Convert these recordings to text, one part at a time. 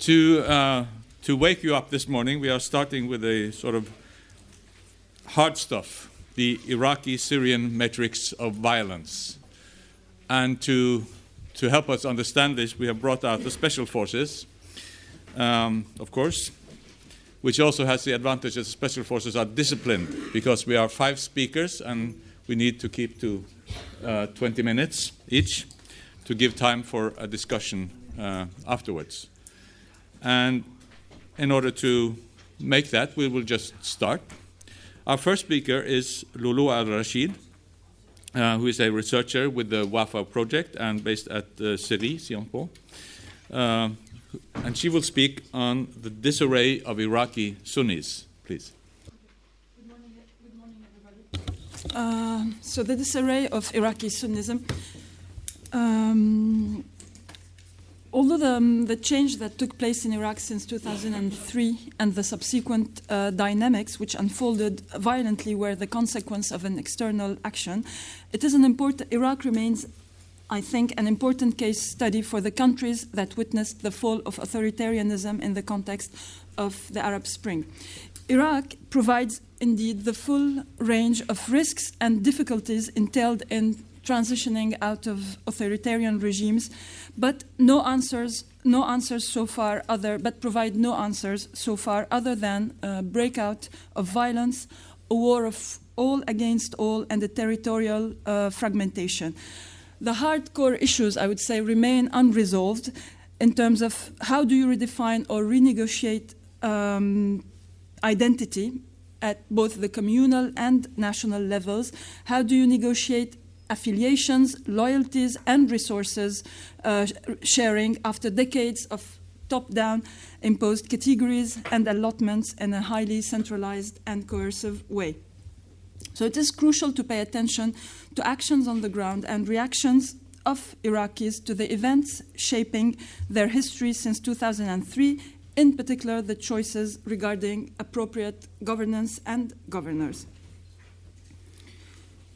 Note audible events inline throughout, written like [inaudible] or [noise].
To, uh, to wake you up this morning, we are starting with a sort of hard stuff the Iraqi Syrian matrix of violence. And to, to help us understand this, we have brought out the special forces, um, of course, which also has the advantage that special forces are disciplined because we are five speakers and we need to keep to uh, 20 minutes each to give time for a discussion uh, afterwards. And in order to make that, we will just start. Our first speaker is Lulu Al Rachid, uh, who is a researcher with the WAFAW project and based at uh, Sciences Po. Uh, and she will speak on the disarray of Iraqi Sunnis. Please. Good morning, good morning everybody. Uh, so, the disarray of Iraqi Sunnism. Um, although the, um, the, change that took place in Iraq since 2003 and the subsequent uh, dynamics which unfolded violently were the consequence of an external action, it is an important. Iraq remains, I think, an important case study for the countries that witnessed the fall of authoritarianism in the context of the Arab Spring. Iraq provides indeed the full range of risks and difficulties entailed in transitioning out of authoritarian regimes, but no answers, no answers so far other, but provide no answers so far other than a breakout of violence, a war of all against all, and a territorial uh, fragmentation. The hardcore issues, I would say, remain unresolved in terms of how do you redefine or renegotiate um, identity at both the communal and national levels? How do you negotiate affiliations, loyalties, and resources uh, sharing after decades of top down imposed categories and allotments in a highly centralized and coercive way. So it is crucial to pay attention to actions on the ground and reactions of Iraqis to the events shaping their history since 2003, in particular the choices regarding appropriate governance and governors.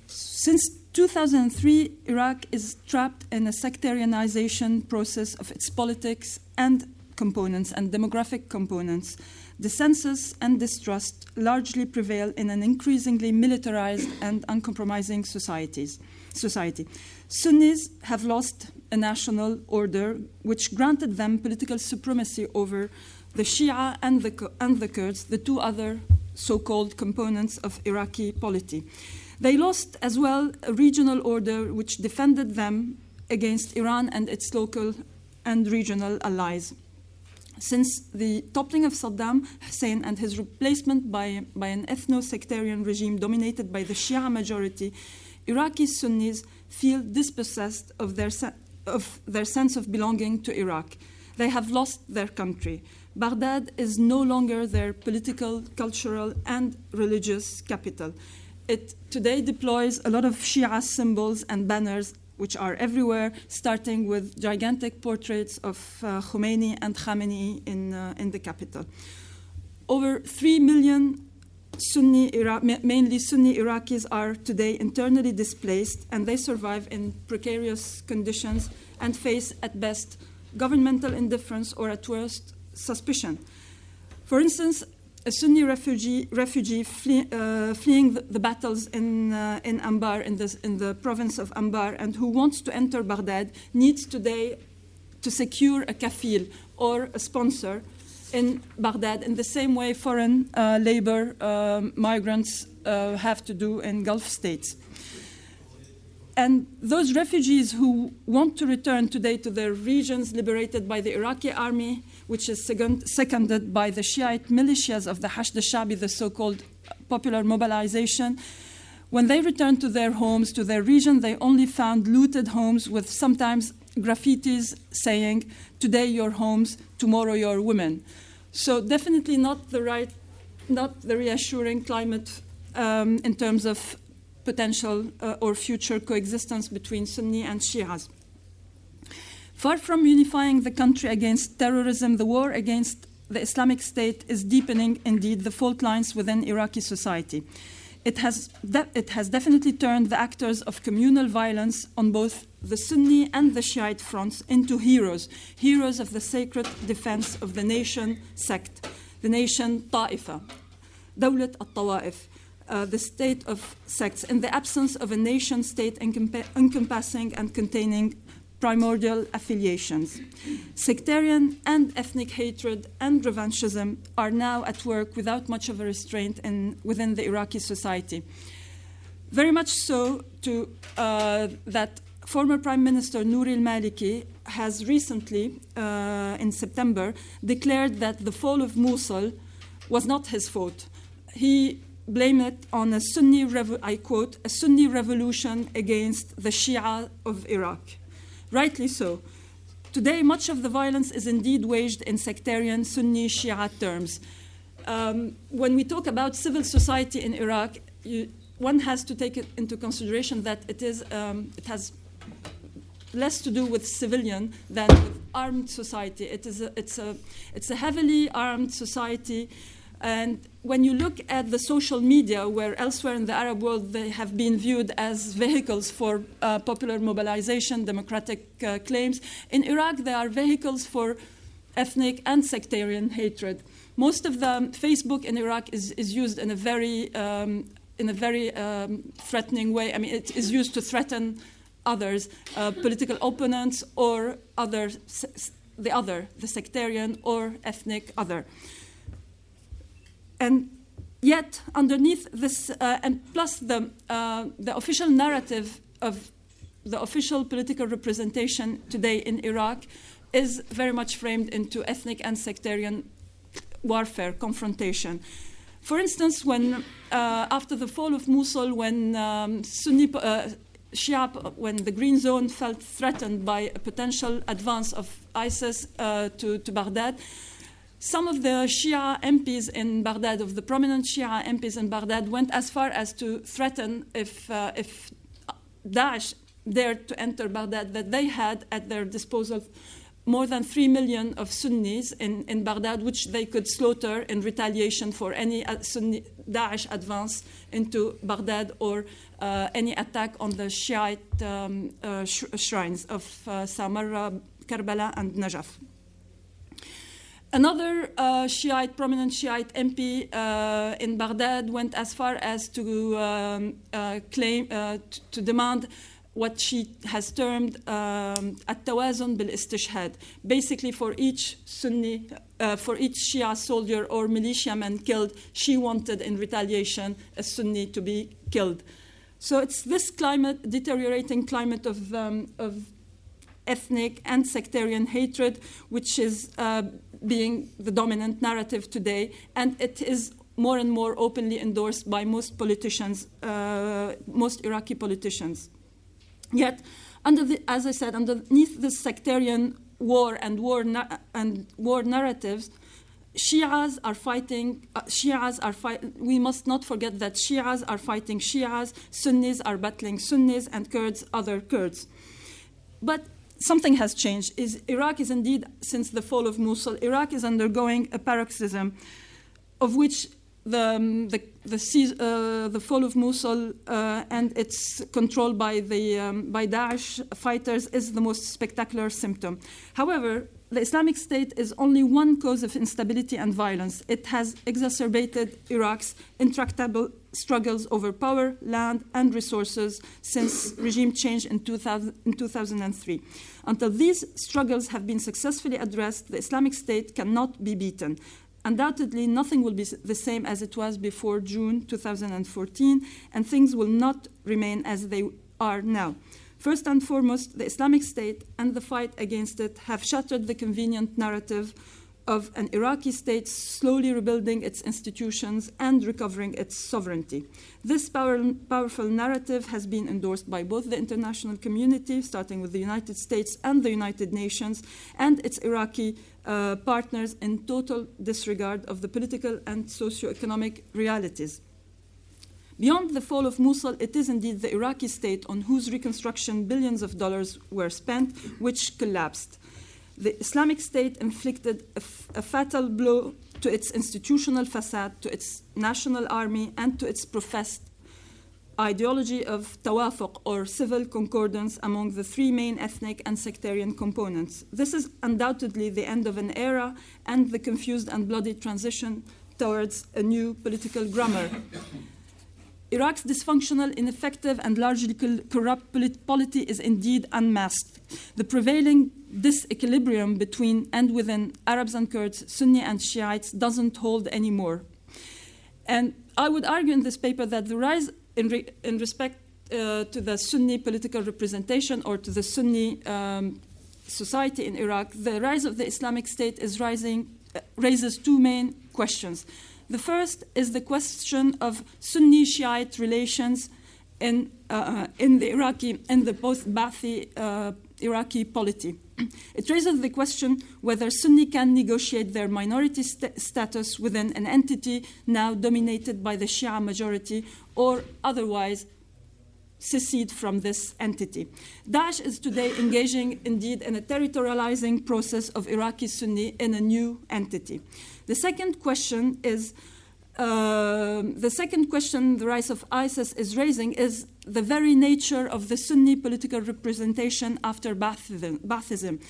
Since 2003, Iraq is trapped in a sectarianization process of its politics and components and demographic components. Dissensus and distrust largely prevail in an increasingly militarized and uncompromising societies, society. Sunnis have lost a national order which granted them political supremacy over the Shia and the, and the Kurds, the two other so called components of Iraqi polity. They lost as well a regional order which defended them against Iran and its local and regional allies. Since the toppling of Saddam Hussein and his replacement by, by an ethno sectarian regime dominated by the Shia majority, Iraqi Sunnis feel dispossessed of their, of their sense of belonging to Iraq. They have lost their country. Baghdad is no longer their political, cultural, and religious capital. It today deploys a lot of Shia symbols and banners, which are everywhere, starting with gigantic portraits of uh, Khomeini and Khamenei in, uh, in the capital. Over 3 million Sunni, Iraq, mainly Sunni Iraqis, are today internally displaced, and they survive in precarious conditions and face, at best, governmental indifference or, at worst, suspicion. For instance, a Sunni refugee, refugee flee, uh, fleeing the, the, battles in, uh, in Anbar, in, this, in the province of Anbar, and who wants to enter Baghdad, needs today to secure a kafil or a sponsor in Baghdad in the same way foreign uh, labor um, migrants uh, have to do in Gulf states. And those refugees who want to return today to their regions liberated by the Iraqi army, which is second, seconded by the Shiite militias of the Hashd al-Shabi, the so-called popular mobilization, when they returned to their homes, to their region, they only found looted homes with sometimes graffitis saying, Today your homes, tomorrow your women. So, definitely not the right, not the reassuring climate um, in terms of potential uh, or future coexistence between Sunni and Shias. Far from unifying the country against terrorism, the war against the Islamic State is deepening indeed the fault lines within Iraqi society. It has, it has definitely turned the actors of communal violence on both the Sunni and the Shiite fronts into heroes, heroes of the sacred defense of the nation sect, the nation Ta'ifa, Dawlat al-Tawa'if, uh, the state of sects, in the absence of a nation state encompassing and containing primordial affiliations. Sectarian and ethnic hatred and revanchism are now at work without much of a restraint in, within the Iraqi society. Very much so to uh, that former Prime Minister Nouri al-Maliki has recently, uh, in September, declared that the fall of Mosul was not his fault. He blamed it on a Sunni, I quote, a Sunni revolution against the Shia of Iraq. Rightly so. Today, much of the violence is indeed waged in sectarian Sunni Shia terms. Um, when we talk about civil society in Iraq, you, one has to take into consideration that it, is, um, it has less to do with civilian than with armed society. It is a, it's, a, it's a heavily armed society and when you look at the social media, where elsewhere in the Arab world they have been viewed as vehicles for uh, popular mobilization, democratic uh, claims, in Iraq they are vehicles for ethnic and sectarian hatred. Most of the Facebook in Iraq is, is used in a very, um, in a very um, threatening way. I mean, it is used to threaten others, uh, political opponents, or other, the other, the sectarian or ethnic other. And yet, underneath this, uh, and plus the, uh, the official narrative of the official political representation today in Iraq is very much framed into ethnic and sectarian warfare, confrontation. For instance, when uh, after the fall of Mosul, when um, Sunni uh, Shia, when the Green Zone felt threatened by a potential advance of ISIS uh, to, to Baghdad, some of the Shia MPs in Baghdad, of the prominent Shia MPs in Baghdad, went as far as to threaten if, uh, if Daesh dared to enter Baghdad, that they had at their disposal more than 3 million of Sunnis in, in Baghdad, which they could slaughter in retaliation for any uh, Sunni Daesh advance into Baghdad or uh, any attack on the Shiite um, uh, sh- shrines of uh, Samarra, Karbala, and Najaf. Another uh, Shiite, prominent Shiite MP uh, in Baghdad went as far as to um, uh, claim, uh, t- to demand what she has termed um, at-tawazun bil-istishhad. Basically, for each Sunni, uh, for each Shia soldier or militiaman killed, she wanted in retaliation a Sunni to be killed. So it's this climate, deteriorating climate of, um, of ethnic and sectarian hatred, which is uh, being the dominant narrative today, and it is more and more openly endorsed by most politicians, uh, most Iraqi politicians. Yet, under the, as I said, underneath the sectarian war and war na- and war narratives, Shias are fighting. Uh, Shias are fight. We must not forget that Shias are fighting Shias. Sunnis are battling Sunnis, and Kurds other Kurds. But something has changed. Is Iraq is indeed, since the fall of Mosul, Iraq is undergoing a paroxysm of which the, um, the, the, uh, the, fall of Mosul uh, and its control by, the, um, by Daesh fighters is the most spectacular symptom. However, the Islamic State is only one cause of instability and violence. It has exacerbated Iraq's intractable struggles over power, land, and resources since regime change in, 2000, in 2003. Until these struggles have been successfully addressed, the Islamic State cannot be beaten. Undoubtedly, nothing will be the same as it was before June 2014, and things will not remain as they are now. First and foremost, the Islamic State and the fight against it have shattered the convenient narrative of an Iraqi state slowly rebuilding its institutions and recovering its sovereignty. This power, powerful narrative has been endorsed by both the international community, starting with the United States and the United Nations, and its Iraqi uh, partners in total disregard of the political and socio-economic realities. Beyond the fall of Mosul, it is indeed the Iraqi state on whose reconstruction billions of dollars were spent, which collapsed. The Islamic State inflicted a, fatal blow to its institutional facade, to its national army, and to its professed ideology of tawafuq or civil concordance among the three main ethnic and sectarian components. This is undoubtedly the end of an era and the confused and bloody transition towards a new political grammar. Iraq's dysfunctional, ineffective, and largely corrupt polity is indeed unmasked. The prevailing disequilibrium between and within Arabs and Kurds, Sunni and Shiites, doesn't hold anymore. And I would argue in this paper that the rise in, re, in respect uh, to the Sunni political representation or to the Sunni um, society in Iraq, the rise of the Islamic State is rising, uh, raises two main questions. The first is the question of Sunni Shiite relations in, uh, in the Iraqi, in the post Ba'athi uh, Iraqi polity. [clears throat] It raises the question whether Sunni can negotiate their minority st- status within an entity now dominated by the Shia majority or otherwise secede from this entity. Daesh is today engaging indeed in a territorializing process of Iraqi Sunni in a new entity. The second question is uh, the second question the rise of ISIS is raising is the very nature of the Sunni political representation after Ba'athism.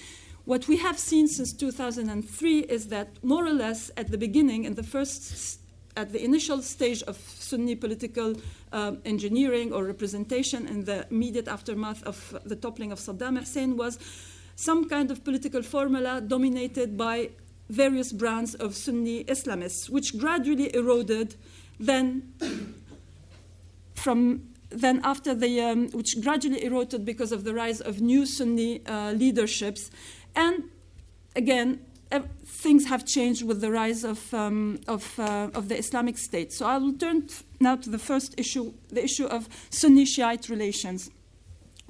What we have seen since 2003 is that more or less at the beginning, in the first at the initial stage of Sunni political uh, engineering or representation in the immediate aftermath of the toppling of Saddam Hussein was some kind of political formula dominated by various brands of Sunni Islamists, which gradually eroded then from then after the um, which gradually eroded because of the rise of new Sunni uh, leaderships, and again things have changed with the rise of, um, of, uh, of, the Islamic State. So I will turn now to the first issue, the issue of Sunni Shiite relations.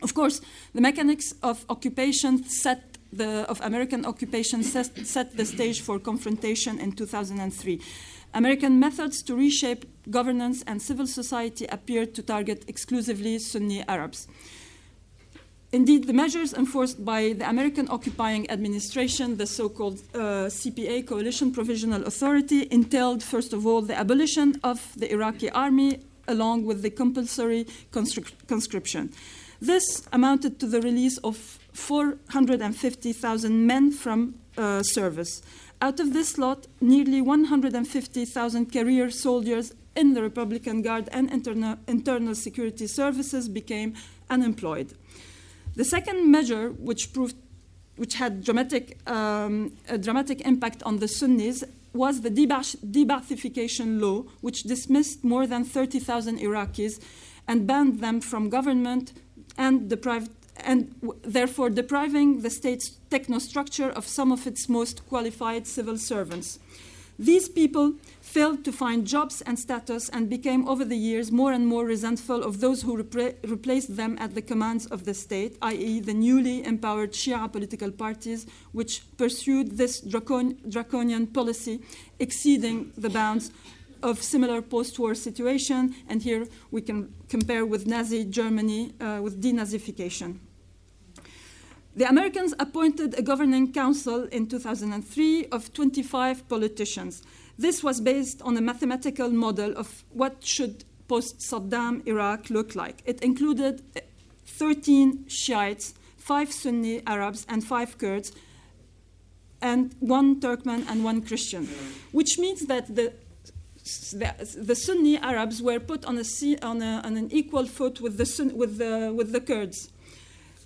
Of course, the mechanics of occupation set the, of American occupation set, set the stage for confrontation in 2003. American methods to reshape governance and civil society appeared to target exclusively Sunni Arabs. Indeed, the measures enforced by the American occupying administration, the so called uh, CPA, Coalition Provisional Authority, entailed, first of all, the abolition of the Iraqi army along with the compulsory conscription. This amounted to the release of 450,000 men from uh, service. Out of this lot, nearly 150,000 career soldiers in the Republican Guard and interna- internal security services became unemployed. The second measure, which proved which had dramatic, um, a dramatic impact on the Sunnis, was the Deba'athification law, which dismissed more than 30,000 Iraqis and banned them from government and the deprived and therefore depriving the state's technostructure of some of its most qualified civil servants. These people failed to find jobs and status and became, over the years, more and more resentful of those who repra- replaced them at the commands of the state, i.e., the newly empowered Shia political parties, which pursued this dracon- draconian policy, exceeding the bounds of similar post-war situation. And here we can compare with Nazi Germany uh, with denazification. The Americans appointed a governing council in 2003 of 25 politicians. This was based on a mathematical model of what should post Saddam Iraq look like. It included eh, 13 Shiites, 5 Sunni Arabs, and 5 Kurds, and one Turkmen and one Christian, which means that the the, the, Sunni Arabs were put on, a, on, a, on an equal foot with the, with the, with the Kurds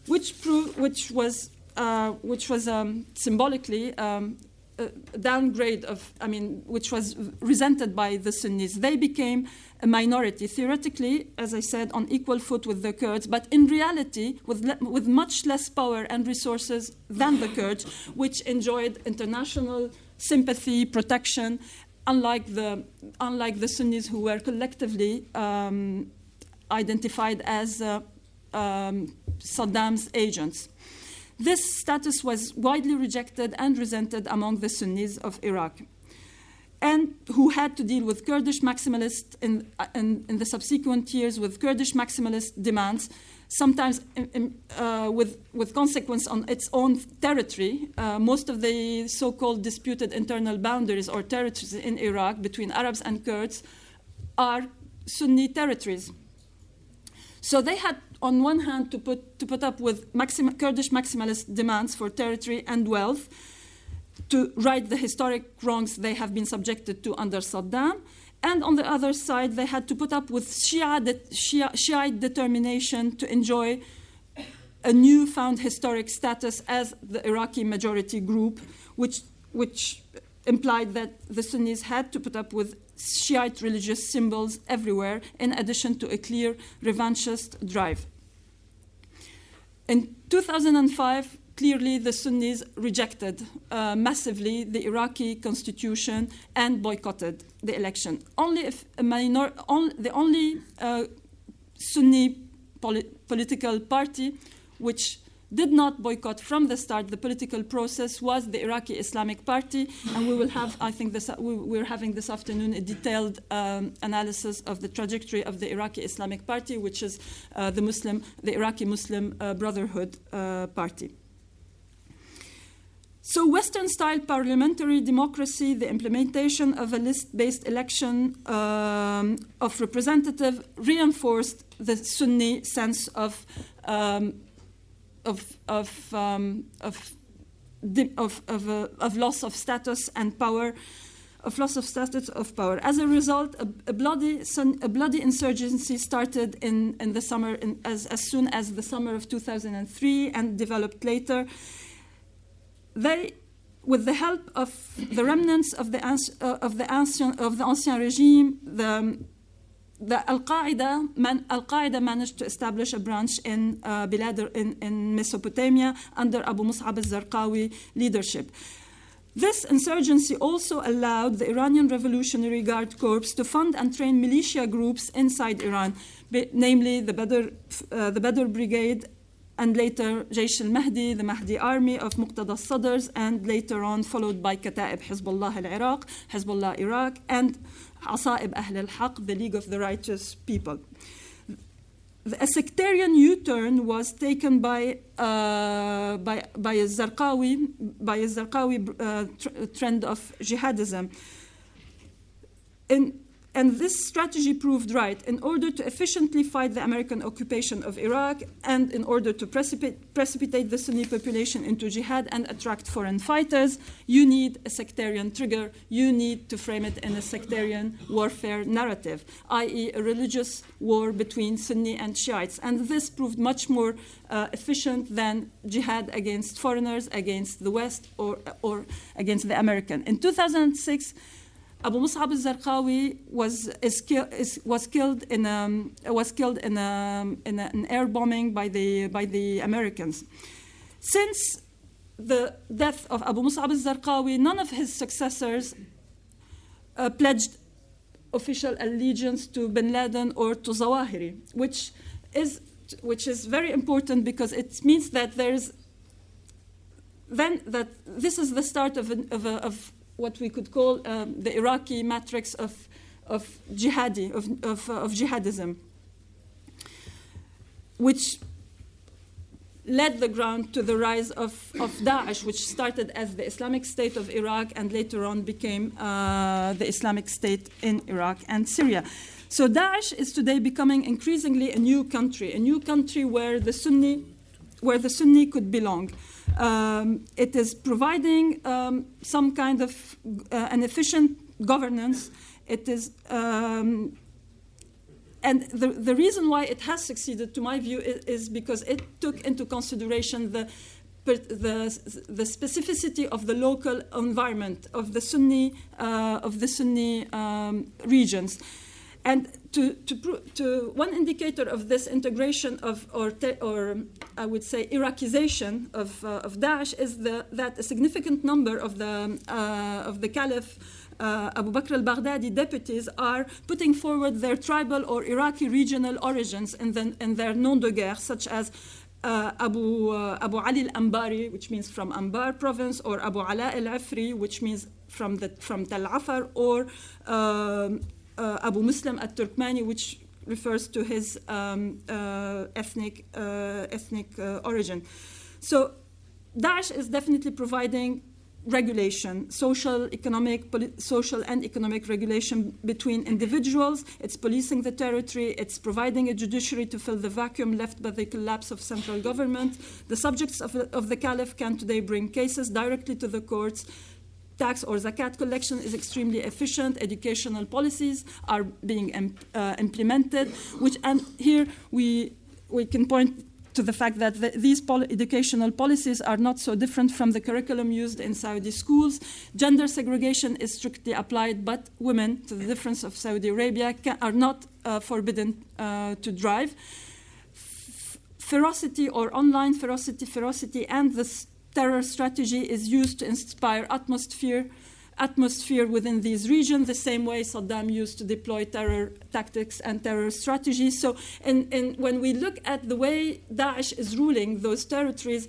which, proved, which was, uh, which was um, symbolically um, a downgrade of, I mean, which was resented by the Sunnis. They became a minority, theoretically, as I said, on equal foot with the Kurds, but in reality, with, le- with much less power and resources than the Kurds, which enjoyed international sympathy, protection, unlike the, unlike the Sunnis who were collectively um, identified as uh, um, Saddam's agents. This status was widely rejected and resented among the Sunnis of Iraq, and who had to deal with Kurdish maximalists in, in, in the subsequent years with Kurdish maximalist demands, sometimes uh, with, with consequence on its own territory. Uh, most of the so called disputed internal boundaries or territories in Iraq between Arabs and Kurds are Sunni territories. So they had, on one hand, to put, to put up with Kurdish maximalist demands for territory and wealth, to right the historic wrongs they have been subjected to under Saddam. And on the other side, they had to put up with Shia, Shia, Shiite determination to enjoy a newfound historic status as the Iraqi majority group, which, which implied that the Sunnis had to put up with Shiite religious symbols everywhere, in addition to a clear revanchist drive. In 2005, clearly the Sunnis rejected uh, massively the Iraqi constitution and boycotted the election. Only if a minor, on, the only uh, Sunni poli- political party which did not boycott from the start the political process was the Iraqi Islamic Party, and we will have, I think, this, we, are having this afternoon a detailed um, analysis of the trajectory of the Iraqi Islamic Party, which is uh, the Muslim, the Iraqi Muslim uh, Brotherhood uh, Party. So, Western style parliamentary democracy, the implementation of a list based election um, of representative, reinforced the Sunni sense of um, of of um, of, of, of, uh, of, loss of status and power, of loss of status of power. As a result, a, a bloody a bloody insurgency started in, in the summer, in, as, as soon as the summer of 2003, and developed later. They with the help of the remnants of the, uh, of the, ancien, of the ancien regime, the, the Al Qaeda man, Al Qaeda managed to establish a branch in uh, Bilad in, in Mesopotamia under Abu Mus'ab al-Zarqawi leadership. This insurgency also allowed the Iranian Revolutionary Guard Corps to fund and train militia groups inside Iran, namely the Badr, uh, the Badr Brigade and later Jaysh al-Mahdi, the Mahdi army of Muqtada al-Sadr's, and later on followed by Kata'ib Hezbollah al-Iraq, Hezbollah Iraq, and Asa'ib Ahl al-Haq, the League of the Righteous People. A sectarian U-turn was taken by uh, by by a Zarqawi by a Zarqawi uh, tr- trend of jihadism. In and this strategy proved right. In order to efficiently fight the American occupation of Iraq and in order to precipitate, precipitate the Sunni population into jihad and attract foreign fighters, you need a sectarian trigger. You need to frame it in a sectarian warfare narrative, i.e., a religious war between Sunni and Shiites. And this proved much more uh, efficient than jihad against foreigners, against the West, or, or against the American. In 2006, Abu Mus'ab al-Zarqawi was, was killed in a, was killed in, a, in a, an air bombing by the, by the Americans. Since the death of Abu Mus'ab al-Zarqawi, none of his successors uh, pledged official allegiance to bin Laden or to Zawahiri, which is, which is very important because it means that there's then that this is the start of, an, of, a, of what we could call um, the Iraqi matrix of, of jihadi, of, of, uh, of jihadism, which led the ground to the rise of, of Daesh, which started as the Islamic State of Iraq and later on became uh, the Islamic State in Iraq and Syria. So Daesh is today becoming increasingly a new country, a new country where the Sunni, where the Sunni could belong. Um, it is providing um, some kind of uh, an efficient governance. It is, um, and the, the reason why it has succeeded, to my view, is, is because it took into consideration the the, the specificity of the local environment of the Sunni uh, of the Sunni um, regions. And to, to, to, one indicator of this integration of, or, te, or I would say, Iraqization of, uh, of Daesh is the, that a significant number of the, uh, of the Caliph uh, Abu Bakr al-Baghdadi deputies are putting forward their tribal or Iraqi regional origins in their nom de guerre, such as uh, Abu, uh, Abu Ali al-Anbari, which means from Anbar province, or Abu Ala al-Afri, which means from, the, from Tal Afar, or um, Abu Muslim at-Turkmani, which refers to his um, uh, ethnic, uh, ethnic origin. So Daesh is definitely providing regulation, social, economic, social and economic regulation between individuals. It's policing the territory. It's providing a judiciary to fill the vacuum left by the collapse of central government. The subjects of, of the caliph can today bring cases directly to the courts tax or zakat collection is extremely efficient. Educational policies are being uh, implemented, which and here we we can point to the fact that the, these pol- educational policies are not so different from the curriculum used in Saudi schools. Gender segregation is strictly applied, but women, to the difference of Saudi Arabia, can, are not uh, forbidden uh, to drive. F- ferocity or online ferocity, ferocity, and the terror strategy is used to inspire atmosphere atmosphere within these regions, the same way Saddam used to deploy terror tactics and terror strategies. So, and, and when we look at the way Daesh is ruling those territories,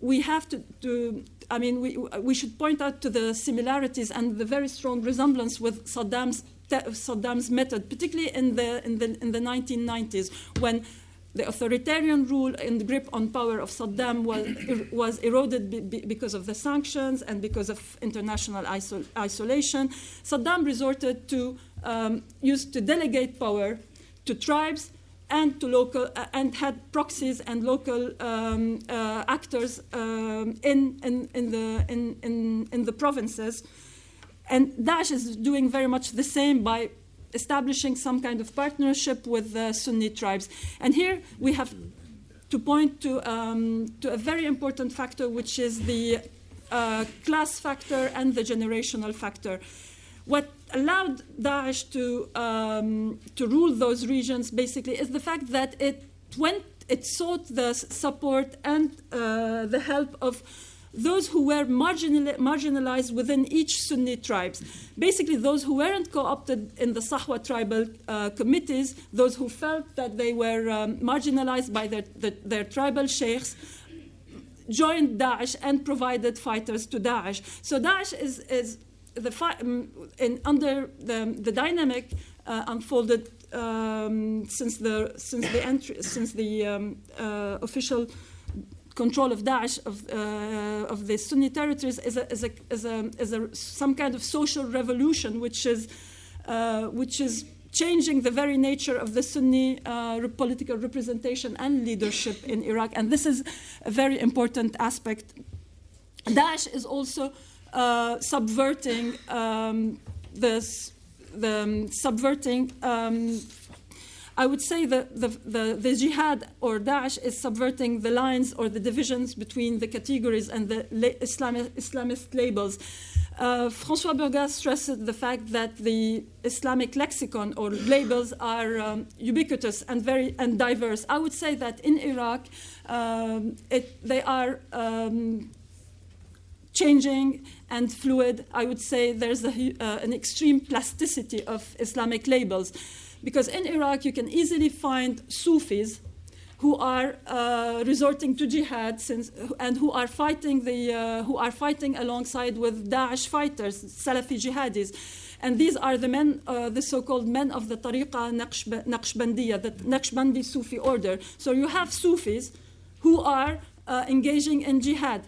we have to, to I mean, we, we should point out to the similarities and the very strong resemblance with Saddam's, Saddam's method, particularly in the, in the, in the 1990s, when the authoritarian rule and grip on power of Saddam was, was eroded because of the sanctions and because of international isol- isolation. Saddam resorted to um, used to delegate power to tribes and to local uh, and had proxies and local um, uh, actors um, in, in, in, the, in, in, in the provinces. And Daesh is doing very much the same by establishing some kind of partnership with the Sunni tribes. And here we have to point to, um, to a very important factor, which is the uh, class factor and the generational factor. What allowed Daesh to, um, to rule those regions basically is the fact that it went, it sought the support and uh, the help of those who were marginal, marginalized within each Sunni tribes. Basically, those who weren't co opted in the Sahwa tribal uh, committees, those who felt that they were um, marginalized by their, the, their tribal sheikhs, joined Daesh and provided fighters to Daesh. So Daesh is, is the fi- um, in, under the, the dynamic uh, unfolded um, since the since the entry since the um, uh, official control of Daesh of, uh, of the Sunni territories is, a, is, a, is, a, is a, some kind of social revolution, which is, uh, which is changing the very nature of the Sunni uh, political representation and leadership in Iraq. And this is a very important aspect. Daesh is also uh, subverting um, this, the um, subverting um, I would say that the, the, the, jihad or Daesh is subverting the lines or the divisions between the categories and the Islamist, Islamist labels. Uh, Francois Burgat stressed the fact that the Islamic lexicon or labels are um, ubiquitous and very and diverse. I would say that in Iraq, um, it, they are um, changing and fluid. I would say there's a, uh, an extreme plasticity of Islamic labels. Because in Iraq, you can easily find Sufis who are uh, resorting to jihad since, and who are fighting the uh, who are fighting alongside with Daesh fighters, Salafi jihadis, and these are the men, uh, the so-called men of the Tariqa Naqshbandiya, the Naqshbandi Sufi order. So you have Sufis who are uh, engaging in jihad.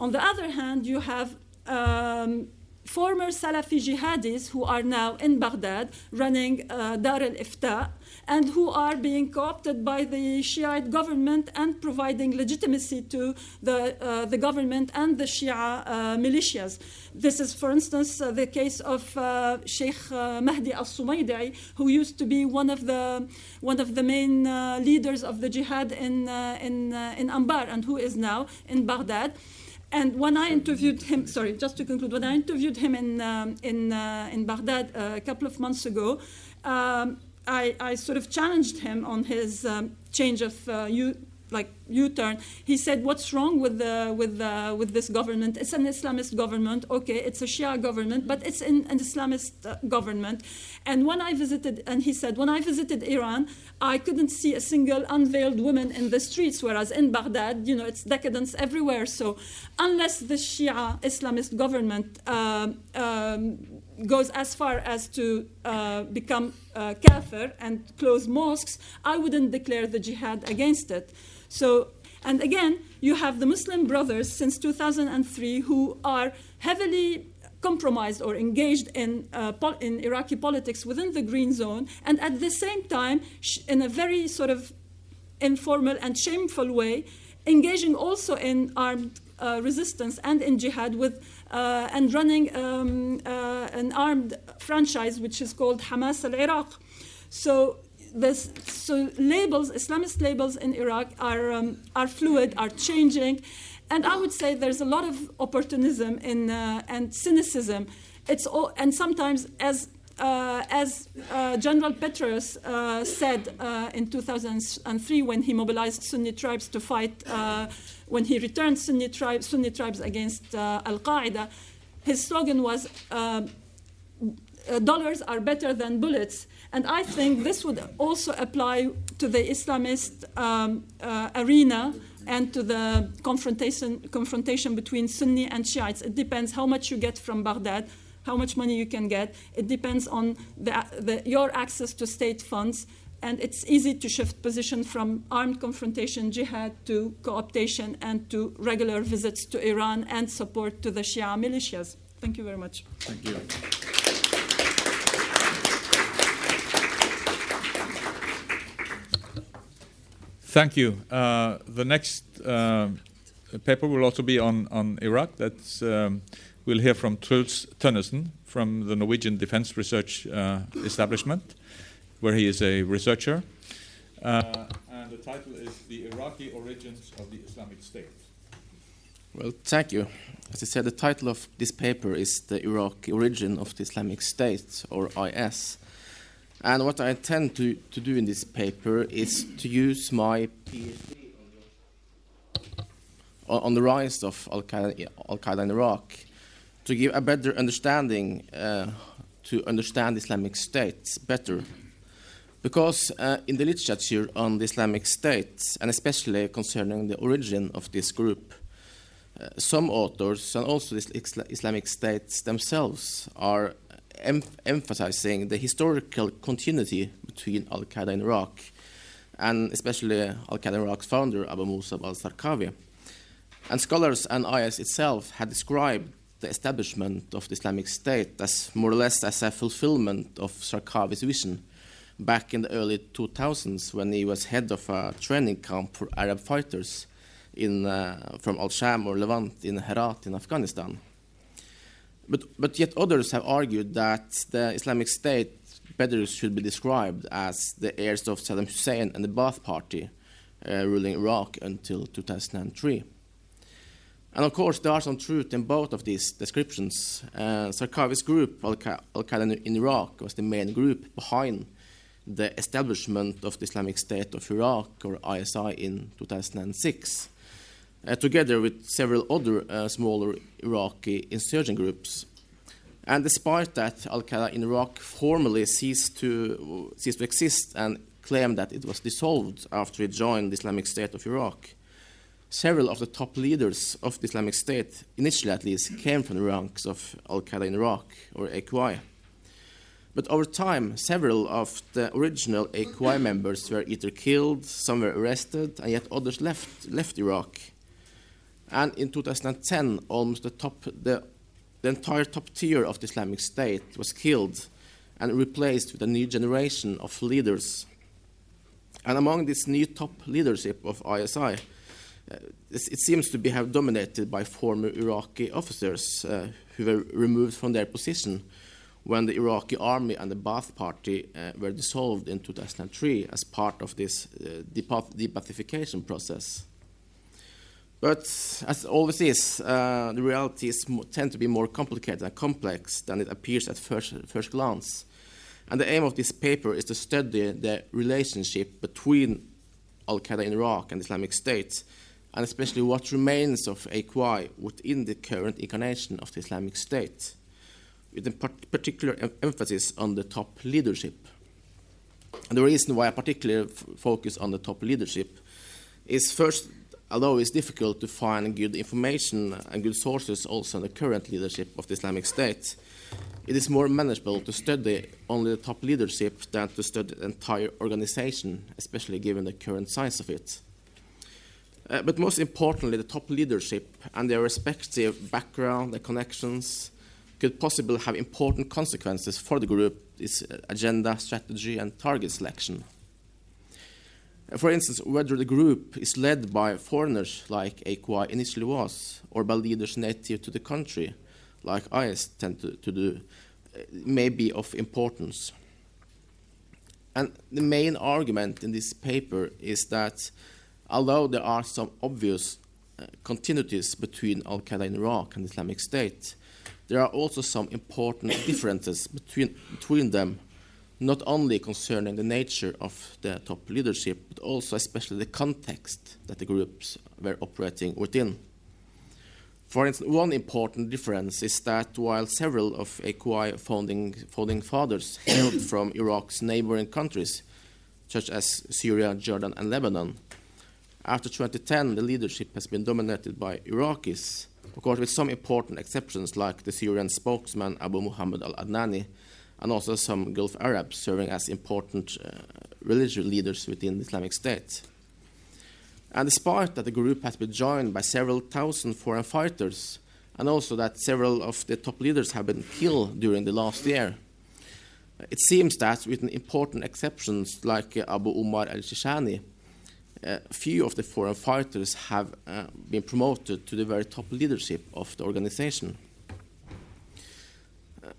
On the other hand, you have um, former Salafi jihadis who are now in Baghdad running uh, Dar al Ifta and who are being co opted by the Shiite government and providing legitimacy to the, uh, the government and the Shia uh, militias. This is, for instance, uh, the case of uh, Sheikh uh, Mahdi al Sumaydi, who used to be one of the, one of the main leaders of the jihad in, in, in Anbar and who is now in Baghdad. And when I interviewed him, sorry, just to conclude, when I interviewed him in, um, in, uh, in Baghdad uh, a couple of months ago, um, I, I, sort of challenged him on his um, change of uh, like U-turn. He said, "What's wrong with the, with the, with this government? It's an Islamist government. Okay, it's a Shia government, but it's an, an Islamist uh, government." And when I visited, and he said, when I visited Iran, I couldn't see a single unveiled woman in the streets, whereas in Baghdad, you know, it's decadence everywhere. So, unless the Shia Islamist government uh, um, goes as far as to uh, become uh, kafir and close mosques, I wouldn't declare the jihad against it. So, And again, you have the Muslim Brothers since 2003 who are heavily compromised or engaged in, uh, in Iraqi politics within the green zone, and at the same time, in a very sort of informal and shameful way, engaging also in armed uh, resistance and in jihad with uh, and running um, uh, an armed franchise which is called Hamas al Iraq. So this, so labels, Islamist labels in Iraq are um, are fluid, are changing, and I would say there's a lot of opportunism in uh, and cynicism. It's all, and sometimes as uh, as uh, General Petraeus uh, said uh, in 2003 when he mobilized Sunni tribes to fight, uh, when he returned Sunni, tribes, Sunni tribes against Al Qaeda, his slogan was dollars are better than bullets. And I think this would also apply to the Islamist um, arena and to the confrontation, confrontation between Sunni and Shiites. It depends how much you get from Baghdad how much money you can get. It depends on the, the, your access to state funds. And it's easy to shift position from armed confrontation, jihad, to co-optation and to regular visits to Iran and support to the Shia militias. Thank you very much. Thank you. Thank you. Uh, the next uh, paper will also be on, on Iraq. That's um, We'll hear from Truls Tønnesen from the Norwegian Defense Research uh, Establishment, where he is a researcher. Uh, and the title is The Iraqi Origins of the Islamic State. Well, thank you. As I said, the title of this paper is The Iraqi Origin of the Islamic State, or IS. And what I intend to, to do in this paper is to use my PhD on, the rise of Al Qaeda in Iraq to give a better understanding uh, to understand Islamic states better. Because uh, in the literature on the Islamic states, and especially concerning the origin of this group, uh, some authors and also the Islamic states themselves are em emphasizing the historical continuity between Al Qaeda in Iraq and especially Al Qaeda in Iraq's founder, Abu Musab al Zarqawi. And scholars and IS itself had described the establishment of the Islamic State as more or less as a fulfillment of Zarqawi's vision back in the early 2000s when he was head of a training camp for Arab fighters in, uh, from Al Sham or Levant in Herat in Afghanistan. But, but yet others have argued that the Islamic State better should be described as the heirs of Saddam Hussein and the Ba'ath Party uh, ruling Iraq until 2003. And of course, there are some truth in both of these descriptions. Uh, Zarqawi's group, Al Qaeda in Iraq, was the main group behind the establishment of the Islamic State of Iraq, or ISI, in 2006, uh, together with several other uh, smaller Iraqi insurgent groups. And despite that, Al Qaeda in Iraq formally ceased to, ceased to exist and claimed that it was dissolved after it joined the Islamic State of Iraq several of the top leaders of the Islamic State, initially at least, came from the ranks of Al Qaeda in Iraq, or AQI. But over time, several of the original AQI members were either killed, some were arrested, and yet others left, left Iraq. And in 2010, almost the, top, the, the entire top tier of the Islamic State was killed and replaced with a new generation of leaders. And among this new top leadership of ISI, uh, it seems to be have dominated by former Iraqi officers uh, who were removed from their position when the Iraqi army and the Ba'ath Party uh, were dissolved in 2003 as part of this uh, de-Ba'athification process. But as always is, uh, the realities tend to be more complicated and complex than it appears at first, first glance. And the aim of this paper is to study the relationship between Al Qaeda in Iraq and Islamic State and especially what remains of AQI within the current incarnation of the Islamic State, with a particular em emphasis on the top leadership. And the reason why I particularly focus on the top leadership is first, although it's difficult to find good information and good sources also on the current leadership of the Islamic State, it is more manageable to study only the top leadership than to study the entire organization, especially given the current size of it. Uh, but most importantly, the top leadership and their respective background, their connections, could possibly have important consequences for the group, its agenda, strategy, and target selection. For instance, whether the group is led by foreigners like AQI initially was, or by leaders native to the country, like IS tend to, to do, uh, may be of importance. And the main argument in this paper is that although there are some obvious uh, continuities between Al Qaeda in Iraq and Islamic State, there are also some important differences between, between them, not only concerning the nature of the top leadership, but also especially the context that the groups were operating within. For instance, one important difference is that while several of AQI founding, founding fathers [coughs] hailed from Iraq's neighboring countries, such as Syria, Jordan, and Lebanon, after 2010, the leadership has been dominated by Iraqis, of course, with some important exceptions like the Syrian spokesman Abu Muhammad al Adnani, and also some Gulf Arabs serving as important uh, religious leaders within the Islamic State. And despite that the group has been joined by several thousand foreign fighters, and also that several of the top leaders have been killed during the last year, it seems that, with important exceptions like Abu Umar al Shishani, uh, few of the foreign fighters have uh, been promoted to the very top leadership of the organization.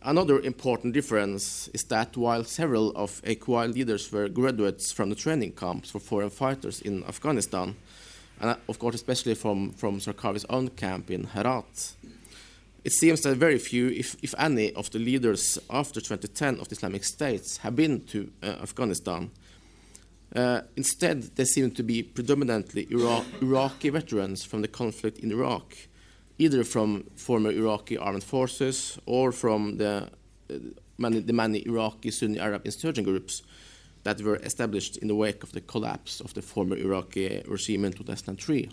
Another important difference is that while several of AQI leaders were graduates from the training camps for foreign fighters in Afghanistan, and uh, of course especially from, from Zarqawi's own camp in Herat, it seems that very few, if, if any, of the leaders after 2010 of the Islamic States have been to uh, Afghanistan. Uh, instead, they seem to be predominantly Iraq, Iraqi veterans from the conflict in Iraq, either from former Iraqi armed forces or from the, uh, many, the many Iraqi Sunni Arab insurgent groups that were established in the wake of the collapse of the former Iraqi regime in 2003.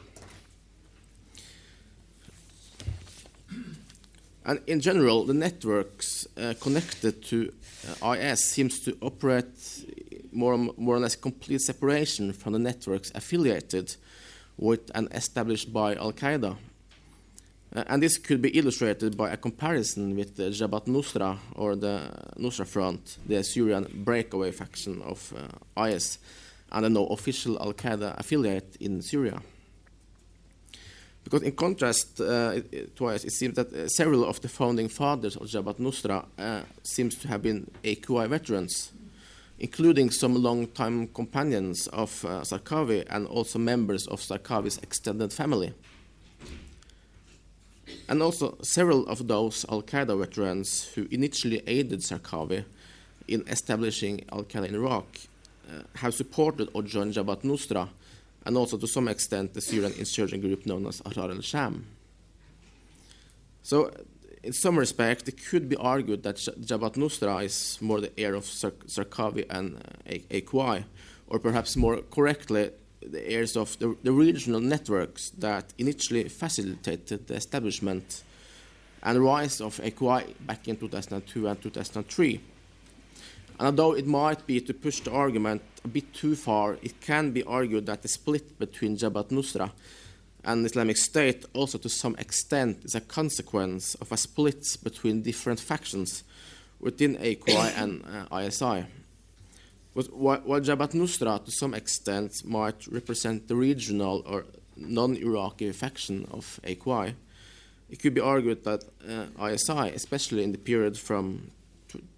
And in general, the networks uh, connected to uh, IS seems to operate more, more or less complete separation from the networks affiliated with and established by Al Qaeda. Uh, and this could be illustrated by a comparison with the Jabhat Nusra or the Nusra Front, the Syrian breakaway faction of uh, IS, and a no official Al Qaeda affiliate in Syria. Because in contrast uh, to IS, it seems that uh, several of the founding fathers of Jabhat Nusra uh, seems to have been AQI veterans, including some long-time companions of uh, Zarqawi and also members of Zarqawi's extended family. And also, several of those Al Qaeda veterans who initially aided Zarqawi in establishing Al Qaeda in Iraq uh, have supported or joined Jabhat Nusra and also to some extent the Syrian insurgent group known as Ahrar al Sham. So, in some respect, it could be argued that Jabhat Nusra is more the heir of Zarqawi and uh, AQI, or perhaps more correctly, the heirs of the, the, regional networks that initially facilitated the establishment and rise of AQI back in 2002 and 2003. And although it might be to push the argument a bit too far, it can be argued that the split between Jabhat Nusra and Islamic State also to some extent is a consequence of a split between different factions within AQI and uh, ISI. While Jabhat Nusra to some extent might represent the regional or non-Iraqi faction of AQI, it could be argued that uh, ISI, especially in the period from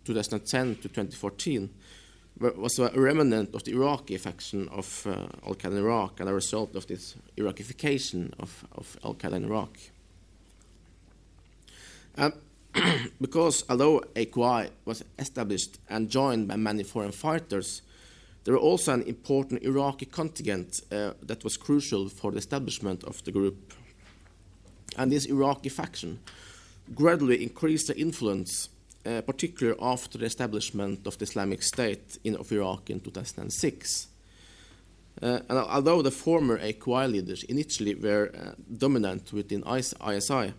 2010 to 2014, was a remnant of the Iraqi faction of uh, Al Qaeda in Iraq and a result of this Iraqification of, of Al Qaeda in Iraq. Um, [clears throat] because although AQI was established and joined by many foreign fighters, there was also an important Iraqi contingent uh, that was crucial for the establishment of the group. And this Iraqi faction gradually increased their influence uh, particularly after the establishment of the Islamic State in, of Iraq in 2006. Uh, and although the former AQI leaders initially were uh, dominant within ISI,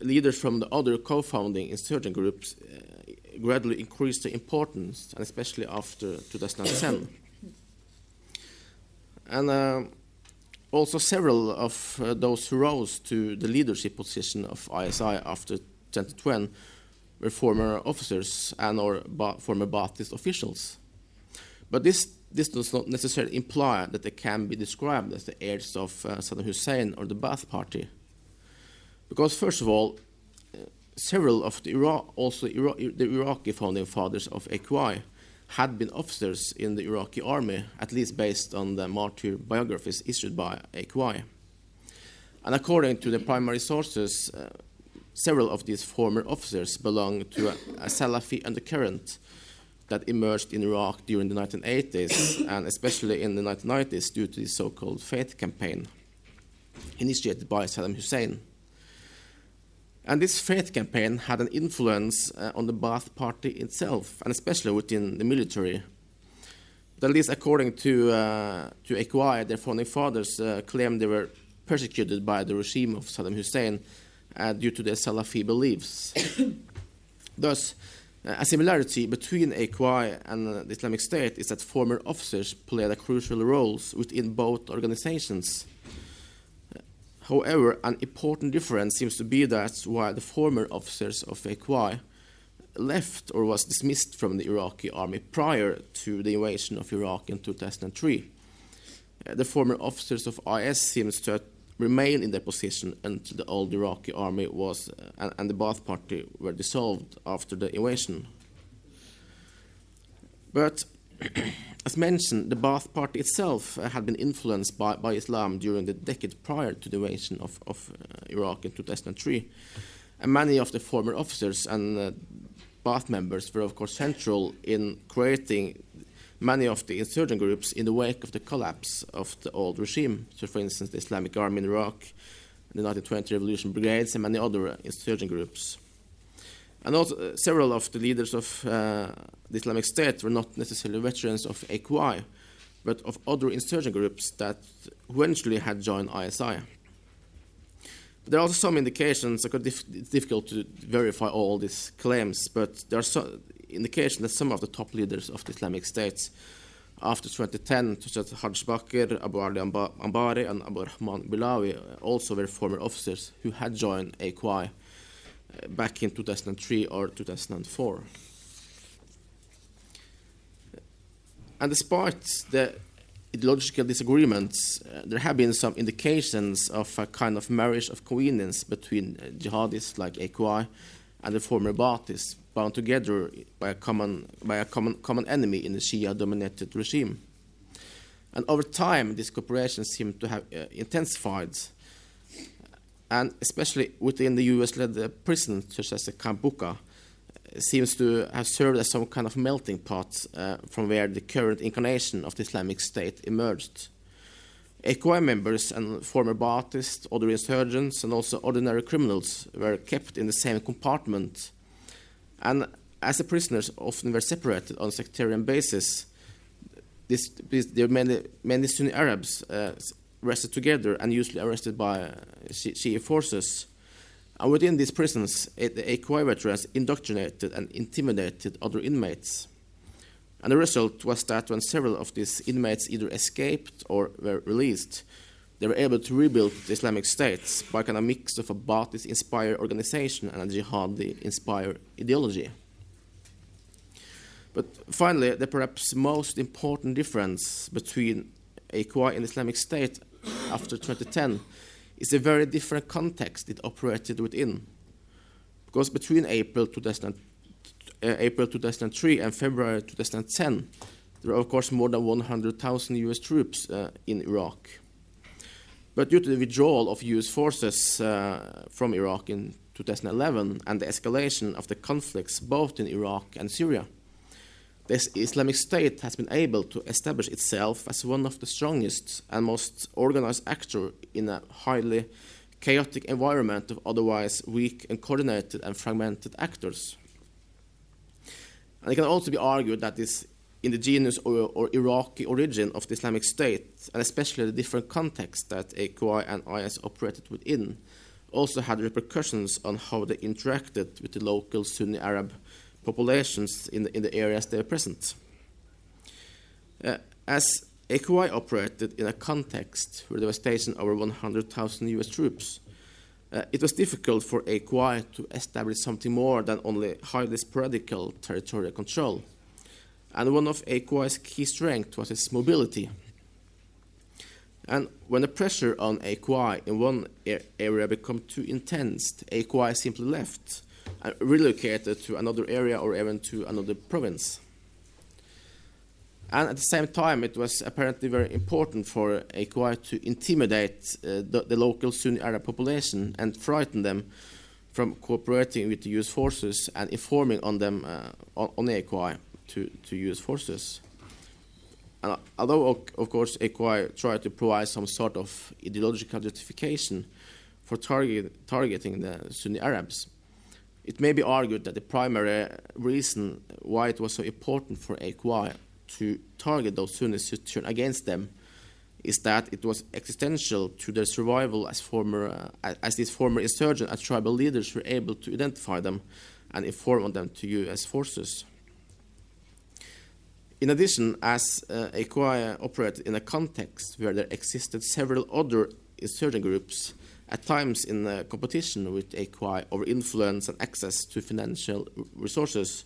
leaders from the other co-founding insurgent groups uh, gradually increased the importance, and especially after 2010. and uh, also several of uh, those who rose to the leadership position of ISI after 2012 were former officers and or ba former Ba'athist officials. But this, this does not necessarily imply that they can be described as the heirs of uh, Saddam Hussein or the Ba'ath Party. Because first of all, uh, several of the Iraq, also Ira the Iraqi founding fathers of AQI had been officers in the Iraqi army, at least based on the martyr biographies issued by AQI. And according to the primary sources, uh, several of these former officers belong to a, a Salafi undercurrent that emerged in Iraq during the 1980s and especially in the 1990s due to the so called Faith campaign initiated by Saddam Hussein. And this faith campaign had an influence uh, on the Ba'ath Party itself, and especially within the military. But at least according to, uh, to AQI, their founding fathers uh, claimed they were persecuted by the regime of Saddam Hussein uh, due to their Salafi beliefs. [coughs] Thus, uh, a similarity between AQI and uh, the Islamic State is that former officers played a crucial roles within both organizations. However, an important difference seems to be that while the former officers of AQI left or was dismissed from the Iraqi army prior to the invasion of Iraq in 2003, uh, the former officers of IS seems to remain in their position until the old Iraqi army was uh, and, and the Ba'ath Party were dissolved after the invasion. But as mentioned, the Ba'ath Party itself uh, had been influenced by, by, Islam during the decade prior to the invasion of, of uh, Iraq in 2003. And many of the former officers and uh, Ba'ath members were, of course, central in creating many of the insurgent groups in the wake of the collapse of the old regime. So, for instance, the Islamic Army in Iraq, the 1920 Revolution Brigades, and many other insurgent groups. And also, uh, several of the leaders of uh, the Islamic State were not necessarily veterans of AQI, but of other insurgent groups that eventually had joined ISI. There are also some indications, it's difficult to verify all these claims, but there are some indications that some of the top leaders of the Islamic State after 2010, such as Hajj Bakr, Abu Ali Anbari, and Abu Rahman Bilawi, also were former officers who had joined AQI back in 2003 or 2004. And despite the ideological disagreements, uh, there have been some indications of a kind of marriage of convenience between uh, jihadists like AQI and the former Ba'athists, bound together by a common, by a common, common enemy in the Shia-dominated regime. And over time, this cooperation seemed to have uh, intensified and especially within the US-led uh, prisons, such as the Camp Bucca, seems to have served as some kind of melting pot uh, from where the current incarnation of the Islamic State emerged. AQI members and former Ba'athists, other insurgents, and also ordinary criminals were kept in the same compartment. And as the prisoners often were separated on a sectarian basis, this, there were many, many Sunni Arabs uh, arrested together and usually arrested by uh, Shia forces. And within these prisons, AQI veterans indoctrinated and intimidated other inmates. And the result was that when several of these inmates either escaped or were released, they were able to rebuild the Islamic State by kind of a mix of a Ba'athist inspired organization and a jihadi inspired ideology. But finally, the perhaps most important difference between AQI and Islamic State after 2010 is a very different context it operated within. Because between April, 2000, uh, April 2003 and February 2010, there were, of course, more than 100,000 US troops uh, in Iraq. But due to the withdrawal of US forces uh, from Iraq in 2011 and the escalation of the conflicts both in Iraq and Syria, the Islamic State has been able to establish itself as one of the strongest and most organized actors in a highly chaotic environment of otherwise weak and coordinated and fragmented actors. And it can also be argued that this indigenous or, or, Iraqi origin of the Islamic State, and especially the different contexts that AQI and IS operated within, also had repercussions on how they interacted with the local Sunni Arab populations in the, in the areas they are present. Uh, as AQI operated in a context where there were stationed over 100,000 US troops. Uh, it was difficult for AQI to establish something more than only highly sporadic territorial control. And one of AQI's key strengths was its mobility. And when the pressure on AQI in one area became too intense, AQI simply left relocated to another area or even to another province. And at the same time, it was apparently very important for AQI to intimidate uh, the, the, local Sunni Arab population and frighten them from cooperating with the US forces and informing on them uh, on, on AQI to, to US forces. And although, of course, AQI tried to provide some sort of ideological justification for target, targeting the Sunni Arabs, it may be argued that the primary reason why it was so important for AQI to target those Sunnis who turn against them is that it was existential to their survival as former uh, as these former insurgent and tribal leaders were able to identify them and inform on them to U.S. forces. In addition, as uh, operated in a context where there existed several other insurgent groups, at times in uh, competition with AQI over influence and access to financial resources,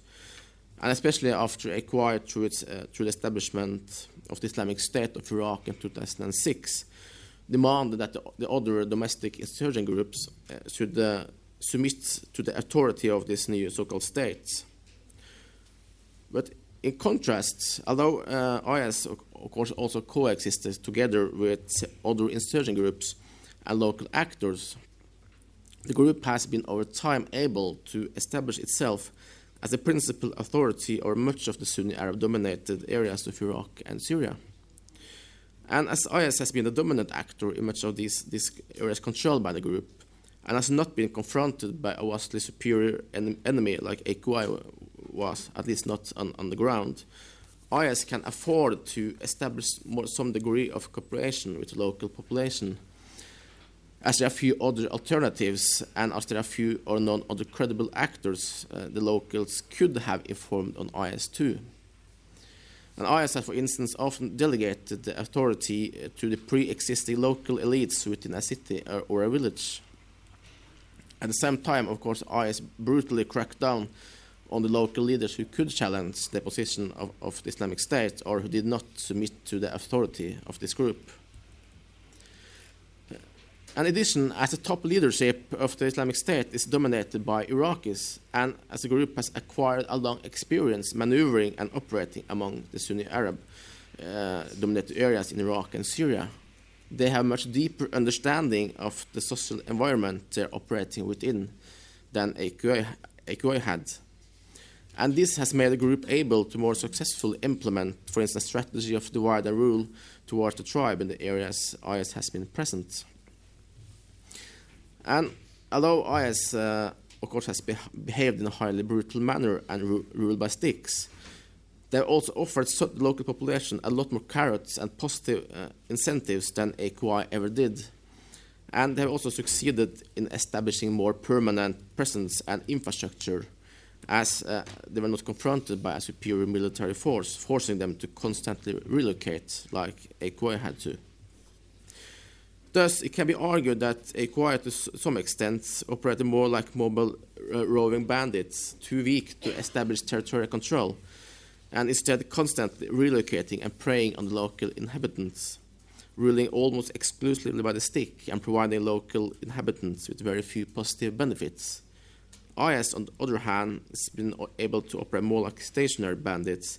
and especially after acquired through, its, uh, through the establishment of the Islamic State of Iraq in 2006, demanded that the, the other domestic insurgent groups uh, should uh, submit to the authority of this new so-called state. But in contrast, although uh, IS, of course, also coexisted together with other insurgent groups and local actors, the group has been over time able to establish itself as the principal authority over much of the Sunni Arab dominated areas of Iraq and Syria. And as IS has been the dominant actor in much of these, these areas controlled by the group, and has not been confronted by a vastly superior en enemy like AQI was, at least not on, on the ground, IS can afford to establish more, some degree of cooperation with the local population as there are few other alternatives and as there are few or none other credible actors uh, the locals could have informed on IS2. And IS for instance, often delegated the authority uh, to the pre-existing local elites within a city or, or, a village. At the same time, of course, IS brutally cracked down on the local leaders who could challenge the position of, of the Islamic State or who did not submit to the authority of this group. In addition, as the top leadership of the Islamic State is dominated by Iraqis, and as the group has acquired a long experience maneuvering and operating among the Sunni Arab uh, dominated areas in Iraq and Syria, they have much deeper understanding of the social environment they're operating within than AQI, AQI had. And this has made the group able to more successfully implement, for instance, strategy of divide and rule towards the tribe in the areas IS has been present. And although IS, uh, of course, has be behaved in a highly brutal manner and ru ruled by sticks, they also offered the local population a lot more carrots and positive uh, incentives than AQI ever did. And they have also succeeded in establishing more permanent presence and infrastructure as uh, they were not confronted by a superior military force, forcing them to constantly relocate like AQI had to. Thus, it can be argued that AQI to some extent operated more like mobile uh, roving bandits, too weak to establish territorial control, and instead constantly relocating and preying on the local inhabitants, ruling almost exclusively by the stick and providing local inhabitants with very few positive benefits. IS, on the other hand, has been able to operate more like stationary bandits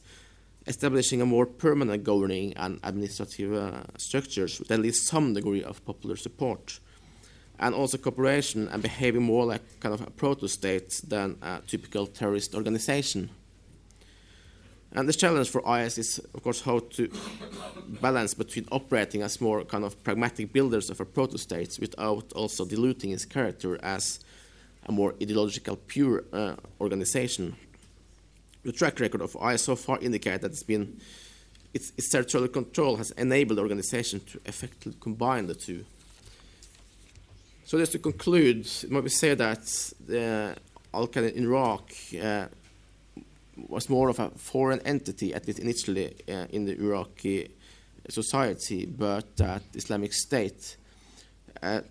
establishing a more permanent governing and administrative uh, structures with at least some degree of popular support, and also cooperation and behaving more like kind of a proto-state than a typical terrorist organization. And the challenge for IS is, of course, how to balance between operating as more kind of pragmatic builders of a proto-state without also diluting its character as a more ideological, pure uh, organization the track record of IS so far indicates that it's been its, its, territorial control has enabled the organization to effectively combine the two. So just to conclude, it might be said that the Al Qaeda in Iraq uh, was more of a foreign entity, at least initially uh, in the Iraqi society, but that Islamic State, uh,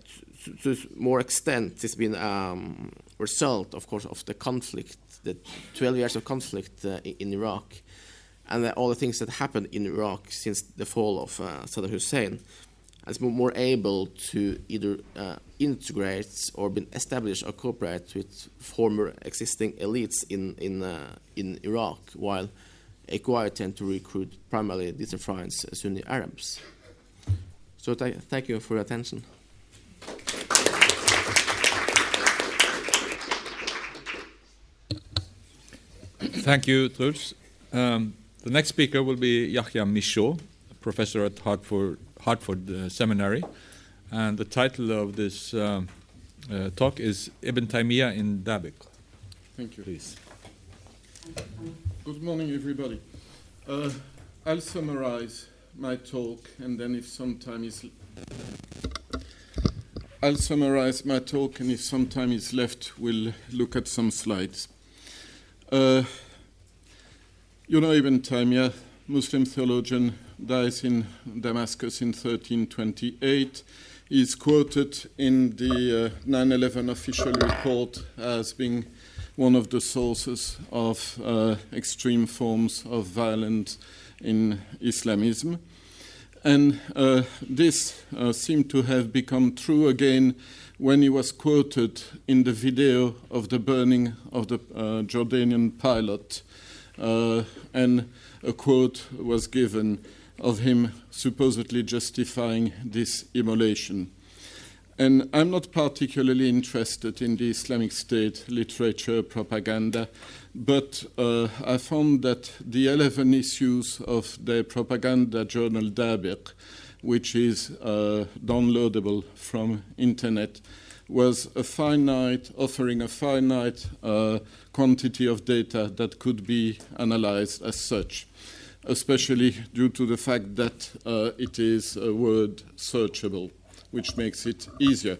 to, to, more extent, has been um, result, of course, of the conflict, the 12 years of conflict uh, in Iraq, and all the things that happened in Iraq since the fall of uh, Saddam Hussein, has been more able to either uh, integrate or been established or cooperate with former existing elites in in uh, in Iraq, while AQI tend to recruit primarily disenfranchised Sunni Arabs. So th thank you for your attention. Thank you, Truls. Um, the next speaker will be Yahya Michot, professor at Hartford, Hartford uh, Seminary. And the title of this um, uh, talk is Ibn Taymiyyah in Dabiq. Thank you. Please. Good morning, everybody. Uh, I'll summarize my talk, and then if some time is I'll summarize my talk, and if some time is left, we'll look at some slides. Uh, you know Ibn Taymiyyah, Muslim theologian, dies in Damascus in 1328. He is quoted in the 9 uh, 11 official report as being one of the sources of uh, extreme forms of violence in Islamism. And uh, this uh, seemed to have become true again when he was quoted in the video of the burning of the uh, Jordanian pilot. Uh, and a quote was given of him supposedly justifying this immolation. And I'm not particularly interested in the Islamic State literature propaganda, but uh, I found that the 11 issues of the propaganda journal Dabiq, which is uh, downloadable from internet, was a finite, offering a finite uh, quantity of data that could be analyzed as such, especially due to the fact that uh, it is word searchable which makes it easier.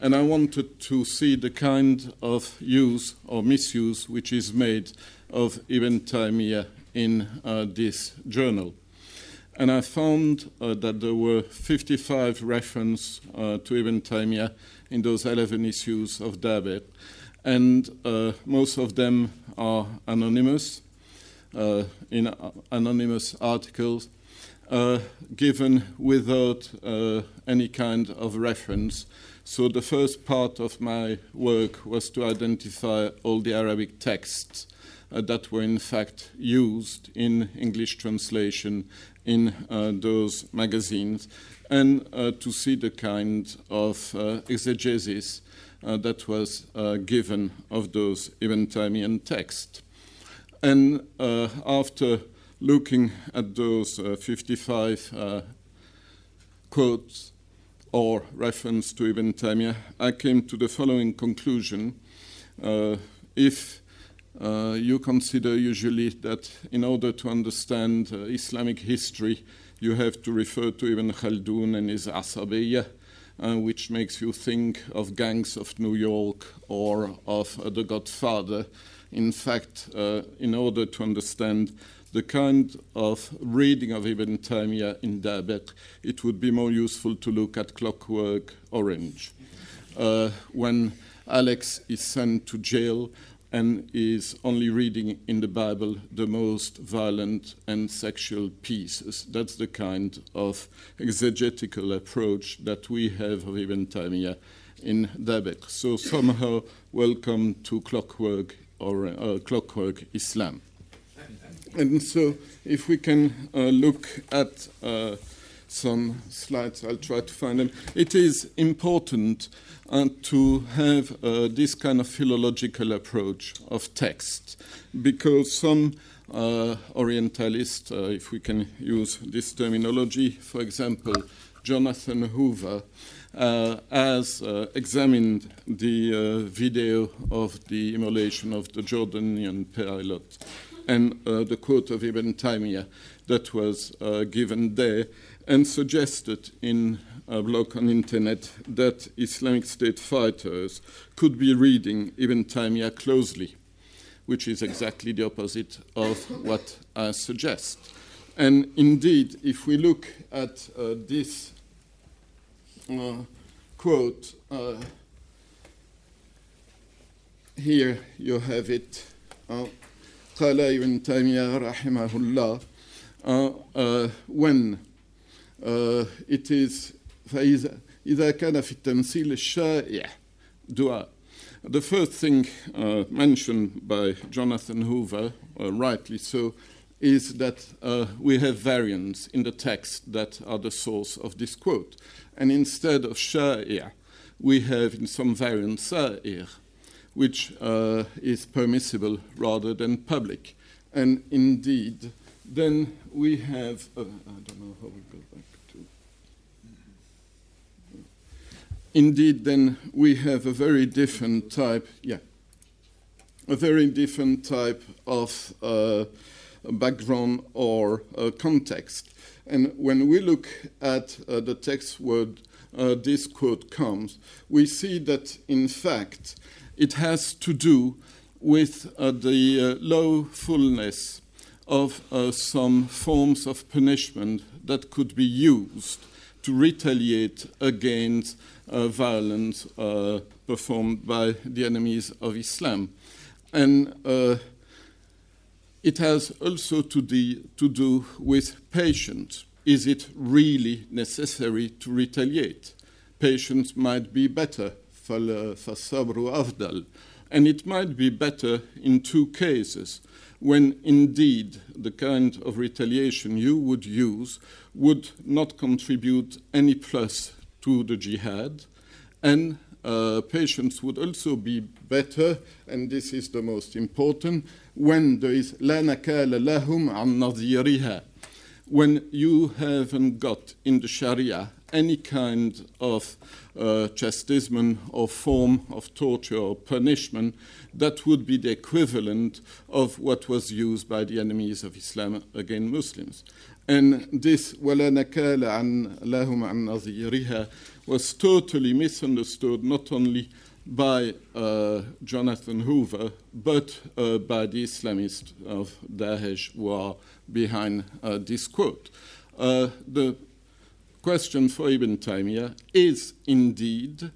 And I wanted to see the kind of use or misuse which is made of Ibn in uh, this journal. And I found uh, that there were 55 references uh, to Ibn in those 11 issues of Dabiq, and uh, most of them are anonymous, uh, in uh, anonymous articles, uh, given without uh, any kind of reference. So the first part of my work was to identify all the Arabic texts that were in fact used in English translation in uh, those magazines and uh, to see the kind of uh, exegesis that was given of those Ibn Taymiyyah texts. And after looking at those uh, 55 uh, quotes or reference to Ibn Taymiyyah, I came to the following conclusion. Uh, if uh, you consider usually that in order to understand uh, Islamic history, you have to refer to Ibn Khaldun and his Asabiyya, uh, which makes you think of gangs of New York or of The Godfather. In fact, in order to understand the kind of reading of Ibn Taymiyyah in Dabiq, it would be more useful to look at Clockwork Orange. Uh, when Alex is sent to jail and is only reading in the Bible the most violent and sexual pieces. That's the kind of exegetical approach that we have of Ibn Taymiyyah in Dabiq. So somehow, welcome to Clockwork or uh, Clockwork Islam. And so, if we can uh, look at uh, some slides, I'll try to find them. It is important uh, to have uh, this kind of philological approach of text because some uh, Orientalists, uh, if we can use this terminology, for example, Jonathan Hoover, uh, has uh, examined the video of the immolation of the Jordanian pilot and the quote of Ibn Taymiyyah that was given there, and suggested in a blog on internet that Islamic State fighters could be reading Ibn Taymiyyah closely, which is exactly the opposite of what I suggest. And indeed, if we look at uh, this uh, quote, uh, here you have it. Uh, قال ابن تيمية رحمه الله uh, uh, when uh, it is فإذا إذا كان في التمثيل الشائع دعاء the first thing uh, mentioned by Jonathan Hoover, uh, rightly so, is that uh, we have variants in the text that are the source of this quote. And instead of sha'ir, we have in some variants sa'ir, which uh, is permissible rather than public. And indeed, then we have, uh, I don't know how we go back to. Indeed, then we have a very different type, yeah, a very different type of uh, background or uh, context. And when we look at uh, the text where uh, this quote comes, we see that in fact it has to do with uh, the low fullness of uh, some forms of punishment that could be used to retaliate against violence performed by the enemies of Islam. And it has also to, de- to do with patience. Is it really necessary to retaliate? Patience might be better, فَالصَّبْرُ أَفْضَلُ And it might be better in two cases when indeed the kind of retaliation you would use would not contribute any plus to the jihad, and uh, patience would also be better, and this is the most important, when there is لا نكال لهم عن نظيرها when you haven't got in the Sharia any kind of uh, chastisement or form of torture or punishment that would be the equivalent of what was used by the enemies of Islam against Muslims. And this وَلَا نَكَالَ عَنْ لَهُمْ عَنْ نَظِيرِهَا was totally misunderstood not only by uh, Jonathan Hoover, but uh, by the Islamists of Daesh who are behind uh, this quote. Uh, the question for Ibn Taymiyyah is indeed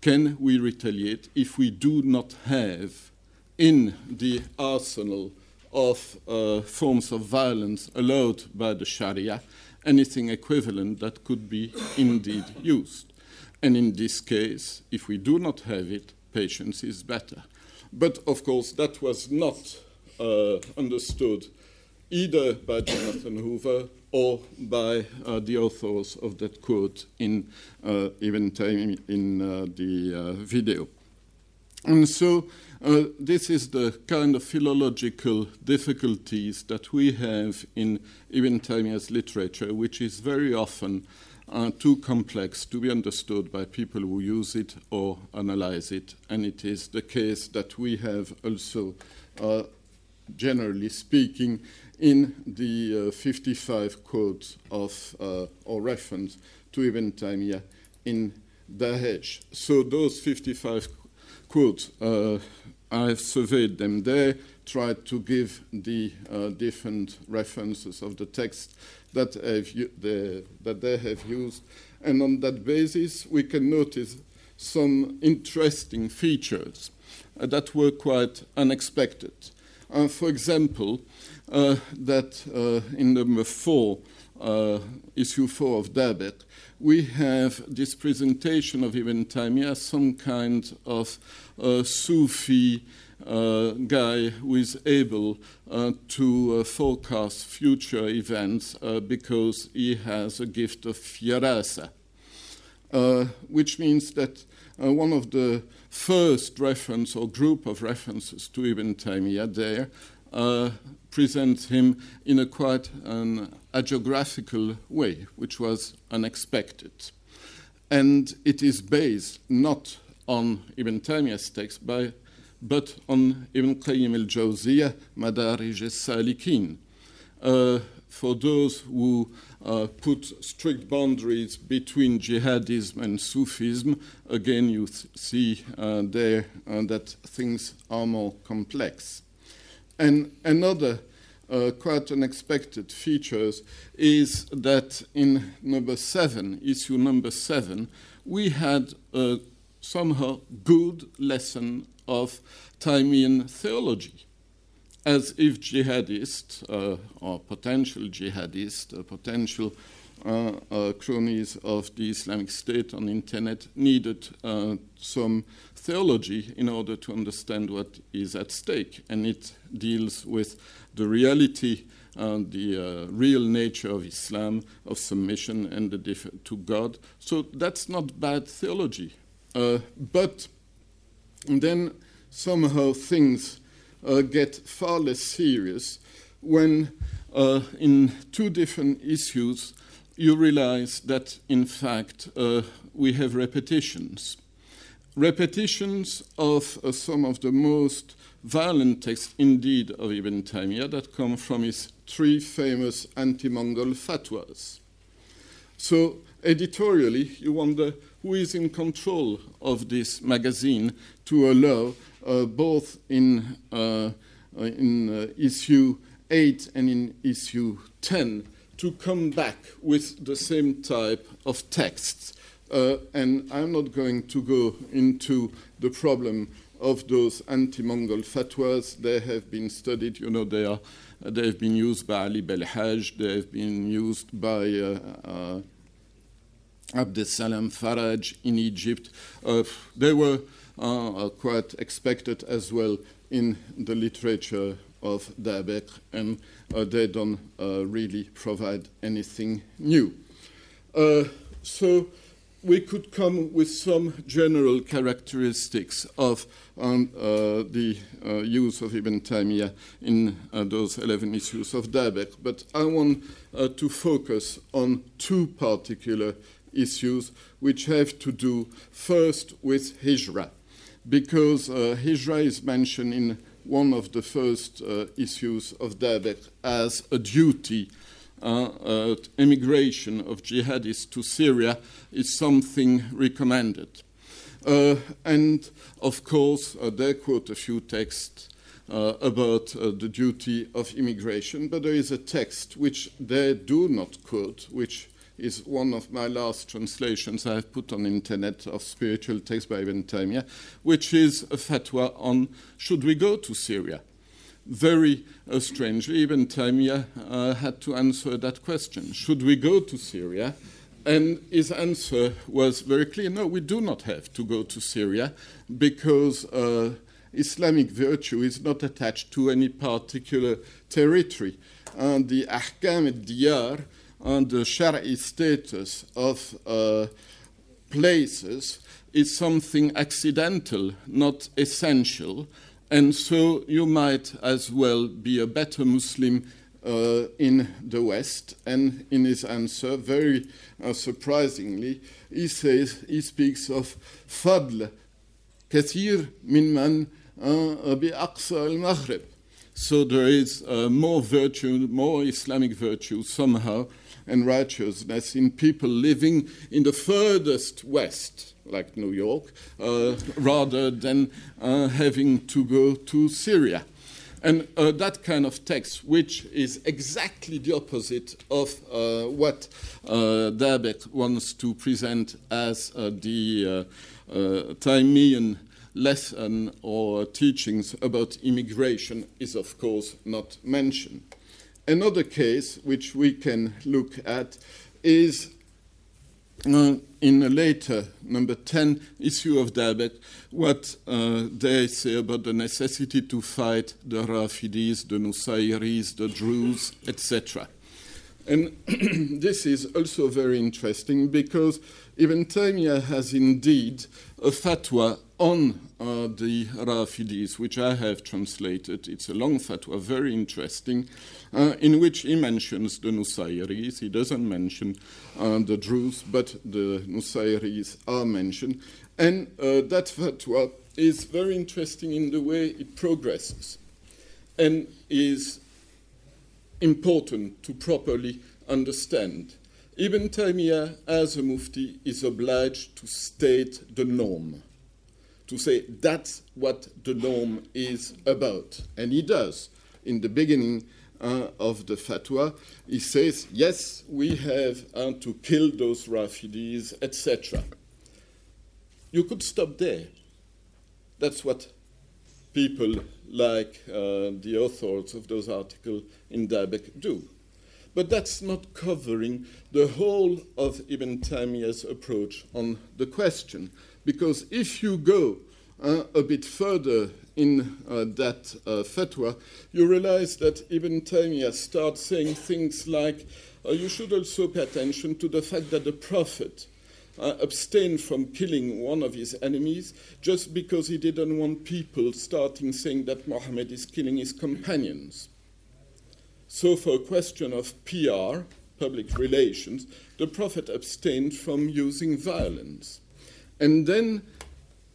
can we retaliate if we do not have in the arsenal of uh, forms of violence allowed by the Sharia anything equivalent that could be indeed used? And in this case, if we do not have it, patience is better. But of course, that was not uh, understood either by Jonathan Hoover or by uh, the authors of that quote in uh, even time in uh, the uh, video. And so uh, this is the kind of philological difficulties that we have in Ibn Taymiyyah's literature, which is very often uh, too complex to be understood by people who use it or analyze it. And it is the case that we have also, generally speaking, in the uh, 55 quotes of uh, or reference to Ibn Taymiyyah in Daesh. So those 55 quotes, uh, I've surveyed them there, tried to give the uh, different references of the text that, the, that they have used. And on that basis, we can notice some interesting features uh, that were quite unexpected. Uh, for example, that uh, in number four, uh, issue four of Dabiq, we have this presentation of Ibn Taymiyyah, some kind of uh, Sufi uh, guy who is able uh, to uh, forecast future events uh, because he has a gift of firasa, uh, which means that uh, one of the first reference or group of references to Ibn Taymiyyah there presents him in a quite an hagiographical way, which was unexpected. And it is based not on Ibn Taymiyyah's text, by but on Ibn Qayyim al Jawziyah, Madarij al Salikin. Uh, for those who uh, put strict boundaries between jihadism and Sufism, again, you see uh, there uh, that things are more complex. And another uh, quite unexpected features is that in number seven, issue number seven, we had a somehow good lesson of Taimian theology, as if jihadists uh, or potential jihadists, uh, potential uh, uh, cronies of the Islamic State on the internet needed uh, some theology in order to understand what is at stake, and it deals with the reality and the uh, real nature of Islam, of submission and the diff- to God. So that's not bad theology. Uh, but then somehow things uh, get far less serious when, uh, in two different issues, you realize that in fact uh, we have repetitions. Repetitions of uh, some of the most violent texts indeed of Ibn Taymiyyah that come from his three famous anti Mongol fatwas. So, editorially, you wonder who is in control of this magazine to allow uh, both in, uh, uh in uh, issue 8 and in issue 10 to come back with the same type of texts. Uh, and I'm not going to go into the problem of those anti-Mongol fatwas. They have been studied. You know, they are they have been used by Ali Belhaj. They have been used by uh, uh, Abdesalam Faraj in Egypt. Uh, they were uh, quite expected as well in the literature of Dabiq, and uh, they don't uh, really provide anything new. Uh, so we could come with some general characteristics of um, uh, the uh, use of Ibn Taymiyyah in uh, those 11 issues of Dabiq, but I want to focus on two particular issues which have to do first with Hijra, because Hijra is mentioned in one of the first uh, issues of Dabiq as a duty. Uh, uh, immigration of jihadists to Syria is something recommended. Uh, and of course, uh, they quote a few texts uh, about the duty of immigration, but there is a text which they do not quote, which is one of my last translations I have put on internet of spiritual texts by Ibn Taymiyyah, which is a fatwa on should we go to Syria. Very uh, strangely, Ibn Taymiyyah uh, had to answer that question: Should we go to Syria? And his answer was very clear: No, we do not have to go to Syria because. Uh, Islamic virtue is not attached to any particular territory. And the Ahkam al-Diyar and the Shari status of uh, places is something accidental, not essential. And so you might as well be a better Muslim uh, in the West. And in his answer, very uh, surprisingly, he says he speaks of fadl kathir min man uh, bi-aqsa al-Maghrib. So there is uh, more virtue, more Islamic virtue somehow, and righteousness in people living in the furthest west like New York, uh, rather than uh, having to go to Syria. And uh, that kind of text, which is exactly the opposite of uh, what uh, wants to present as uh, the uh, Taimian lesson or teachings about immigration, is of course not mentioned. Another case which we can look at is uh, in a later number 10 issue of Dabiq, what uh, they say about the necessity to fight the Rafidis, the Nusayris, the Druze, etc. And [clears throat] this is also very interesting because Ibn Taymiyyah has indeed a fatwa on uh, the Rafidis, which I have translated. It's a long fatwa, very interesting, uh, in which he mentions the Nusayris. He doesn't mention uh, the Druze, but the Nusayris are mentioned. And uh, that fatwa is very interesting in the way it progresses and is important to properly understand. Ibn Taymiyyah, as a mufti, is obliged to state the norm to say that's what the norm is about. And he does. In the beginning uh, of the fatwa, he says, yes, we have uh, to kill those Rafidis, etc. You could stop there. That's what people like uh, the authors of those articles in Dabiq do. But that's not covering the whole of Ibn Taymiyyah's approach on the question. Because if you go uh, a bit further in uh, that uh, fatwa, you realize that Ibn Taymiyyah starts saying things like, uh, you should also pay attention to the fact that the Prophet uh, abstained from killing one of his enemies just because he didn't want people starting saying that Muhammad is killing his companions. So, for a question of PR, public relations, the Prophet abstained from using violence. And then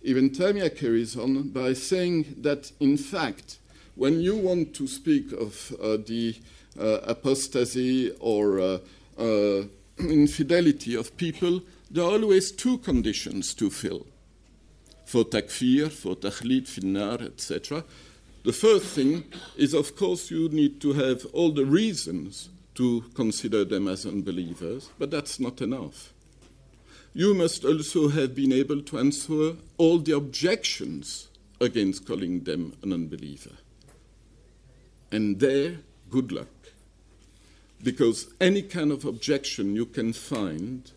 Ibn Taymiyyah carries on by saying that, in fact, when you want to speak of uh, the uh, apostasy or uh, uh infidelity of people, there are always two conditions to fill for takfir, for takhlid, finnar, etc. The first thing is, of course, you need to have all the reasons to consider them as unbelievers, but that's not enough. You must also have been able to answer all the objections against calling them an unbeliever. And there, good luck. Because any kind of objection you can find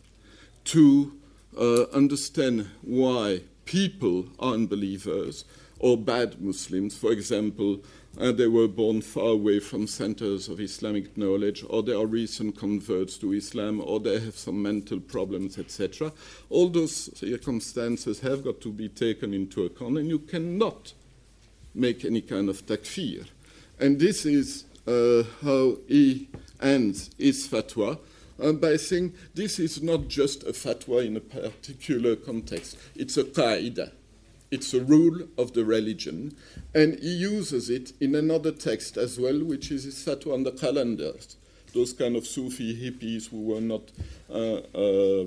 to uh, understand why people are unbelievers or bad Muslims. For example, uh, they were born far away from centers of Islamic knowledge, or they are recent converts to Islam, or they have some mental problems, etc. All those circumstances have got to be taken into account, and you cannot make any kind of takfir. And this is uh, how he ends his fatwa. Uh, by saying this is not just a fatwa in a particular context, it's a qaida it's a rule of the religion, and he uses it in another text as well, which is his fatwa on the Qalandars. Those kind of Sufi hippies who were not uh, uh,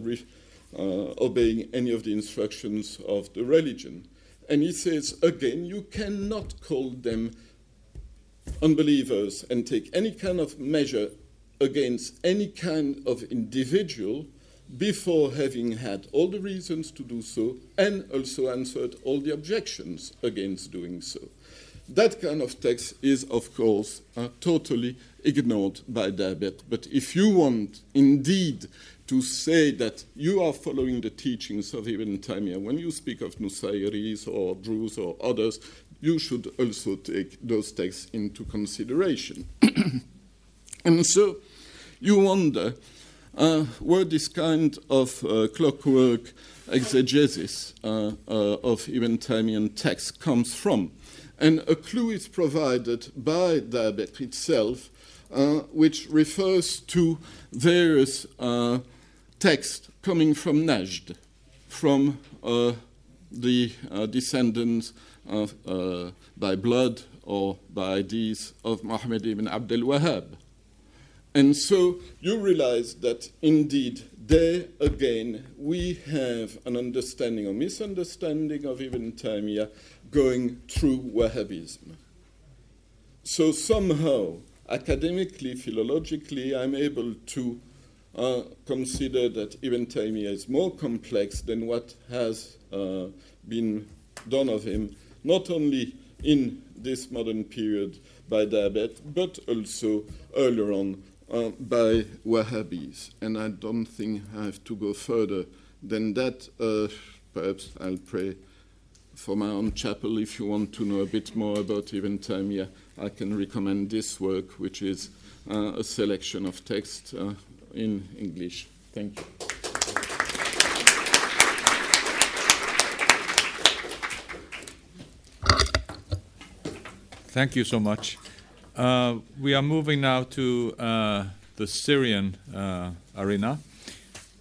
uh, obeying any of the instructions of the religion. And he says, again, you cannot call them unbelievers and take any kind of measure against any kind of individual before having had all the reasons to do so and also answered all the objections against doing so. That kind of text is, of course, uh, totally ignored by Dabiq. But if you want indeed to say that you are following the teachings of Ibn Taymiyyah, when you speak of Nusayris or Druze or others, you should also take those texts into consideration. [coughs] and so you wonder uh, where this kind of uh, clockwork exegesis uh, of Ibn Taymiyyah text comes from. And a clue is provided by Dabiq itself, which refers to various texts coming from Najd, from the descendants of, by blood or by deeds of Muhammad ibn Abdul Wahhab. And so you realize that indeed, there again, we have an understanding or misunderstanding of Ibn Taymiyyah going through Wahhabism. So somehow, academically, philologically, I'm able to uh, consider that Ibn Taymiyyah is more complex than what has uh, been done of him, not only in this modern period by Dabiq, but also earlier on uh, by Wahhabis. And I don't think I have to go further than that. Uh, perhaps I'll pray for my own chapel. If you want to know a bit more about Ibn Taymiyyah, I can recommend this work, which is uh, a selection of texts uh, in English. Thank you. Thank you so much. Uh, we are moving now to uh, the Syrian uh, arena,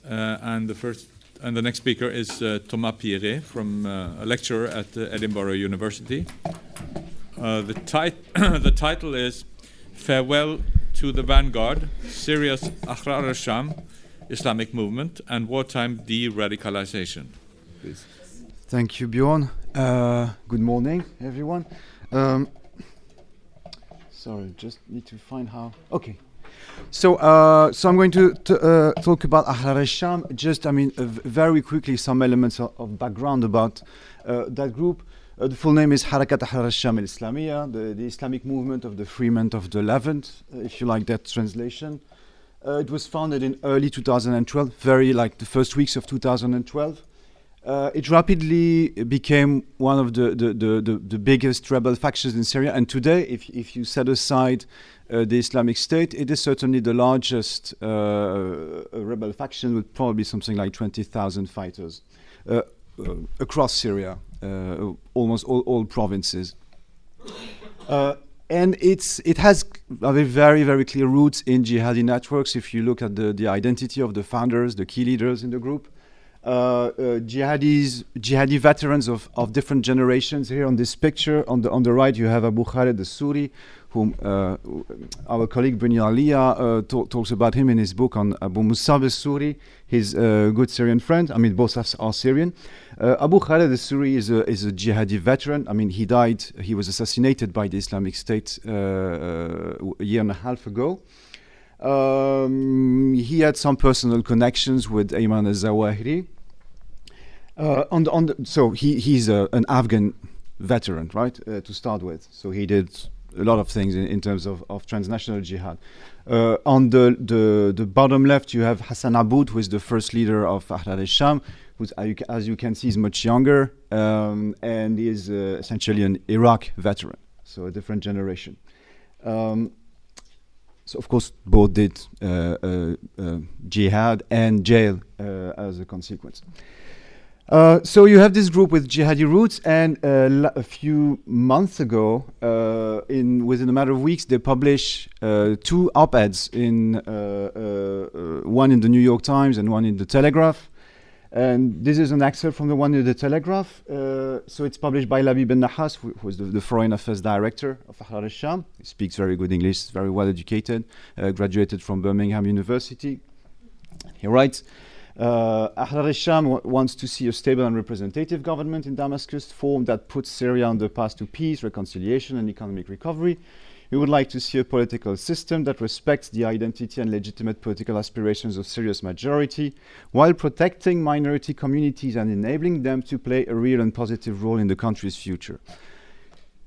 uh, and the first and the next speaker is uh, Thomas Pierret, from a lecturer at Edinburgh University. the, tit- [coughs] the title is "Farewell to the Vanguard: Syria's Ahrar al-Sham Islamic Movement and Wartime De-Radicalization." Thank you, Bjorn. good morning, everyone. Um, Sorry, just need to find how. Okay. So, uh, so I'm going to, uh, talk about Ahrar al-Sham. Just, I mean, uh, very quickly, some elements of, of background about uh, that group. Uh, the full name is Harakat al-Sham al-Islamiyya, the, the Islamic movement of the Freemen of the Levant, uh, if you like that translation. it was founded in early 2012, very like the first weeks of 2012. Uh, it rapidly became one of the, the, the, the, biggest rebel factions in Syria. And today, if, if you set aside uh, the Islamic State, it is certainly the largest uh, rebel faction with probably something like 20,000 fighters uh, uh, across Syria, uh, almost all, all provinces. and it's, it has very, very clear roots in jihadi networks. If you look at the, the identity of the founders, the key leaders in the group, Uh, uh, jihadis, jihadi veterans of, of different generations. Here on this picture, on the on the right, you have Abu Khaled al-Suri, whom uh, our colleague Brynjar Lia uh, talks about him in his book on Abu Musab al-Suri, his good Syrian friend. I mean, both of us are Syrian. Abu Khaled al-Suri is a, is a jihadi veteran. I mean, he died, he was assassinated by the Islamic State a year and a half ago. Um, he had some personal connections with Ayman al-Zawahiri. Uh, on the, on the, so he, he's a, an Afghan veteran, right, uh, to start with. So he did a lot of things in, in terms of, of transnational jihad. Uh, on the, the, the bottom left, you have Hassan Aboud, who is the first leader of Ahrar al-Sham, who, as you can see, is much younger um, and is uh, essentially an Iraq veteran, so a different generation. Um, so of course, both did uh, uh, uh, jihad and jail as a consequence. Uh, so you have this group with jihadi roots, and uh, a few months ago, uh, in within a matter of weeks, they publish two op-eds in one in the New York Times and one in the Telegraph, and this is an excerpt from the one in the Telegraph. Uh, so it's published by Labib Ben Nahas, who, who is the, the, Foreign Affairs Director of Ahrar al-Sham. He speaks very good English, very well educated, uh, graduated from Birmingham University. He writes, uh, Ahrar al-Sham wants to see a stable and representative government in Damascus, form that puts Syria on the path to peace, reconciliation, and economic recovery. We would like to see a political system that respects the identity and legitimate political aspirations of Syria's majority, while protecting minority communities and enabling them to play a real and positive role in the country's future.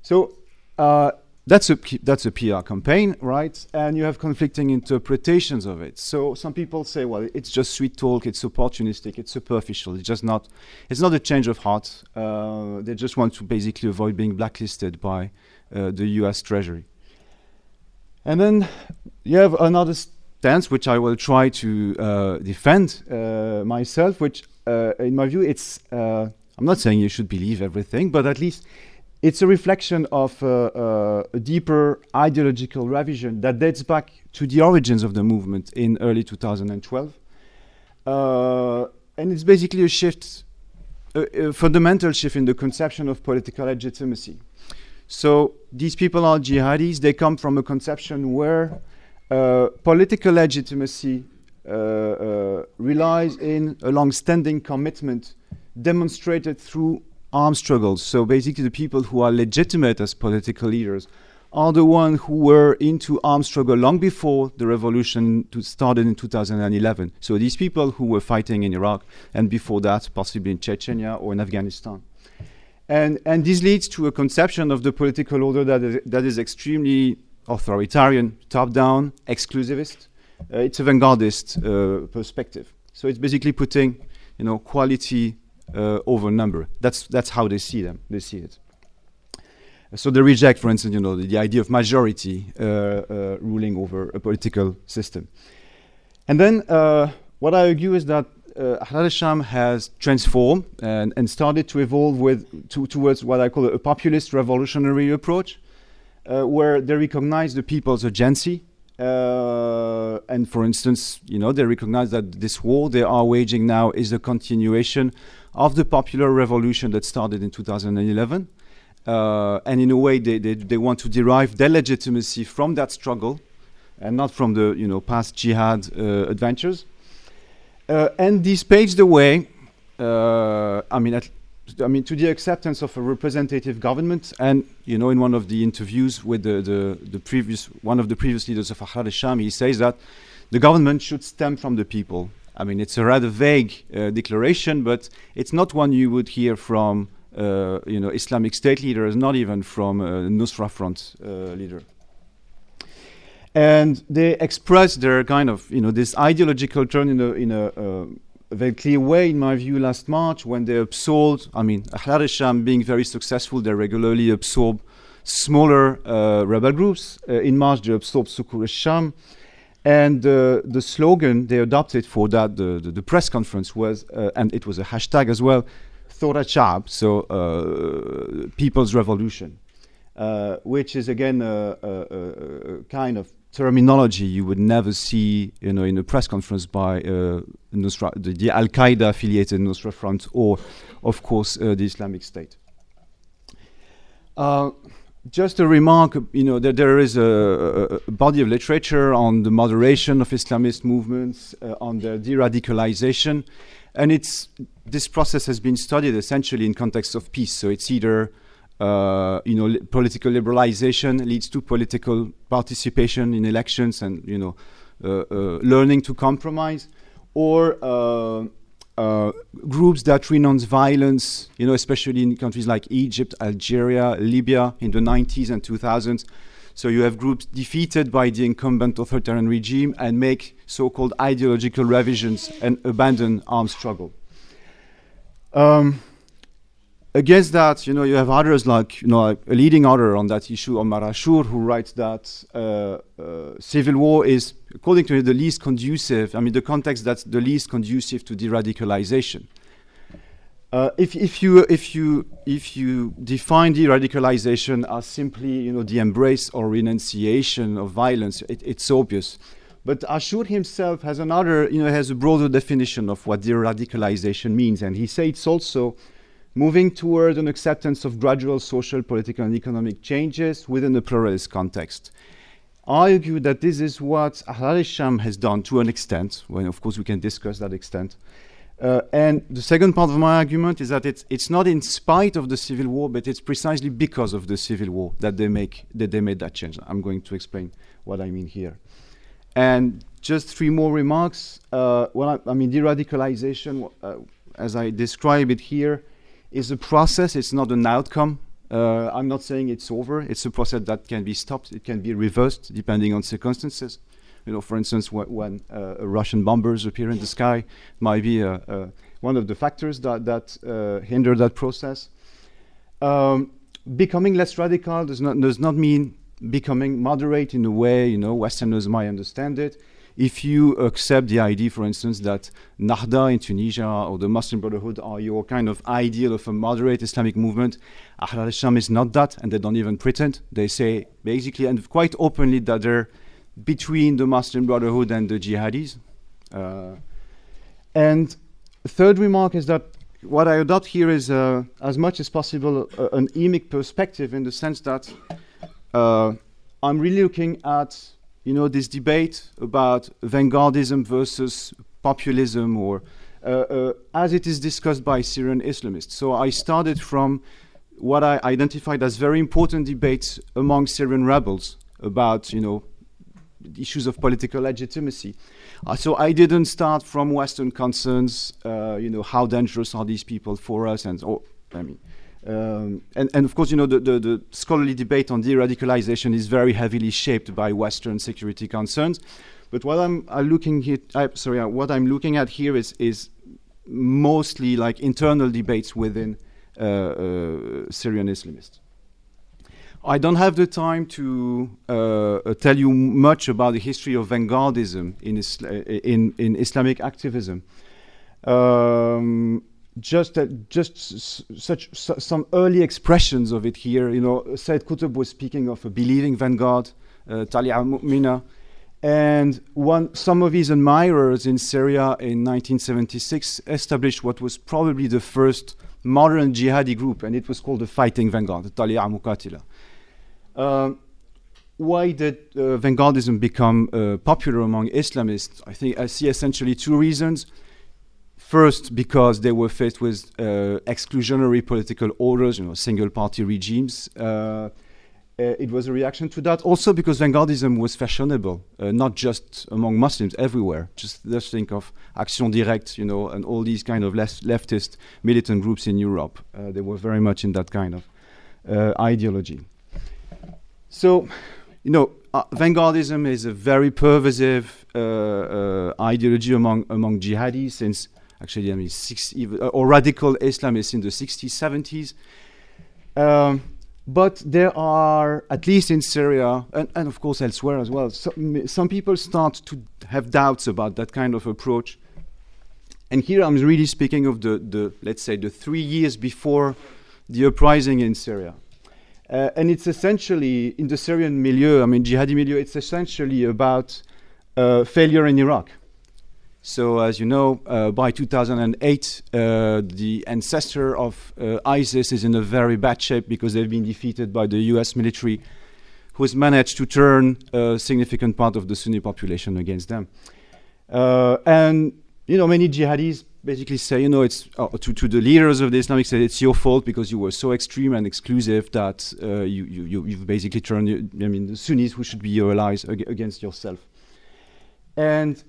So uh, that's a that's a PR campaign, right? And you have conflicting interpretations of it. So some people say, well, it's just sweet talk, it's opportunistic, it's superficial, it's just not, it's not a change of heart. Uh, they just want to basically avoid being blacklisted by uh, the U.S. Treasury. And then you have another stance which I will try to uh, defend uh, myself, which, uh, in my view, it's. Uh, I'm not saying you should believe everything, but at least it's a reflection of uh, a deeper ideological revision that dates back to the origins of the movement in early 2012. and it's basically a shift, a fundamental shift in the conception of political legitimacy. So these people are jihadis. They come from a conception where uh, political legitimacy uh, uh, relies in a long-standing commitment demonstrated through armed struggles. So basically, the people who are legitimate as political leaders are the ones who were into armed struggle long before the revolution started in 2011. So these people who were fighting in Iraq and before that, possibly in Chechnya or in Afghanistan. And, and this leads to a conception of the political order that is, that is extremely authoritarian, top down, exclusivist. Uh, it's a vanguardist uh, perspective. So it's basically putting you know, quality uh, over number. That's, that's how they see them. They see it. So they reject, for instance, you know, the, the idea of majority uh, uh, ruling over a political system. And then uh, what I argue is that uh, al-Sham has transformed and, and, started to evolve with to, towards what I call a, populist revolutionary approach, uh, where they recognize the people's agency. Uh, and for instance, you know, they recognize that this war they are waging now is a continuation of the popular revolution that started in 2011. Uh, and in a way, they, they, they want to derive their legitimacy from that struggle and not from the you know, past jihad uh, adventures. Uh, and this paved the way. Uh, I mean, at, I mean, to the acceptance of a representative government. And you know, in one of the interviews with the, the, the previous one of the previous leaders of Ahrar al-Sham, he says that the government should stem from the people. I mean, it's a rather vague uh, declaration, but it's not one you would hear from, uh, you know, Islamic State leaders, not even from uh, Nusra Front uh, leader. And they expressed their kind of, you know, this ideological turn in a, in a, uh, very clear way, in my view, last March when they absorbed, I mean, al-Sham being very successful, they regularly absorb smaller uh, rebel groups. in March, they absorbed Sukur al-Sham. And uh, the slogan they adopted for that, the, the, the press conference was, uh, and it was a hashtag as well, Thora Chab, so uh, People's Revolution, uh, which is again a, a, a, kind of terminology you would never see you know, in a press conference by uh, Nusra, the, the Al Qaeda affiliated Nusra Front or, of course, uh, the Islamic State just a remark, you know, that there is a, a, body of literature on the moderation of Islamist movements, uh, on their de-radicalization, and it's this process has been studied essentially in context of peace. So it's either uh, you know li political liberalization leads to political participation in elections and you know uh, uh learning to compromise, or uh, uh, groups that renounce violence, you know, especially in countries like Egypt, Algeria, Libya in the 90s and 2000s. So you have groups defeated by the incumbent authoritarian regime and make so-called ideological revisions and abandon armed struggle. Um, against that, you know, you have others like, you know, a leading author on that issue, Omar Ashour, who writes that uh, uh, civil war is, according to him, the least conducive, I mean, the context that's the least conducive to de-radicalization. Uh, if, if, you, if, you, if you define de-radicalization as simply, you know, the embrace or renunciation of violence, it, it's obvious. But Ashour himself has another, you know, has a broader definition of what de-radicalization means, and he says it's also moving toward an acceptance of gradual social, political, and economic changes within a pluralist context. I argue that this is what al-Sham has done to an extent, when of course we can discuss that extent. Uh, and the second part of my argument is that it's, it's not in spite of the civil war, but it's precisely because of the civil war that they, make, that they made that change. I'm going to explain what I mean here. And just three more remarks. Uh, well, I, I mean, de-radicalization, uh, as I describe it here, is a process, it's not an outcome. Uh, I'm not saying it's over. It's a process that can be stopped. It can be reversed depending on circumstances. You know, for instance, wh when uh, Russian bombers appear in the sky, might be uh, uh one of the factors that, that uh, hinder that process. Um, becoming less radical does not, does not mean becoming moderate in a way, you know, Westerners might understand it if you accept the idea, for instance, that Nahda in Tunisia or the Muslim Brotherhood are your kind of ideal of a moderate Islamic movement, Ahrar al-Sham is not that, and they don't even pretend. They say basically and quite openly that they're between the Muslim Brotherhood and the jihadis. Uh, and third remark is that what I adopt here is, uh, as much as possible, uh, an emic perspective in the sense that uh, I'm really looking at you know, this debate about vanguardism versus populism, or uh, uh, as it is discussed by Syrian Islamists. So I started from what I identified as very important debates among Syrian rebels about, you know, issues of political legitimacy. Uh, so I didn't start from Western concerns, uh, you know, how dangerous are these people for us, and oh, I mean, um, and, and, of course, you know, the, the, the scholarly debate on de-radicalization is very heavily shaped by Western security concerns. But what I'm uh, looking here, uh, sorry, uh, what I'm looking at here is, is mostly like internal debates within uh, uh, Syrian Islamists. I don't have the time to uh, tell you much about the history of vanguardism in, in, in Islamic activism. Um, just uh, just such some early expressions of it here. You know, Said Qutb was speaking of a believing vanguard, uh, Talia Mu'mina, and one some of his admirers in Syria in 1976 established what was probably the first modern jihadi group, and it was called the Fighting Vanguard, the Talia Muqatila. Uh, why did uh, vanguardism become uh, popular among Islamists? I think I see essentially two reasons First, because they were faced with uh, exclusionary political orders, you know, single-party regimes. Uh, uh, it was a reaction to that. Also, because vanguardism was fashionable, uh, not just among Muslims, everywhere. Just just think of Action Directe, you know, and all these kind of left leftist militant groups in Europe. Uh, they were very much in that kind of ideology. So, you know, uh, vanguardism is a very pervasive uh, uh, ideology among among jihadis since actually I mean six uh, or radical Islamists in the 60s 70s. Um, but there are at least in Syria and, and of course elsewhere as well. Some, some people start to have doubts about that kind of approach. And here I'm really speaking of the, the let's say the three years before the uprising in Syria. Uh, and it's essentially in the Syrian milieu, I mean, jihadi milieu, it's essentially about uh, failure in Iraq. So, as you know, uh, by 2008, uh, the ancestor of uh, ISIS is in a very bad shape because they've been defeated by the US military, who has managed to turn a significant part of the Sunni population against them. Uh, and, you know, many jihadis basically say, you know, it's uh, to, to the leaders of the Islamic State, it's your fault because you were so extreme and exclusive that uh, you, you, you've basically turned, I mean, the Sunnis who should be your allies ag- against yourself. And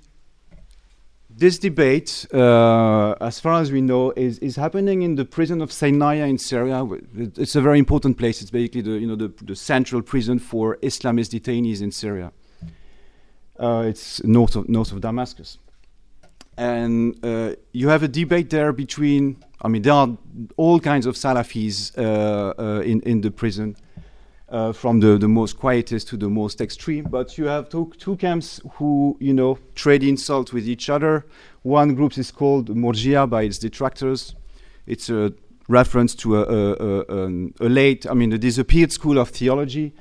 this debate, uh, as far as we know, is, is happening in the prison of Saydnaya in Syria. It's a very important place. It's basically the, you know, the, the central prison for Islamist detainees in Syria. Uh, it's north of, north of Damascus. And uh, you have a debate there between, I mean, there are all kinds of Salafis uh, uh, in, in the prison uh, from the, the most quietest to the most extreme. But you have two, two camps who, you know, trade insults with each other. One group is called Murjia by its detractors. It's a reference to a, a, a, a late, I mean, a disappeared school of theology.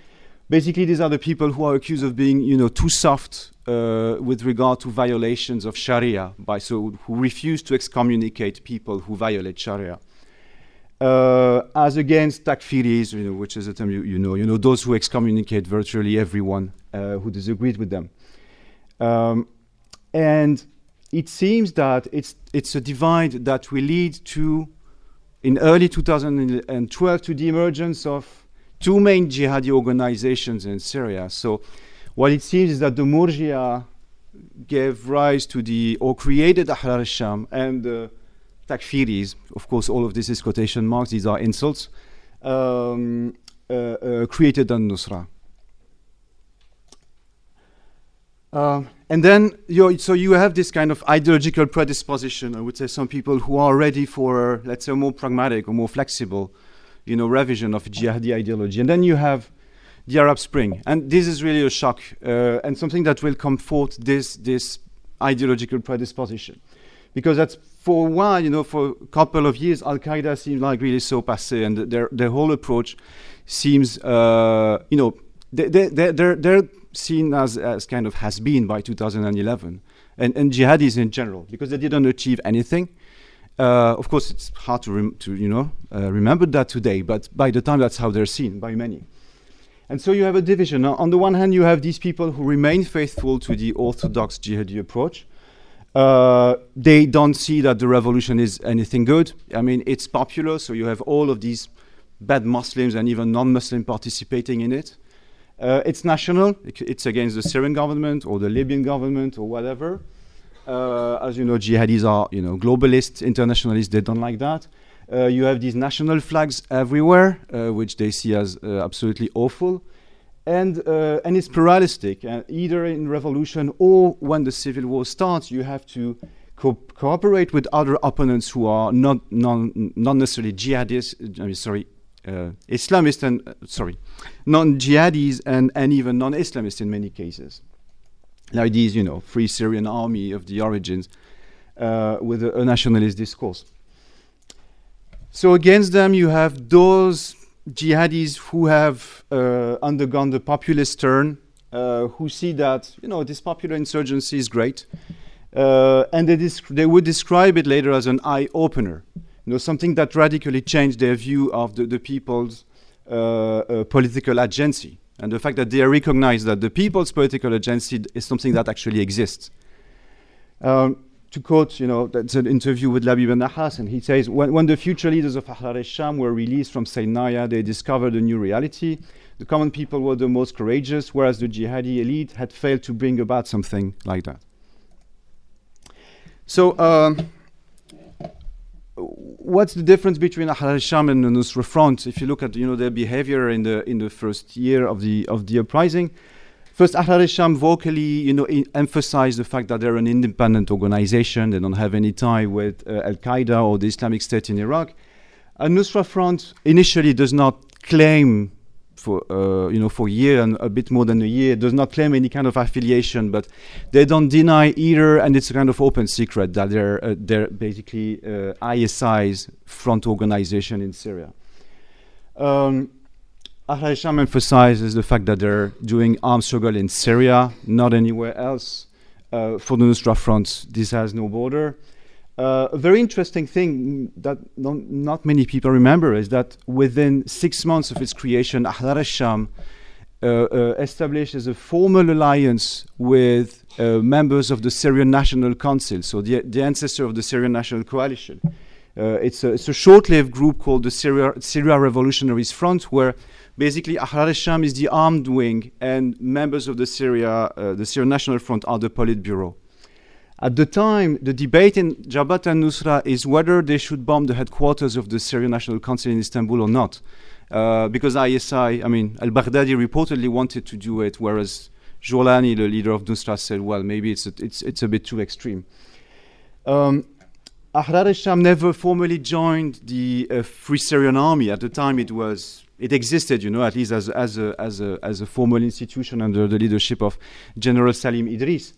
Basically, these are the people who are accused of being, you know, too soft uh, with regard to violations of Sharia, by so who refuse to excommunicate people who violate Sharia uh, as against takfiris, you know, which is a term you, you know, you know, those who excommunicate virtually everyone uh, who disagreed with them. Um, and it seems that it's, it's a divide that will lead to, in early 2012, to the emergence of two main jihadi organizations in Syria. So what it seems is that the Murjia gave rise to the, or created Ahrar al-Sham and the takfiris, of course, all of this is quotation marks, these are insults, um, uh, uh, created an Nusra. Uh, and then, you so you have this kind of ideological predisposition. I would say some people who are ready for, let's say, a more pragmatic or more flexible, you know, revision of jihadi ideology. And then you have the Arab Spring, and this is really a shock uh, and something that will comfort this this ideological predisposition, because that's for a while, you know, for a couple of years, Al Qaeda seemed like really so passé, and their their whole approach seems, uh, you know, they they they're, they're, they're seen as as kind of has been by 2011, and and jihadis in general, because they didn't achieve anything. Uh, of course, it's hard to to you know uh, remember that today, but by the time that's how they're seen by many. And so you have a division. Now, on the one hand, you have these people who remain faithful to the orthodox jihadi approach. Uh, they don't see that the revolution is anything good. I mean, it's popular, so you have all of these bad Muslims and even non-Muslim participating in it. Uh, it's national. It's against the Syrian government or the Libyan government or whatever. Uh, as you know, jihadis are, you know, globalists, internationalists. They don't like that. Uh, you have these national flags everywhere, uh, which they see as absolutely awful, and uh, and it's pluralistic. Uh, either in revolution or when the civil war starts, you have to co- cooperate with other opponents who are not non, not necessarily jihadists. I mean, sorry, uh, Islamists and uh, sorry, non-jihadis and and even non-Islamists in many cases. Like these, you know, Free Syrian Army of the origins, uh, with a, a nationalist discourse. So against them, you have those jihadis who have uh, undergone the populist turn, uh, who see that you know this popular insurgency is great, uh, and they, they would describe it later as an eye opener, you know, something that radically changed their view of the, the people's uh, uh, political agency, and the fact that they recognize that the people's political agency is something that actually exists. Um, to quote, you know, that's an interview with Labib Ben Nahas, and he says, when, when the future leaders of Ahrar al-Sham were released from Saydnaya, they discovered a new reality. The common people were the most courageous, whereas the jihadi elite had failed to bring about something like that. So, um, what's the difference between Ahrar al-Sham and the Nusra Front? If you look at, you know, their behavior in the in the first year of the of the uprising, First, Ahrar al-Sham vocally, you know, emphasized the fact that they're an independent organization. They don't have any tie with uh, Al Qaeda or the Islamic State in Iraq. And Nusra Front initially does not claim for uh, you know for a year and a bit more than a year does not claim any kind of affiliation, but they don't deny either, and it's a kind of open secret that they're uh, they're basically uh, ISI's front organization in Syria. Um, Al-Sham emphasizes the fact that they're doing armed struggle in Syria, not anywhere else. Uh, for the Nusra Front, this has no border. Uh, a very interesting thing that not, not, many people remember is that within six months of its creation, Ahrar al-Sham uh, uh, established as a formal alliance with uh, members of the Syrian National Council, so the, the ancestor of the Syrian National Coalition. Uh, it's a, it's a short-lived group called the Syria, Syria Revolutionaries Front, where basically Ahrar al-Sham is the armed wing, and members of the Syria, uh, the Syrian National Front, are the Politburo. At the time, the debate in Jabhat al-Nusra is whether they should bomb the headquarters of the Syrian National Council in Istanbul or not. Uh, because ISI, I mean, al Baghdadi reportedly wanted to do it, whereas Joulani, the leader of Nusra, said, well, maybe it's a, it's, it's a bit too extreme. Um, Ahrar al-Sham never formally joined the uh, Free Syrian Army. At the time, it was it existed, you know, at least as, as, a, as, a, as a formal institution under the leadership of General Salim Idris.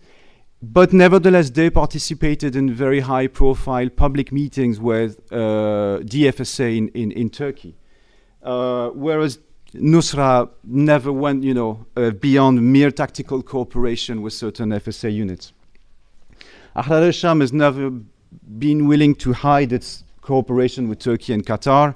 But nevertheless, they participated in very high profile public meetings with uh, the FSA in, in, in Turkey. Uh, whereas Nusra never went, you know, uh, beyond mere tactical cooperation with certain FSA units. Ahrar al-Sham has never been willing to hide its cooperation with Turkey and Qatar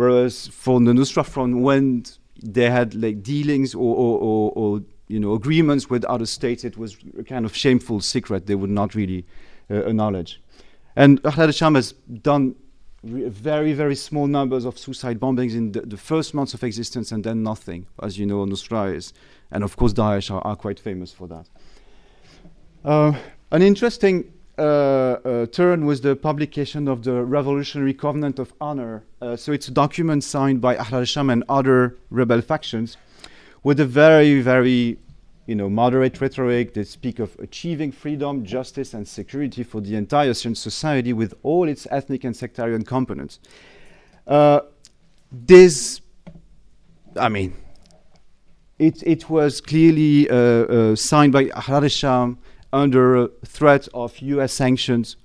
Whereas for the Nusra Front, when they had like dealings or, or, or, or, you know agreements with other states, it was a kind of shameful secret they would not really uh, acknowledge. And Ahrar al-Sham has done very, very small numbers of suicide bombings in the, the, first months of existence and then nothing. As you know, Nusra is, and of course Daesh are, are quite famous for that. Uh, an interesting turn was the publication of the Revolutionary Covenant of Honor. Uh, so it's a document signed by Ahrar al-Sham and other rebel factions with a very, very you know, moderate rhetoric. They speak of achieving freedom, justice, and security for the entire Syrian society with all its ethnic and sectarian components. Uh, this, I mean, it, it was clearly uh, uh, signed by Ahrar al-Sham under threat of US sanctions.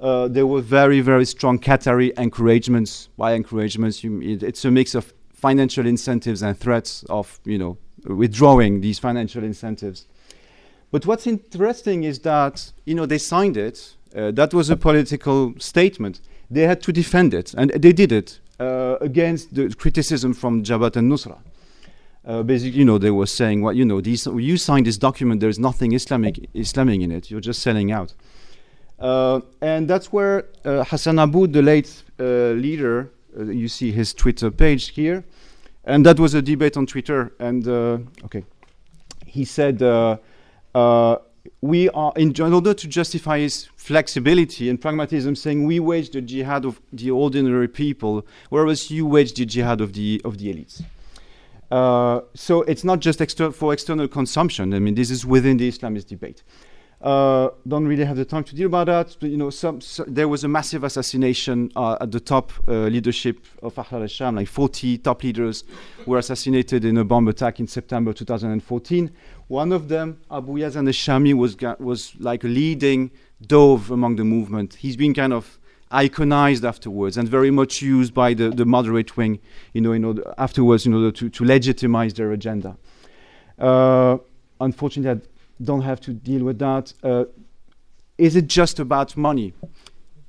Uh, there were very, very strong Qatari encouragements. By encouragements, you, it, it's a mix of financial incentives and threats of, you know, withdrawing these financial incentives. But what's interesting is that, you know, they signed it. Uh, that was a political statement. They had to defend it, and they did it uh, against the criticism from Jabhat and Nusra uh, basically, you know, they were saying, well, you know, these, you signed this document, there's nothing Islamic, Islamic in it, you're just selling out. Uh, and that's where uh, Hassan Aboud, the late uh, leader, uh, you see his Twitter page here, and that was a debate on Twitter. And uh, okay, he said, we are, in, in, order to justify his flexibility and pragmatism, saying we wage the jihad of the ordinary people, whereas you wage the jihad of the, of the elites. Uh, so it's not just exter for external consumption. I mean, this is within the Islamist debate. Uh, don't really have the time to deal about that. But, you know, some, so there was a massive assassination uh, at the top uh, leadership of Ahrar al-Sham. Like 40 top leaders were assassinated in a bomb attack in September 2014. One of them, Abu Yazan al-Shami, was was like a leading dove among the movement. He's been kind of iconized afterwards and very much used by the, the moderate wing, you know, in order, afterwards in order to, to legitimize their agenda. Uh, unfortunately, I don't have to deal with that. Uh, is it just about money?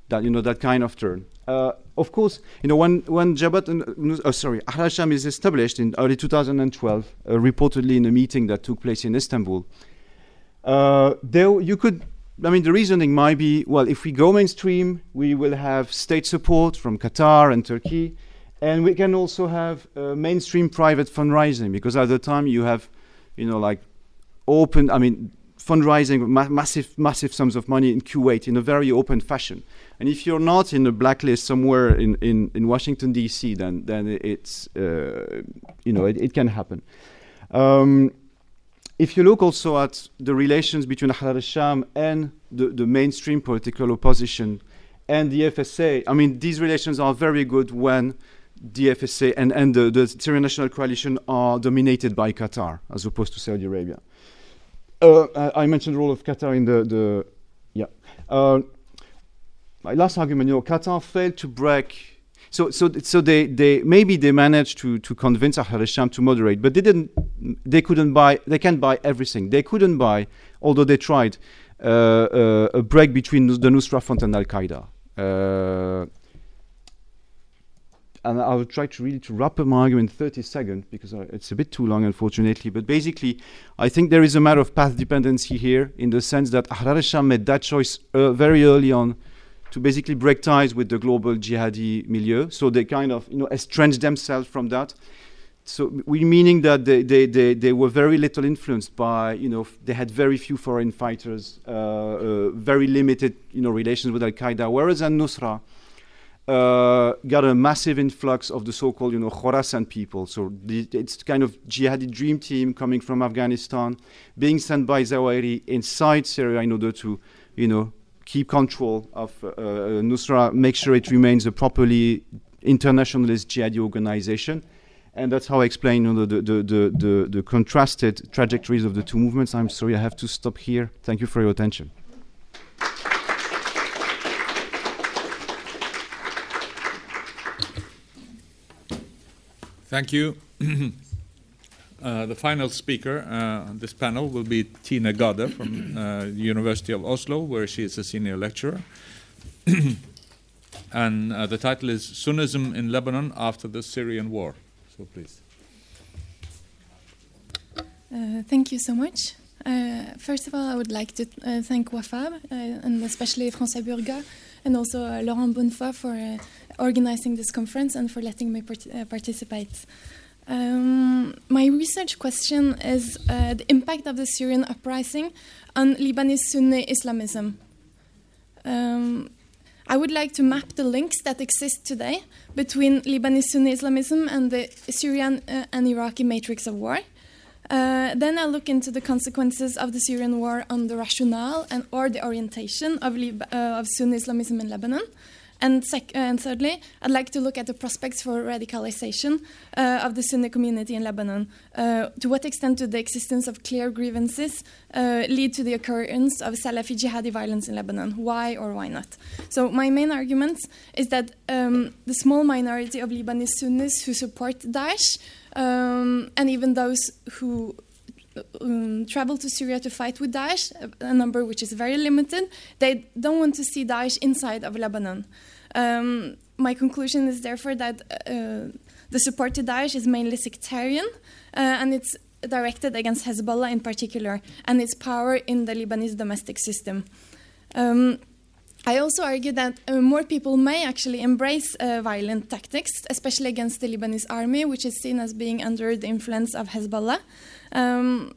That you know that kind of turn. Uh, of course, you know when when Jabhat, oh, sorry, Ahrar al-Sham is established in early 2012, uh, reportedly in a meeting that took place in Istanbul. Uh, there you could I mean, the reasoning might be well, if we go mainstream, we will have state support from Qatar and Turkey, and we can also have uh, mainstream private fundraising because at the time you have, you know, like open, I mean, fundraising ma- massive, massive sums of money in Kuwait in a very open fashion. And if you're not in a blacklist somewhere in, in, in Washington D.C., then then it's uh, you know it, it can happen. Um, if you look also at the relations between Ahrar al-Sham and the, the mainstream political opposition and the FSA, I mean, these relations are very good when the FSA and, and the, the Syrian National Coalition are dominated by Qatar as opposed to Saudi Arabia. Uh, I mentioned the role of Qatar in the, the yeah. Uh, my last argument, you know, Qatar failed to break so, so, so they, they maybe they managed to, to convince al-Sham to moderate, but they didn't. They couldn't buy. They can't buy everything. They couldn't buy, although they tried, uh, uh, a break between the Nusra Front and Al Qaeda. Uh, and I will try to really to wrap up my argument in 30 seconds because it's a bit too long, unfortunately. But basically, I think there is a matter of path dependency here in the sense that Ahrar made that choice uh, very early on to basically break ties with the global jihadi milieu. So they kind of you know estranged themselves from that. So we meaning that they, they, they, they were very little influenced by you know they had very few foreign fighters, uh, uh, very limited you know relations with Al Qaeda. Whereas Al Nusra uh, got a massive influx of the so-called you know Khorasan people. So the, it's kind of jihadi dream team coming from Afghanistan, being sent by Zawahiri inside Syria in order to you know keep control of uh, uh, Nusra, make sure it remains a properly internationalist jihadi organization. And that's how I explain you know, the, the, the, the, the contrasted trajectories of the two movements. I'm sorry, I have to stop here. Thank you for your attention. Thank you. [clears throat] Uh, the final speaker uh, on this panel will be Tine Gade from uh, the University of Oslo, where she is a senior lecturer. [coughs] and uh, the title is Sunnism in Lebanon After the Syrian War. So please. Uh, thank you so much. First of all, I would like to thank WAFAW and especially François Burgat and also Laurent Bonnefoy for organizing this conference and for letting me part- participate. Um, my research question is uh, the impact of the Syrian uprising on Lebanese Sunni Islamism. Um, I would like to map the links that exist today between Lebanese Sunni Islamism and the Syrian uh, and Iraqi matrix of war. Uh, then I'll look into the consequences of the Syrian war on the rationale and or the orientation of, Lib- uh, of Sunni Islamism in Lebanon. And, sec- and thirdly, I'd like to look at the prospects for radicalization uh, of the Sunni community in Lebanon. Uh, to what extent do the existence of clear grievances uh, lead to the occurrence of Salafi jihadi violence in Lebanon? Why or why not? So my main argument is that um, the small minority of Lebanese Sunnis who support Daesh, um, and even those who um, travel to Syria to fight with Daesh, a number which is very limited. They don't want to see Daesh inside of Lebanon. Um, my conclusion is therefore that uh, the support to Daesh is mainly sectarian uh, and it's directed against Hezbollah in particular and its power in the Lebanese domestic system. Um, I also argue that uh, more people may actually embrace uh, violent tactics, especially against the Lebanese army, which is seen as being under the influence of Hezbollah. Um,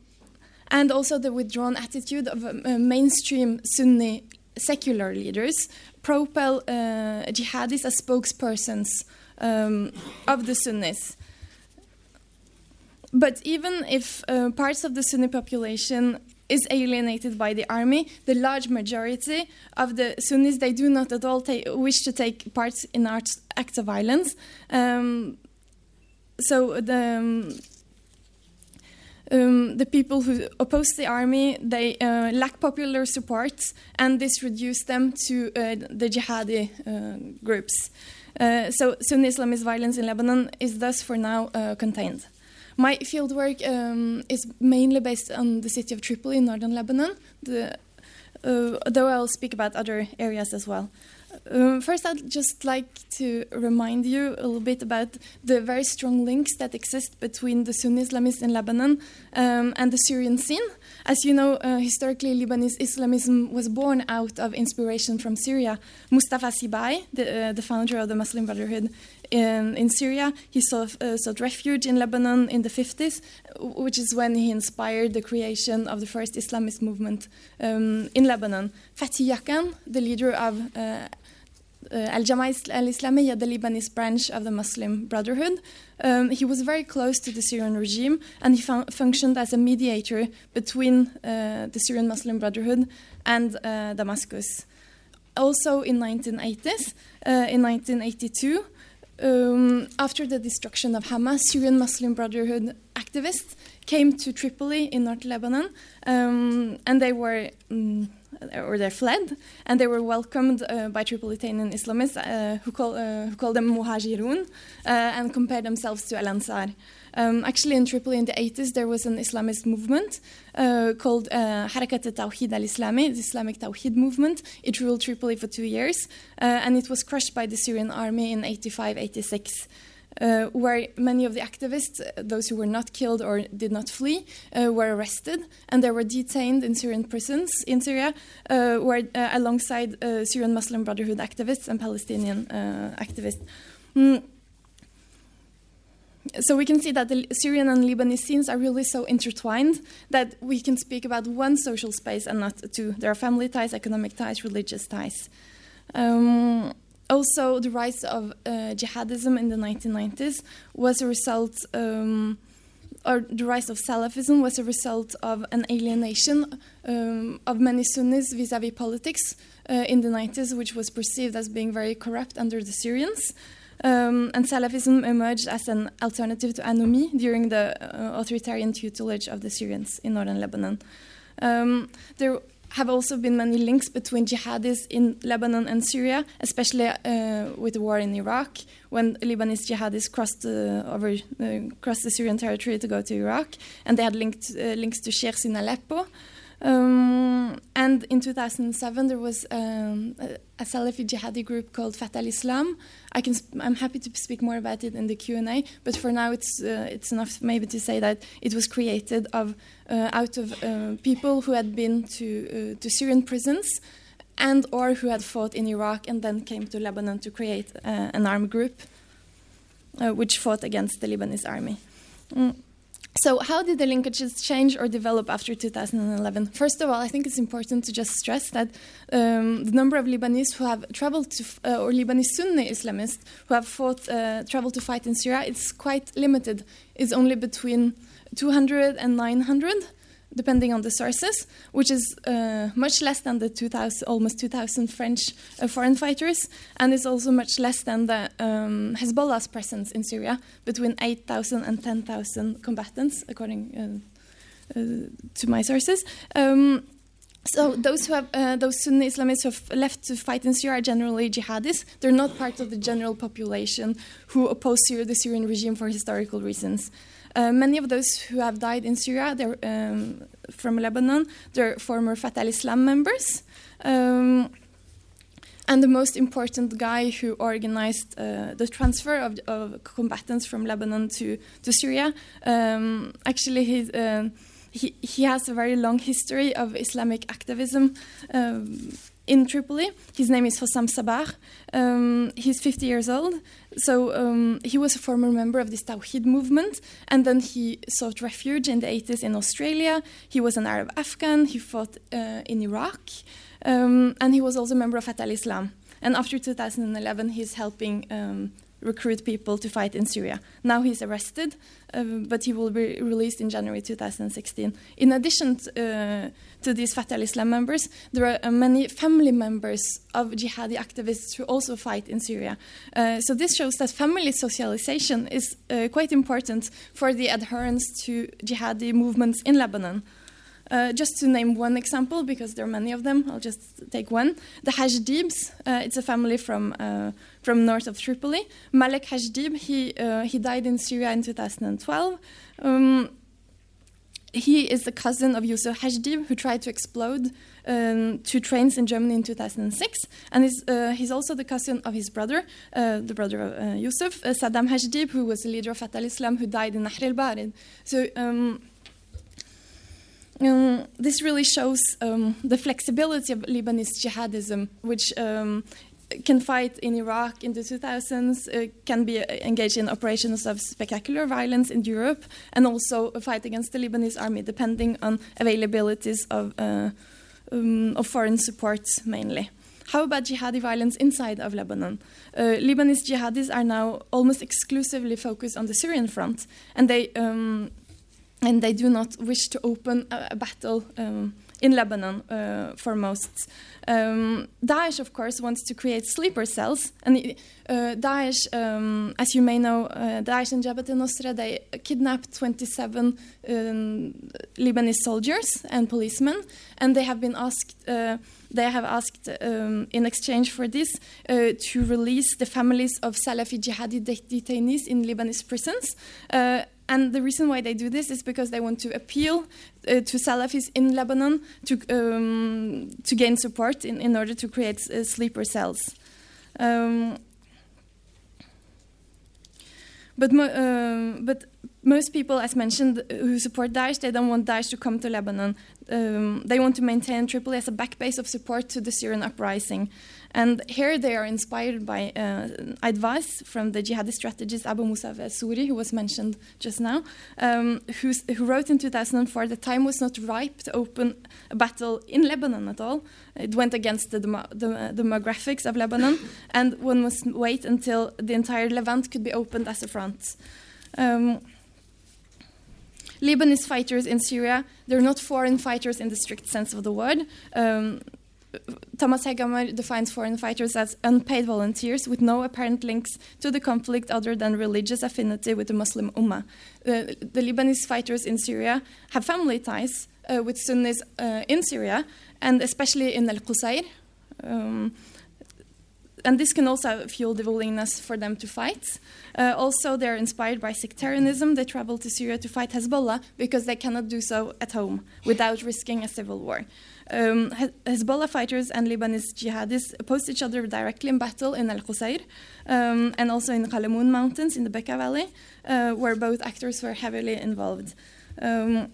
and also the withdrawn attitude of uh, mainstream Sunni secular leaders propel uh, jihadis as spokespersons um, of the Sunnis. But even if uh, parts of the Sunni population is alienated by the army, the large majority of the Sunnis they do not at all wish to take part in acts of violence. Um, so the um, the people who oppose the army they uh, lack popular support, and this reduced them to uh, the jihadi uh, groups. Uh, so Sunni Islamist violence in Lebanon is thus for now uh, contained. My fieldwork um, is mainly based on the city of Tripoli in northern Lebanon, the, though I'll speak about other areas as well. Um, first, I'd just like to remind you a little bit about the very strong links that exist between the Sunni Islamists in Lebanon um, and the Syrian scene. As you know, uh, historically, Lebanese Islamism was born out of inspiration from Syria. Mustafa Sibai, the, uh, the founder of the Muslim Brotherhood in, in Syria, he sought, uh, sought refuge in Lebanon in the 50s, which is when he inspired the creation of the first Islamist movement um, in Lebanon. Fathi Yakan, the leader of uh, uh, Al Jama'ah al Islamiyya, the Lebanese branch of the Muslim Brotherhood. Um, he was very close to the Syrian regime and he fun- functioned as a mediator between uh, the Syrian Muslim Brotherhood and uh, Damascus. Also in 1980s, uh, in 1982, um, after the destruction of Hama, Syrian Muslim Brotherhood activists came to Tripoli in North Lebanon, um, and they were. Um, or they fled, and they were welcomed uh, by Tripolitanian Islamists uh, who, call, uh, who called them Muhajirun and compared themselves to Al Ansar. Um, actually, in Tripoli in the 80s, there was an Islamist movement uh, called uh, Harakat al-Tawhid al-Islami, the Islamic Tawhid movement. It ruled Tripoli for two years, uh, and it was crushed by the Syrian army in 85-86. Uh, where many of the activists, uh, those who were not killed or did not flee, uh, were arrested and they were detained in Syrian prisons in Syria, where, alongside Syrian Muslim Brotherhood activists and Palestinian activists. Mm so we can see that the Syrian and Lebanese scenes are really so intertwined that we can speak about one social space and not two. There are family ties, economic ties, religious ties. Um, also, the rise of uh, jihadism in the 1990s was a result, um, or the rise of Salafism was a result of an alienation um, of many Sunnis vis a vis politics uh, in the 90s, which was perceived as being very corrupt under the Syrians. Um, and Salafism emerged as an alternative to Anoumi during the uh, authoritarian tutelage of the Syrians in northern Lebanon. Um, there have also been many links between jihadists in Lebanon and Syria, especially uh, with the war in Iraq, when Lebanese jihadists crossed uh, over uh, crossed the Syrian territory to go to Iraq, and they had linked, uh, links to Sheikhs in Aleppo. Um, and in 2007, there was um, a, Salafi jihadi group called Fatah al-Islam. I can I'm happy to speak more about it in the Q&A, but for now it's, uh, it's enough maybe to say that it was created of, uh, out of uh, people who had been to, uh, to Syrian prisons and or who had fought in Iraq and then came to Lebanon to create uh, an armed group uh, which fought against the Lebanese army. Mm. So, how did the linkages change or develop after 2011? First of all, I think it's important to just stress that um, the number of Lebanese who have traveled to, uh, or Lebanese Sunni Islamists who have fought, uh, traveled to fight in Syria, it's quite limited. It's only between 200 and 900 depending on the sources, which is uh, much less than the 2000, almost 2,000 French uh, foreign fighters, and is also much less than the um, Hezbollah's presence in Syria, between 8,000 and 10,000 combatants, according uh, uh, to my sources. Um, so those who have uh, those Sunni Islamists who have left to fight in Syria are generally jihadists. They're not part of the general population who oppose Syria, the Syrian regime for historical reasons. Uh, many of those who have died in Syria, um, from Lebanon, they're former Fatah al-Islam members. Um, and the most important guy who organized uh, the transfer of, of, combatants from Lebanon to, to Syria, um, actually uh, he, he has a very long history of Islamic activism um, in Tripoli. His name is Hossam Sabah. Um, he's 50 years old. So um, he was a former member of this Tawhid movement, and then he sought refuge in the 80s in Australia. He was an Arab Afghan. He fought uh, in Iraq, um, and he was also a member of Fatah al-Islam. And after 2011, he's helping um, recruit people to fight in Syria. Now he's arrested, uh, but he will be released in January 2016. In addition uh, to these Fatah al-Islam members, there are uh, many family members of jihadi activists who also fight in Syria. Uh, so this shows that family socialization is uh, quite important for the adherence to jihadi movements in Lebanon. Uh, just to name one example, because there are many of them, I'll just take one. The Hajdibs, uh, it's a family from, uh, from north of Tripoli. Malek Hajdib, he, he died in Syria in 2012. Um, he is the cousin of Yusuf Hajdib, who tried to explode um, two trains in Germany in 2006. And he's, uh, he's also the cousin of his brother, uh, the brother of uh, Yusuf, uh, Saddam Hajdib, who was the leader of Fatah al-Islam, who died in Nahr al-Barid. So um, um, this really shows um, the flexibility of Lebanese jihadism, which um, can fight in Iraq in the 2000s, uh, can be uh, engaged in operations of spectacular violence in Europe, and also a fight against the Lebanese army, depending on availabilities of, uh, um, of foreign support mainly. How about jihadi violence inside of Lebanon? Uh, Lebanese jihadis are now almost exclusively focused on the Syrian front, and they um, and they do not wish to open a, a battle um, in Lebanon uh, for most. Um, Daesh, of course, wants to create sleeper cells, and uh, Daesh, um, as you may know, uh, Daesh and Jabhat al-Nusra, they kidnapped 27 um, Lebanese soldiers and policemen, and they have been asked. Uh, they have asked, um, in exchange for this, uh, to release the families of Salafi jihadi det detainees in Lebanese prisons. And the reason why they do this is because they want to appeal uh, to Salafis in Lebanon to, um, to gain support in, in order to create uh, sleeper cells. Um, but, mo uh, but most people, as mentioned, who support Daesh, they don't want Daesh to come to Lebanon. Um, they want to maintain Tripoli as a backbase of support to the Syrian uprising. And here they are inspired by uh, advice from the jihadist strategist Abu Musab Suri, who was mentioned just now, um, who wrote in 2004 the time was not ripe to open a battle in Lebanon at all. It went against the, demo the demographics of Lebanon, [laughs] and one must wait until the entire Levant could be opened as a front. Um, Lebanese fighters in Syria, they're not foreign fighters in the strict sense of the word. Um, Thomas Hegghammer defines foreign fighters as unpaid volunteers with no apparent links to the conflict other than religious affinity with the Muslim Ummah. Uh, the Lebanese fighters in Syria have family ties uh, with Sunnis uh, in Syria, and especially in Al Qusayr. Um, and this can also fuel the willingness for them to fight. Uh, also, they're inspired by sectarianism. They travel to Syria to fight Hezbollah because they cannot do so at home without risking a civil war. Um, Hezbollah fighters and Lebanese jihadists opposed each other directly in battle in Al Qusayr um, and also in the Qalamun Mountains in the Bekaa Valley, uh, where both actors were heavily involved. Um,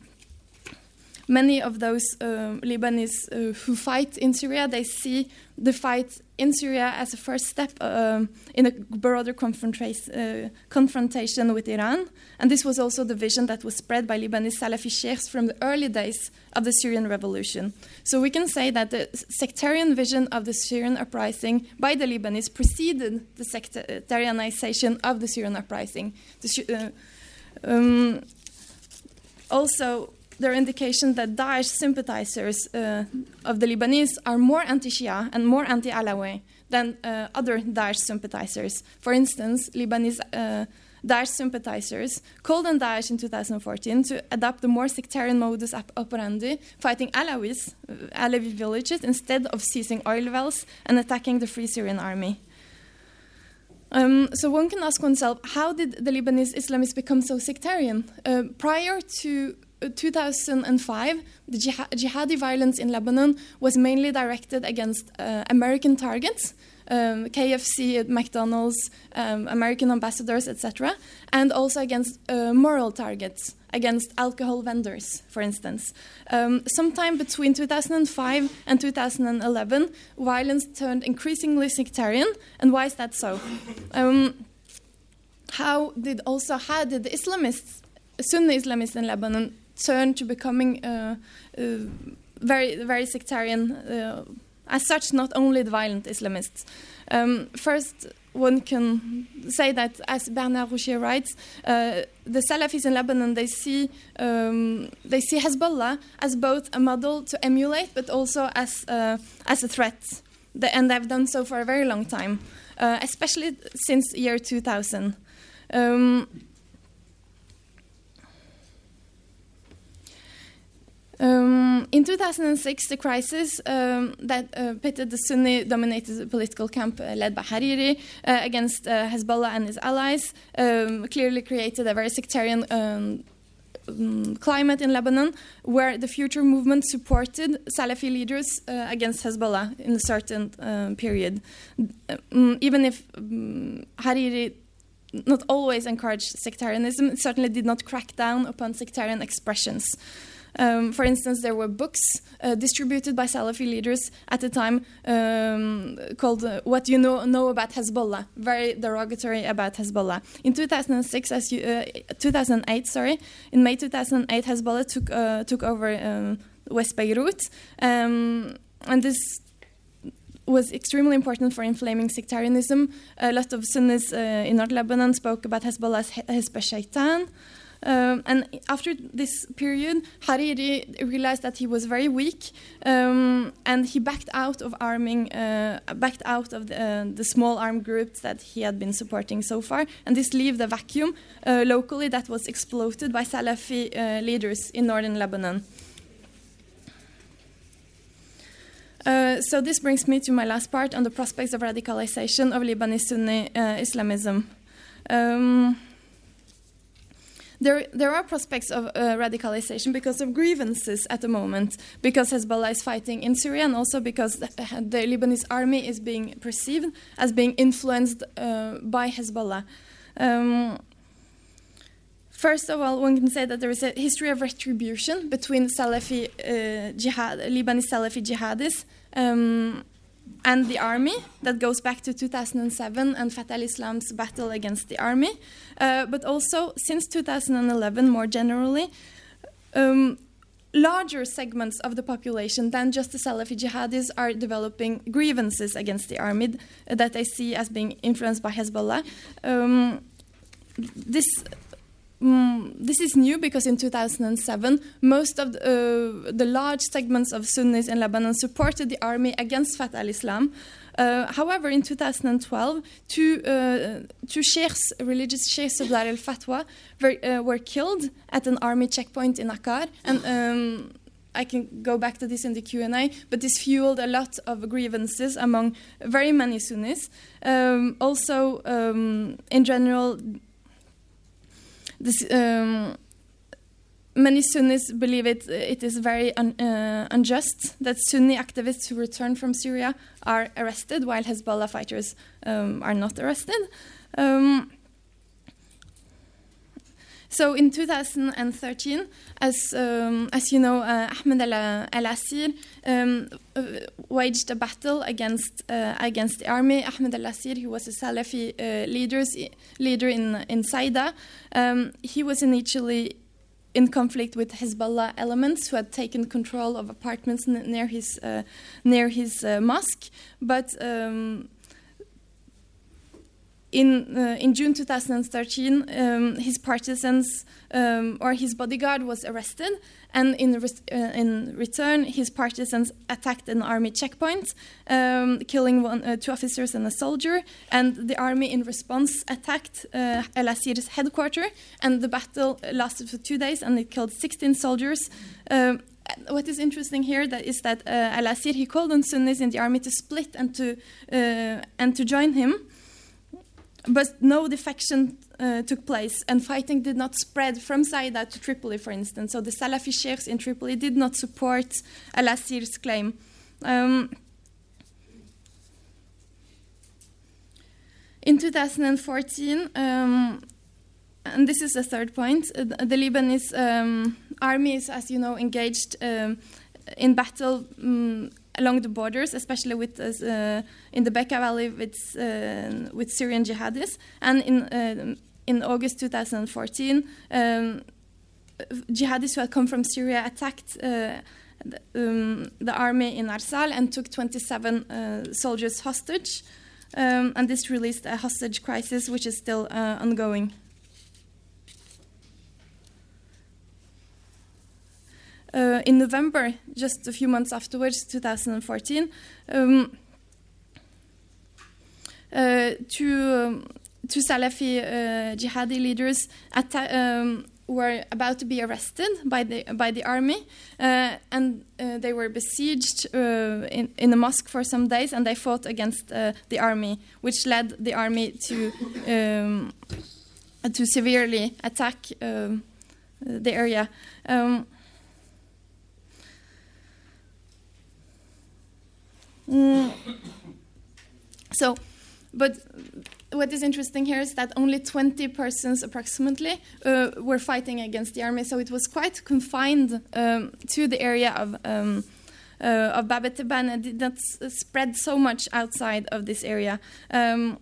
many of those uh, Lebanese uh, who fight in Syria, they see the fight in Syria as a first step uh, in a broader uh, confrontation with Iran. And this was also the vision that was spread by Lebanese Salafi sheikhs from the early days of the Syrian revolution. So we can say that the sectarian vision of the Syrian uprising by the Lebanese preceded the sectarianization of the Syrian uprising. The, uh, um, also, there are indications that Daesh sympathizers uh, of the Lebanese are more anti-Shia and more anti-Alawi than uh, other Daesh sympathizers. For instance, Lebanese uh, Daesh sympathizers called on Daesh in 2014 to adopt a more sectarian modus operandi, fighting Alawis, uh, Alawi villages, instead of seizing oil wells and attacking the Free Syrian Army. Um, so one can ask oneself, how did the Lebanese Islamists become so sectarian? Uh, prior to 2005, the jihadi violence in Lebanon was mainly directed against uh, American targets, um, KFC, McDonald's, um, American ambassadors, etc., and also against uh, moral targets, against alcohol vendors, for instance. Um, sometime between 2005 and 2011, violence turned increasingly sectarian, and why is that so? Um, how did also how did the Islamists, Sunni Islamists in Lebanon, turn to becoming uh, uh, very, very sectarian. Uh, as such, not only the violent Islamists. Um, first, one can say that, as Bernard Rougier writes, uh, the Salafis in Lebanon they see um, they see Hezbollah as both a model to emulate, but also as uh, as a threat, the, and they've done so for a very long time, uh, especially since year 2000. Um, Um, in 2006, the crisis um, that uh, pitted the Sunni dominated political camp uh, led by Hariri uh, against uh, Hezbollah and his allies um, clearly created a very sectarian um, um, climate in Lebanon where the future movement supported Salafi leaders uh, against Hezbollah in a certain uh, period. Um, even if um, Hariri not always encouraged sectarianism, it certainly did not crack down upon sectarian expressions. Um, for instance, there were books uh, distributed by Salafi leaders at the time um, called uh, "What You Know Know About Hezbollah," very derogatory about Hezbollah. In 2006, as you, uh, 2008, sorry, in May 2008, Hezbollah took uh, took over um, West Beirut, um, and this was extremely important for inflaming sectarianism. A lot of Sunnis uh, in North Lebanon spoke about Hezbollah as Hezb Shaitan. Um, and after this period, Hariri realized that he was very weak, um, and he backed out of arming, uh, backed out of the, uh, the, small armed groups that he had been supporting so far, and this left a vacuum uh, locally that was exploited by Salafi uh, leaders in northern Lebanon. Uh, so this brings me to my last part on the prospects of radicalization of Lebanese Sunni uh, Islamism. Um, there, there are prospects of uh, radicalization because of grievances at the moment, because Hezbollah is fighting in Syria, and also because the, [laughs] the Lebanese army is being perceived as being influenced uh, by Hezbollah. Um, First of all, one can say that there is a history of retribution between Salafi uh, jihad, Lebanese Salafi jihadists um, and the army that goes back to 2007 and Fatah al-Islam's battle against the army. Uh, but also, since 2011, more generally, um, larger segments of the population than just the Salafi jihadis are developing grievances against the army that they see as being influenced by Hezbollah. Um, this Mm, this is new because in 2007, most of the, uh, the, large segments of Sunnis in Lebanon supported the army against Fatah al-Islam. Uh, however, in 2012, two, uh, two sheikhs, religious sheikhs of Dar al-Fatwa, were, uh, were, killed at an army checkpoint in Akkar. And um, I can go back to this in the Q&A, but this fueled a lot of grievances among very many Sunnis. Um, also, um, in general, this, um, many Sunnis believe it, it is very un, uh, unjust that Sunni activists who return from Syria are arrested while Hezbollah fighters um, are not arrested. Um, so in 2013, as um, as you know, uh, Ahmed Al Asir um, uh, waged a battle against uh, against the army. Ahmed Al Asir, who was a Salafi uh, leaders, leader in in Saida, um, he was initially in conflict with Hezbollah elements who had taken control of apartments near his uh, near his uh, mosque, but um, in, uh, in June 2013, um, his partisans um, or his bodyguard was arrested, and in, re uh, in return, his partisans attacked an army checkpoint, um, killing one, uh, two officers and a soldier. And the army, in response, attacked uh, El Asir's headquarters, and the battle lasted for two days, and it killed 16 soldiers. Um, what is interesting here that is that uh, Al Asir he called on Sunnis in the army to split and to uh, and to join him but no defection uh, took place, and fighting did not spread from Saida to Tripoli, for instance. So the Salafi sheikhs in Tripoli did not support Al Asir's claim. Um, in 2014, um, and this is the third point, uh, the Lebanese um, army is, as you know, engaged um, in battle um, along the borders, especially with uh, in the Bekaa Valley with uh, with Syrian jihadists. And in uh, in August 2014, um, jihadists who had come from Syria attacked. The, um, the army in Arsal and took 27 uh, soldiers hostage, um, and this released a hostage crisis which is still uh, ongoing. Uh, in November, just a few months afterwards, 2014, um, uh, two, um, two Salafi uh, jihadi leaders um, were about to be arrested by the by the army, uh, and uh, they were besieged uh, in in a mosque for some days, and they fought against the army, which led the army to um, to severely attack. Um, the area. Um, mm, so, but what is interesting here is that only 20 persons approximately uh, were fighting against the army, so it was quite confined um, to the area of. Um, uh, of Bab and did not spread so much outside of this area. Um,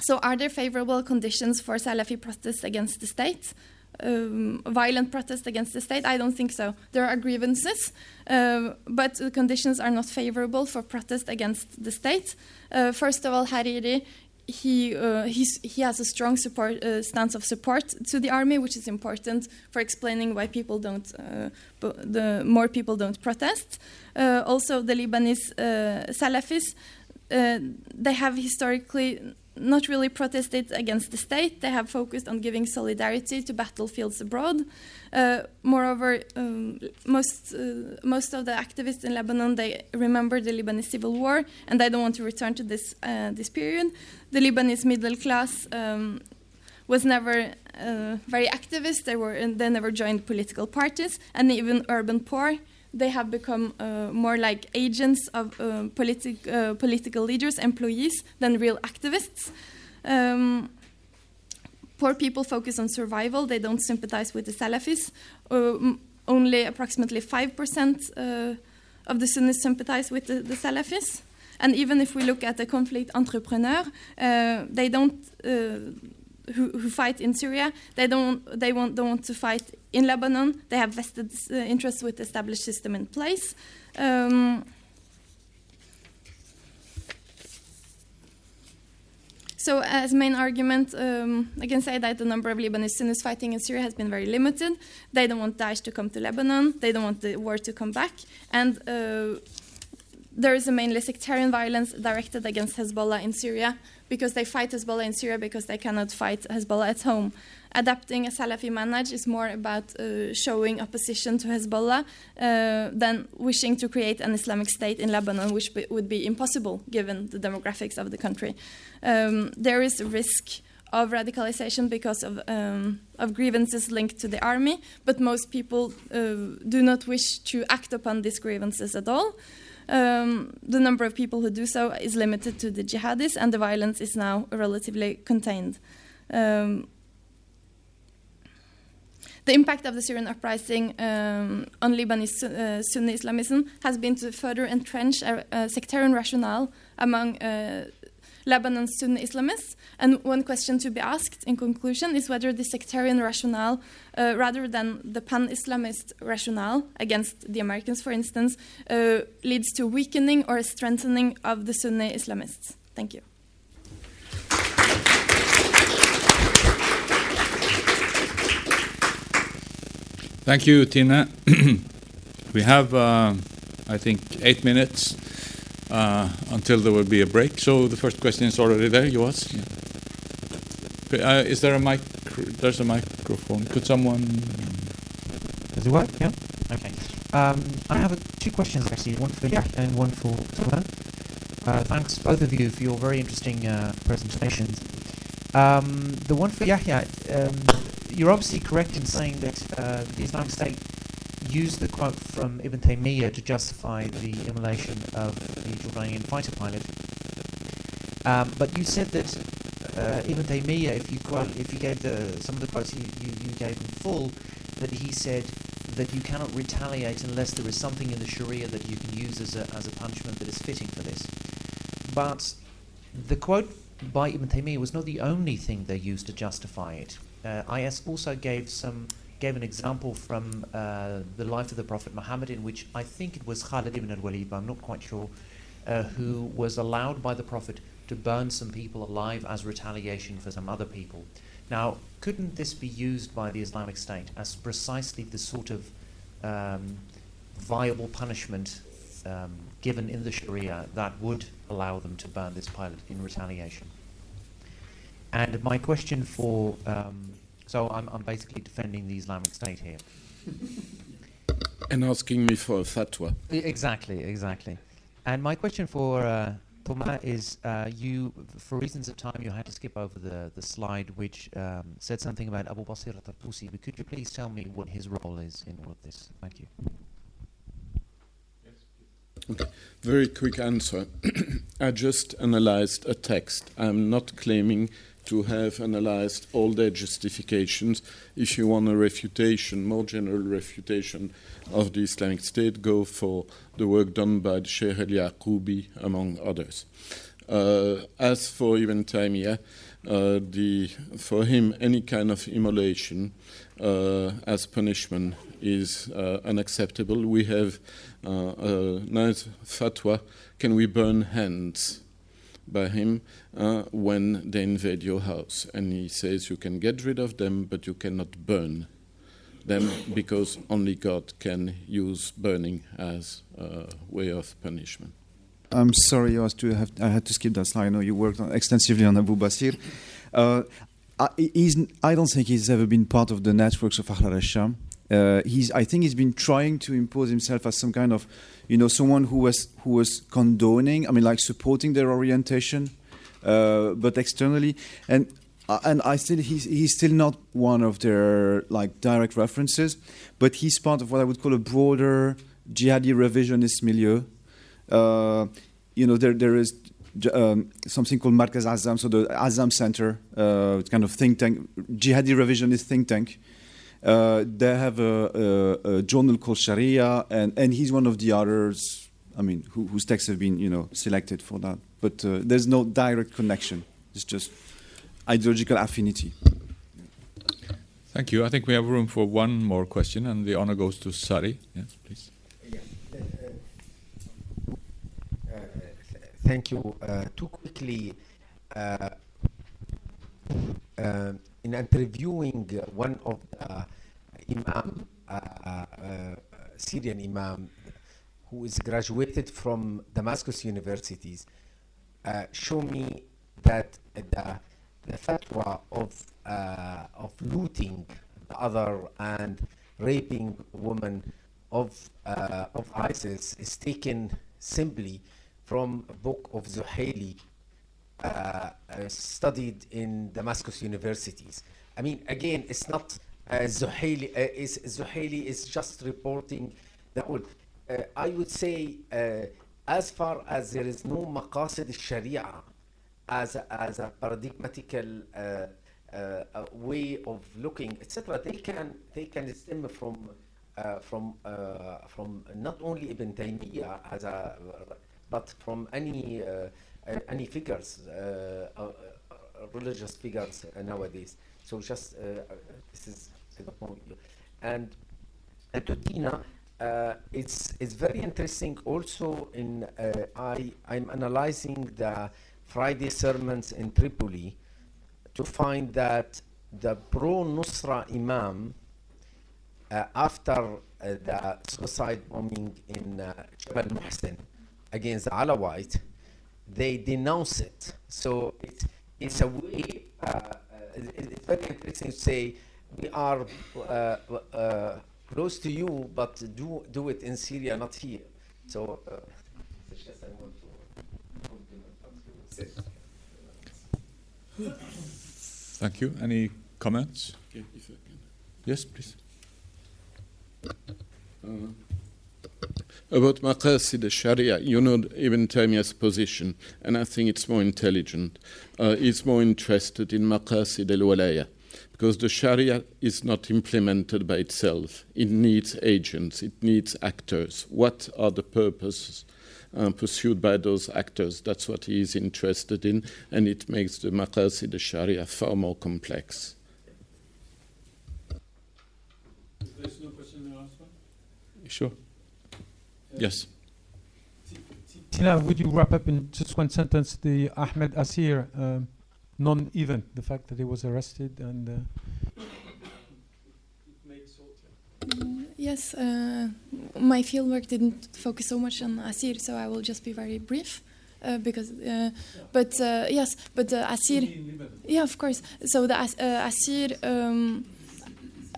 so, are there favorable conditions for Salafi protests against the state? Um, violent protest against the state? I don't think so. There are grievances, uh, but the conditions are not favorable for protest against the state. Uh, first of all, Hariri he uh, he has a strong support uh, stance of support to the army, which is important for explaining why people don't uh, the more people don't protest. Uh, also, the Lebanese Salafis they have historically not really protested against the state. They have focused on giving solidarity to battlefields abroad. Uh, moreover, um, most uh, most of the activists in Lebanon they remember the Lebanese civil war, and they don't want to return to this uh, this period. The Lebanese middle class. Um, was never uh, very activist. They were they never joined political parties, and even urban poor they have become uh, more like agents of uh, politi uh, political leaders, employees, than real activists. Um, poor people focus on survival, they don't sympathize with the Salafis. Uh, only approximately 5% uh, of the Sunnis sympathize with the, the, Salafis. And even if we look at the conflict entrepreneur, uh, they don't who, who, fight in Syria, they don't they want don't want to fight in Lebanon. They have vested uh, interests with the established system in place. Um, So, as main argument, um, I can say that the number of Lebanese Sunnis fighting in Syria has been very limited. They don't want Daesh to come to Lebanon. They don't want the war to come back. And uh, there is a mainly sectarian violence directed against Hezbollah in Syria because they fight Hezbollah in Syria because they cannot fight Hezbollah at home. Adapting a Salafi manhaj is more about uh, showing opposition to Hezbollah uh, than wishing to create an Islamic state in Lebanon, which be, would be impossible given the demographics of the country. Um, there is a risk of radicalization because of, um, of grievances linked to the army, but most people uh, do not wish to act upon these grievances at all. Um, the number of people who do so is limited to the jihadists, and the violence is now relatively contained. Um, the impact of the Syrian uprising um, on Lebanese uh, Sunni Islamism has been to further entrench a, a sectarian rationale among uh, Lebanon's Sunni Islamists. And one question to be asked in conclusion is whether the sectarian rationale, uh, rather than the pan Islamist rationale against the Americans, for instance, uh, leads to weakening or strengthening of the Sunni Islamists. Thank you. Thank you, Tine. [clears throat] we have, uh, I think, eight minutes until there will be a break. So the first question is already there. Yours? Yeah. Uh, is there a mic? There's a microphone. Could someone? Does it work? Yeah. Okay. Um, I have two questions actually. One for Jack and one for Tola. Uh, thanks both of you for your very interesting uh, presentations. Um, the one for Yahya, um, you're obviously correct in saying that uh, the Islamic State used the quote from Ibn Taymiyyah to justify the immolation of the Jordanian fighter pilot. Um, but you said that uh, Ibn Taymiyyah, if you quote, if you gave the, some of the quotes you, you, you gave in full, that he said that you cannot retaliate unless there is something in the Sharia that you can use as a, as a punishment that is fitting for this. But the quote by Ibn Taymiyyah was not the only thing they used to justify it. Uh, IS also gave some gave an example from uh, the life of the Prophet Muhammad, in which I think it was Khalid ibn al-Walid, but I'm not quite sure, uh, who was allowed by the Prophet to burn some people alive as retaliation for some other people. Now, couldn't this be used by the Islamic State as precisely the sort of um, viable punishment um, given in the Sharia that would allow them to burn this pilot in retaliation? And my question for um, so I'm, I'm basically defending the Islamic State here. [laughs] and asking me for a fatwa. Exactly, exactly. And my question for uh, Thomas, is uh, you, for reasons of time, you had to skip over the, the slide which um, said something about Abu Basir al-Tartusi. But could you please tell me what his role is in all of this? Thank you. Okay, Very quick answer. [clears throat] I just analyzed a text. I'm not claiming to have analyzed all their justifications. If you want a refutation, more general refutation of the Islamic State, go for the work done by Sheikh El Yaqoubi, among others. Uh, as for Ibn Taymiyyah, uh, the, for him, any kind of immolation uh, as punishment is uh, unacceptable. We have uh, a nice fatwa can we burn hands by him uh, when they invade your house? And he says you can get rid of them, but you cannot burn them because only God can use burning as a way of punishment. I'm sorry, I, have, I had to skip that slide. I know you worked on, extensively on Abu Basir. Uh, I, I don't think he's ever been part of the networks of al-Sham. Uh, he's, I think he's been trying to impose himself as some kind of, you know, someone who was who was condoning, I mean, like supporting their orientation, uh, but externally, and uh, and I still he's he's still not one of their like direct references, but he's part of what I would call a broader jihadi revisionist milieu. Uh, you know, there there is um, something called Markaz Azam, so the Azam Center, uh, kind of think tank, jihadi revisionist think tank. Uh, they have a, a, a, journal called Sharia, and, and he's one of the others. I mean, who, whose texts have been you know selected for that. But uh, there's no direct connection. It's just ideological affinity. Thank you. I think we have room for one more question, and the honor goes to Sari. Yes, please. thank you. Uh, too quickly, uh, uh, in interviewing one of the imam, Syrian imam, who is graduated from Damascus universities, show me that the, the fatwa of uh, of looting the other and raping women of uh, of ISIS is taken simply from a book of Zuhaili uh, uh, studied in Damascus universities. I mean, again, it's not uh, Zuhaili, uh, is, Zuhaili is just reporting whole. Uh, I would say, uh, as far as there is no maqasid sharia as a, as a paradigmatical uh, way of looking, etc., they can they can stem from from from not only Ibn Taymiyyah as a but from any uh, any figures, uh, uh, religious figures nowadays. So just this is. And to Tine, uh, it's it's very interesting. Also, in uh, I I'm analyzing the Friday sermons in Tripoli to find that the pro Nusra Imam uh, after the suicide bombing in Jabal Muhsin against the Alawite, they denounce it. So it's, it's a way, uh, uh it's very interesting to say, we are uh, uh, close to you, but do, do it in Syria, not here. So uh, Thank you. Any comments? Yes, please. Uh, about Maqasid al-Sharia, you know Ibn Taymiyyah's position, and I think it's more intelligent. Uh, he's more interested in Maqasid al-Walaya, because the Sharia is not implemented by itself. It needs agents, it needs actors. What are the purposes uh, pursued by those actors? That's what he is interested in, and it makes the Maqasid al-Sharia far more complex. There's no question in the last one? Sure. Yes. Tine, would you wrap up in just one sentence the Ahmed Asir um, non-event, the fact that he was arrested and. Uh, mm, yes, uh, my fieldwork didn't focus so much on Asir, so I will just be very brief. Uh, because, uh, but uh, yes, but Asir, yeah, of course. So the Asir, um,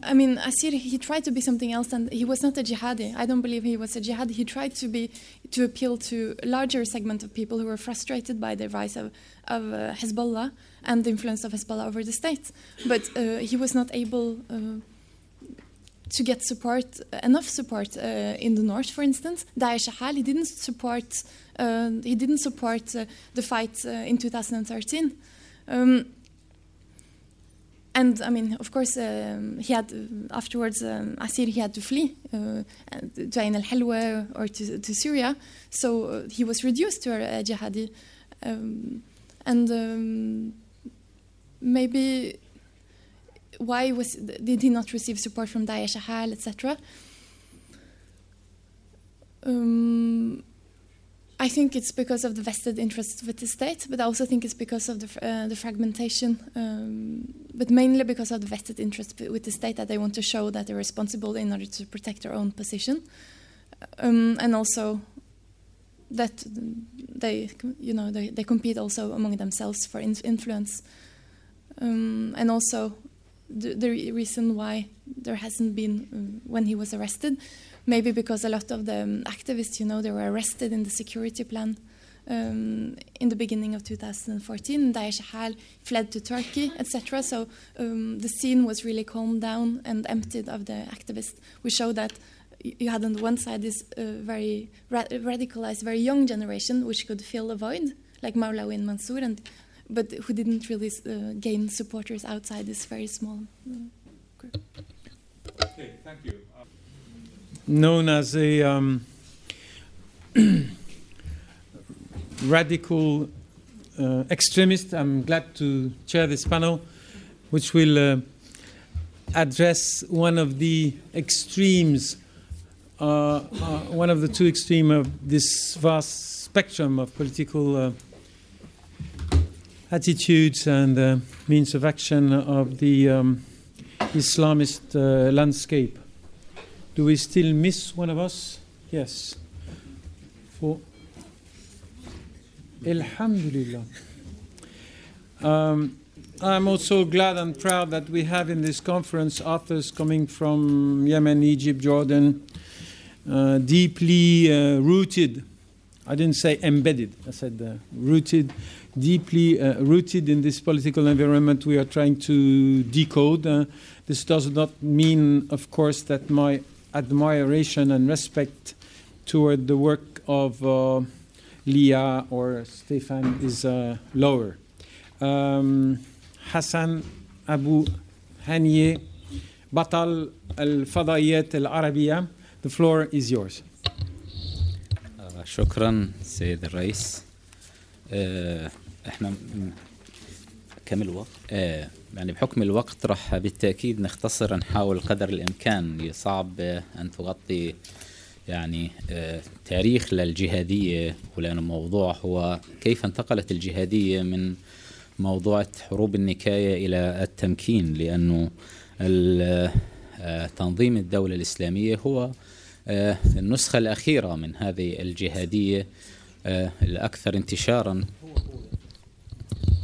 I mean, Asir, he tried to be something else, and he was not a jihadi. I don't believe he was a jihadi. He tried to be to appeal to a larger segment of people who were frustrated by the rise of, of uh, Hezbollah and the influence of Hezbollah over the state. But uh, he was not able uh, to get support, enough support uh, in the north, for instance. Daesh Ahal, he didn't support. Uh, he didn't support uh, the fight in 2013. Um, and I mean, of course, um, he had afterwards. Um, Asir he had to flee uh, to Ain al Hilweh or to, to, Syria, so uh, he was reduced to a, a jihadi, um, and um, maybe why was did he not receive support from Daesh Ahal, etc. Um, I think it's because of the vested interests with the state, but I also think it's because of the, uh, the fragmentation, um, but mainly because of the vested interest with the state that they want to show that they're responsible in order to protect their own position, um, and also that they, you know, they, they compete also among themselves for in influence, um, and also the, the, reason why there hasn't been um, when he was arrested maybe because a lot of the um, activists, you know, they were arrested in the security plan um, in the beginning of 2014. Daesh Ahal fled to Turkey, etc. So um, the scene was really calmed down and emptied of the activists, We showed that you had on the one side this uh, very ra radicalized, very young generation which could fill a void, like Maulawi and Mansour, and, but who didn't really uh, gain supporters outside this very small uh, group. Okay, thank you known as a um, [clears throat] radical uh, extremist. I'm glad to chair this panel, which will uh, address one of the extremes, uh, uh one of the two extremes of this vast spectrum of political uh, attitudes and uh, means of action of the um, Islamist landscape. Do we still miss one of us? Yes. For Alhamdulillah. Um, I'm also glad and proud that we have in this conference authors coming from Yemen, Egypt, Jordan, uh, deeply uh, rooted. I didn't say embedded, I said uh, rooted, deeply uh, rooted in this political environment we are trying to decode. Uh, this does not mean, of course, that my admiration and respect toward the work of uh, Lia or Stefan is uh, lower. Um, Hassan Abu Haniye, Batal Al Fadayat Al Arabiya, the floor is yours. شكرا سيد الرئيس احنا كامل يعني بحكم الوقت راح بالتأكيد نختصر نحاول قدر الإمكان صعب أن تغطي يعني تاريخ للجهادية ولأن الموضوع هو كيف انتقلت الجهادية من موضوع حروب النكاية إلى التمكين لأنه تنظيم الدولة الإسلامية هو النسخة الأخيرة من هذه الجهادية الأكثر انتشارا.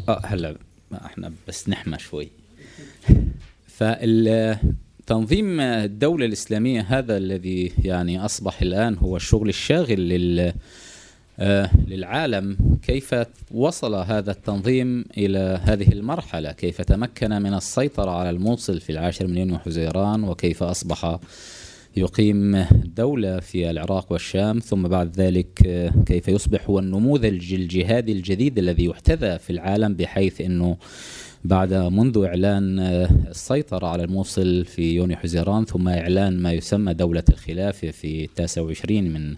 آه هلا. إحنا بس نحمى شوي. فالتنظيم الدولة الإسلامية هذا الذي يعني أصبح الآن هو الشغل الشاغل لل للعالم. كيف وصل هذا التنظيم إلى هذه المرحلة؟ كيف تمكن من السيطرة على الموصل في العاشر من يونيو حزيران وكيف أصبح يقيم دولة في العراق والشام ثم بعد ذلك كيف يصبح هو النموذج الجهادي الجديد الذي يحتذى في العالم بحيث أنه بعد منذ إعلان السيطرة على الموصل في يونيو حزيران ثم إعلان ما يسمى دولة الخلافة في 29 من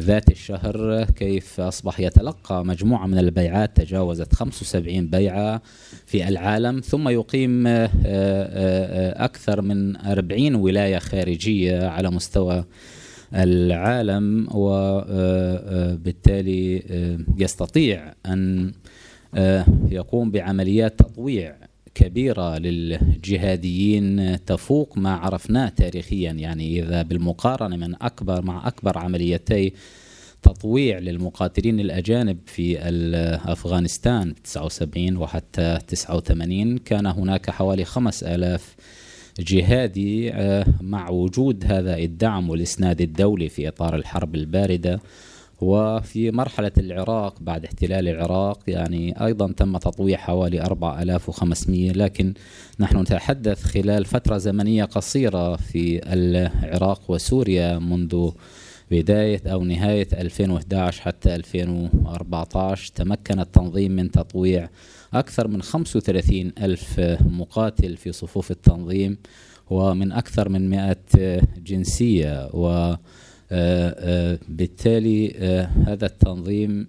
ذات الشهر كيف أصبح يتلقى مجموعة من البيعات تجاوزت 75 بيعة في العالم ثم يقيم أكثر من 40 ولاية خارجية على مستوى العالم وبالتالي يستطيع أن يقوم بعمليات تطويع كبيرة للجهاديين تفوق ما عرفناه تاريخيا. يعني إذا بالمقارنة من أكبر مع أكبر عمليتي تطويع للمقاتلين الأجانب في أفغانستان 79 وحتى 89 كان هناك حوالي 5000 جهادي آه، مع وجود هذا الدعم والإسناد الدولي في إطار الحرب الباردة. وفي مرحلة العراق بعد احتلال العراق يعني أيضا تم تطويع حوالي 4500 لكن نحن نتحدث خلال فترة زمنية قصيرة في العراق وسوريا منذ بداية أو نهاية 2011 حتى 2014 تمكن التنظيم من تطويع أكثر من 35 ألف مقاتل في صفوف التنظيم ومن أكثر من 100 جنسية و بالتالي آه، هذا التنظيم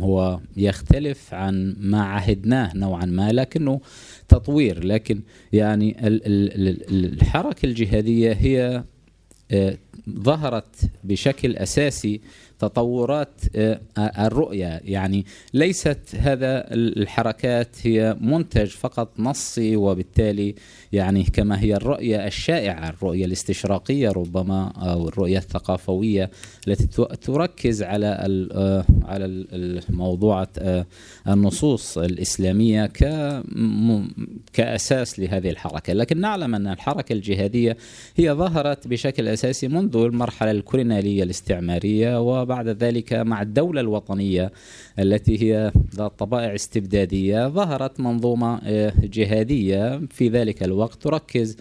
هو يختلف عن ما عهدناه نوعا ما لكنه تطوير. لكن يعني ال- ال- ال- الحركة الجهادية هي آه، ظهرت بشكل أساسي تطورات آه، الرؤية. يعني ليست هذا الحركات هي منتج فقط نصي وبالتالي يعني كما هي الرؤية الشائعة الرؤية الاستشراقية ربما أو الرؤية الثقافوية التي تركز على آه، على الموضوع آه، النصوص الإسلامية كأساس لهذه الحركة. لكن نعلم أن الحركة الجهادية هي ظهرت بشكل أساسي منذ المرحلة الكولونيالية الاستعمارية وبعد ذلك مع الدولة الوطنية التي هي ذات طبائع استبدادية ظهرت منظومة آه، جهادية في ذلك الوقت. تركز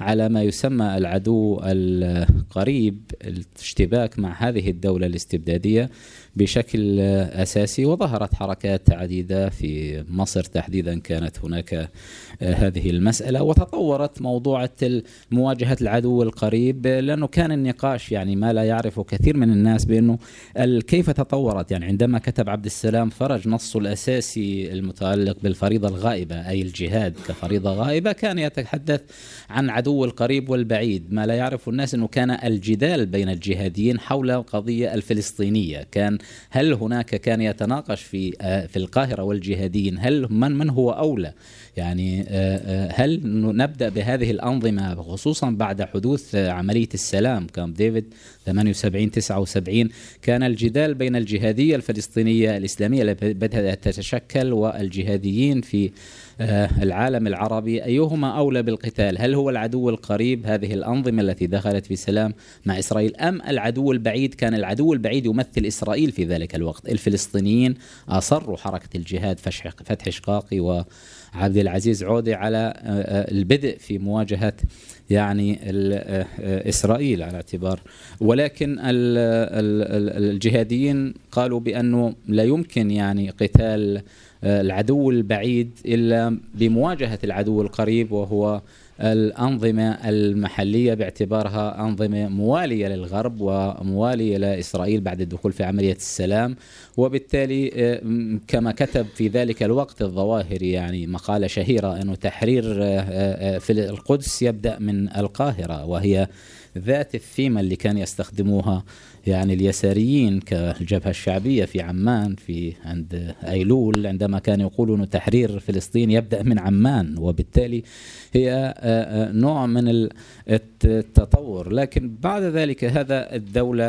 على ما يسمى العدو القريب الاشتباك مع هذه الدولة الاستبدادية. بشكل أساسي وظهرت حركات عديدة في مصر. تحديدا كانت هناك آه، هذه المسألة وتطورت موضوع مواجهة العدو القريب لأنه كان النقاش يعني ما لا يعرفه كثير من الناس بأنه ال- كيف تطورت؟ يعني عندما كتب عبد السلام فرج نصه الأساسي المتعلق بالفريضة الغائبة أي الجهاد كفريضة غائبة كان يتحدث عن عدو القريب والبعيد. ما لا يعرف الناس أنه كان الجدال بين الجهاديين حول القضية الفلسطينية. كان هل هناك كان يتناقش في آه، في القاهرة والجهاديين؟ هل من من هو أولى؟ يعني آه، آه، هل نبدأ بهذه الأنظمة خصوصا بعد حدوث عملية السلام؟ كامب ديفيد 78 79 كان الجدال بين الجهادية الفلسطينية الإسلامية التي بدأت تتشكل والجهاديين في العالم العربي أيهما أولى بالقتال؟ هل هو العدو القريب؟ هذه الأنظمة التي دخلت في سلام مع إسرائيل أم العدو البعيد؟ كان العدو البعيد يمثل إسرائيل في ذلك الوقت. الفلسطينيين أصروا حركة الجهاد فتح شقاقي وعبد العزيز عودي على آه، آه، البدء في مواجهة يعني آه، آه، إسرائيل على اعتبار. ولكن ال- ال- ال- الجهاديين قالوا بأنه لا يمكن يعني قتال آه، العدو البعيد إلا بمواجهة العدو القريب وهو الأنظمة المحلية باعتبارها أنظمة موالية للغرب وموالية لإسرائيل بعد الدخول في عملية السلام. وبالتالي آه، كما كتب في ذلك الوقت الظواهري يعني مقالة شهيرة أنه تحرير آه، آه، في القدس يبدأ من القاهرة وهي ذات الثيمة اللي كان يستخدموها يعني اليساريين كالجبهة الشعبية في عمان في عند أيلول عندما كان يقول أن تحرير فلسطين يبدأ من عمان وبالتالي هي آه، آه، نوع من التطور. لكن بعد ذلك هذا الدولة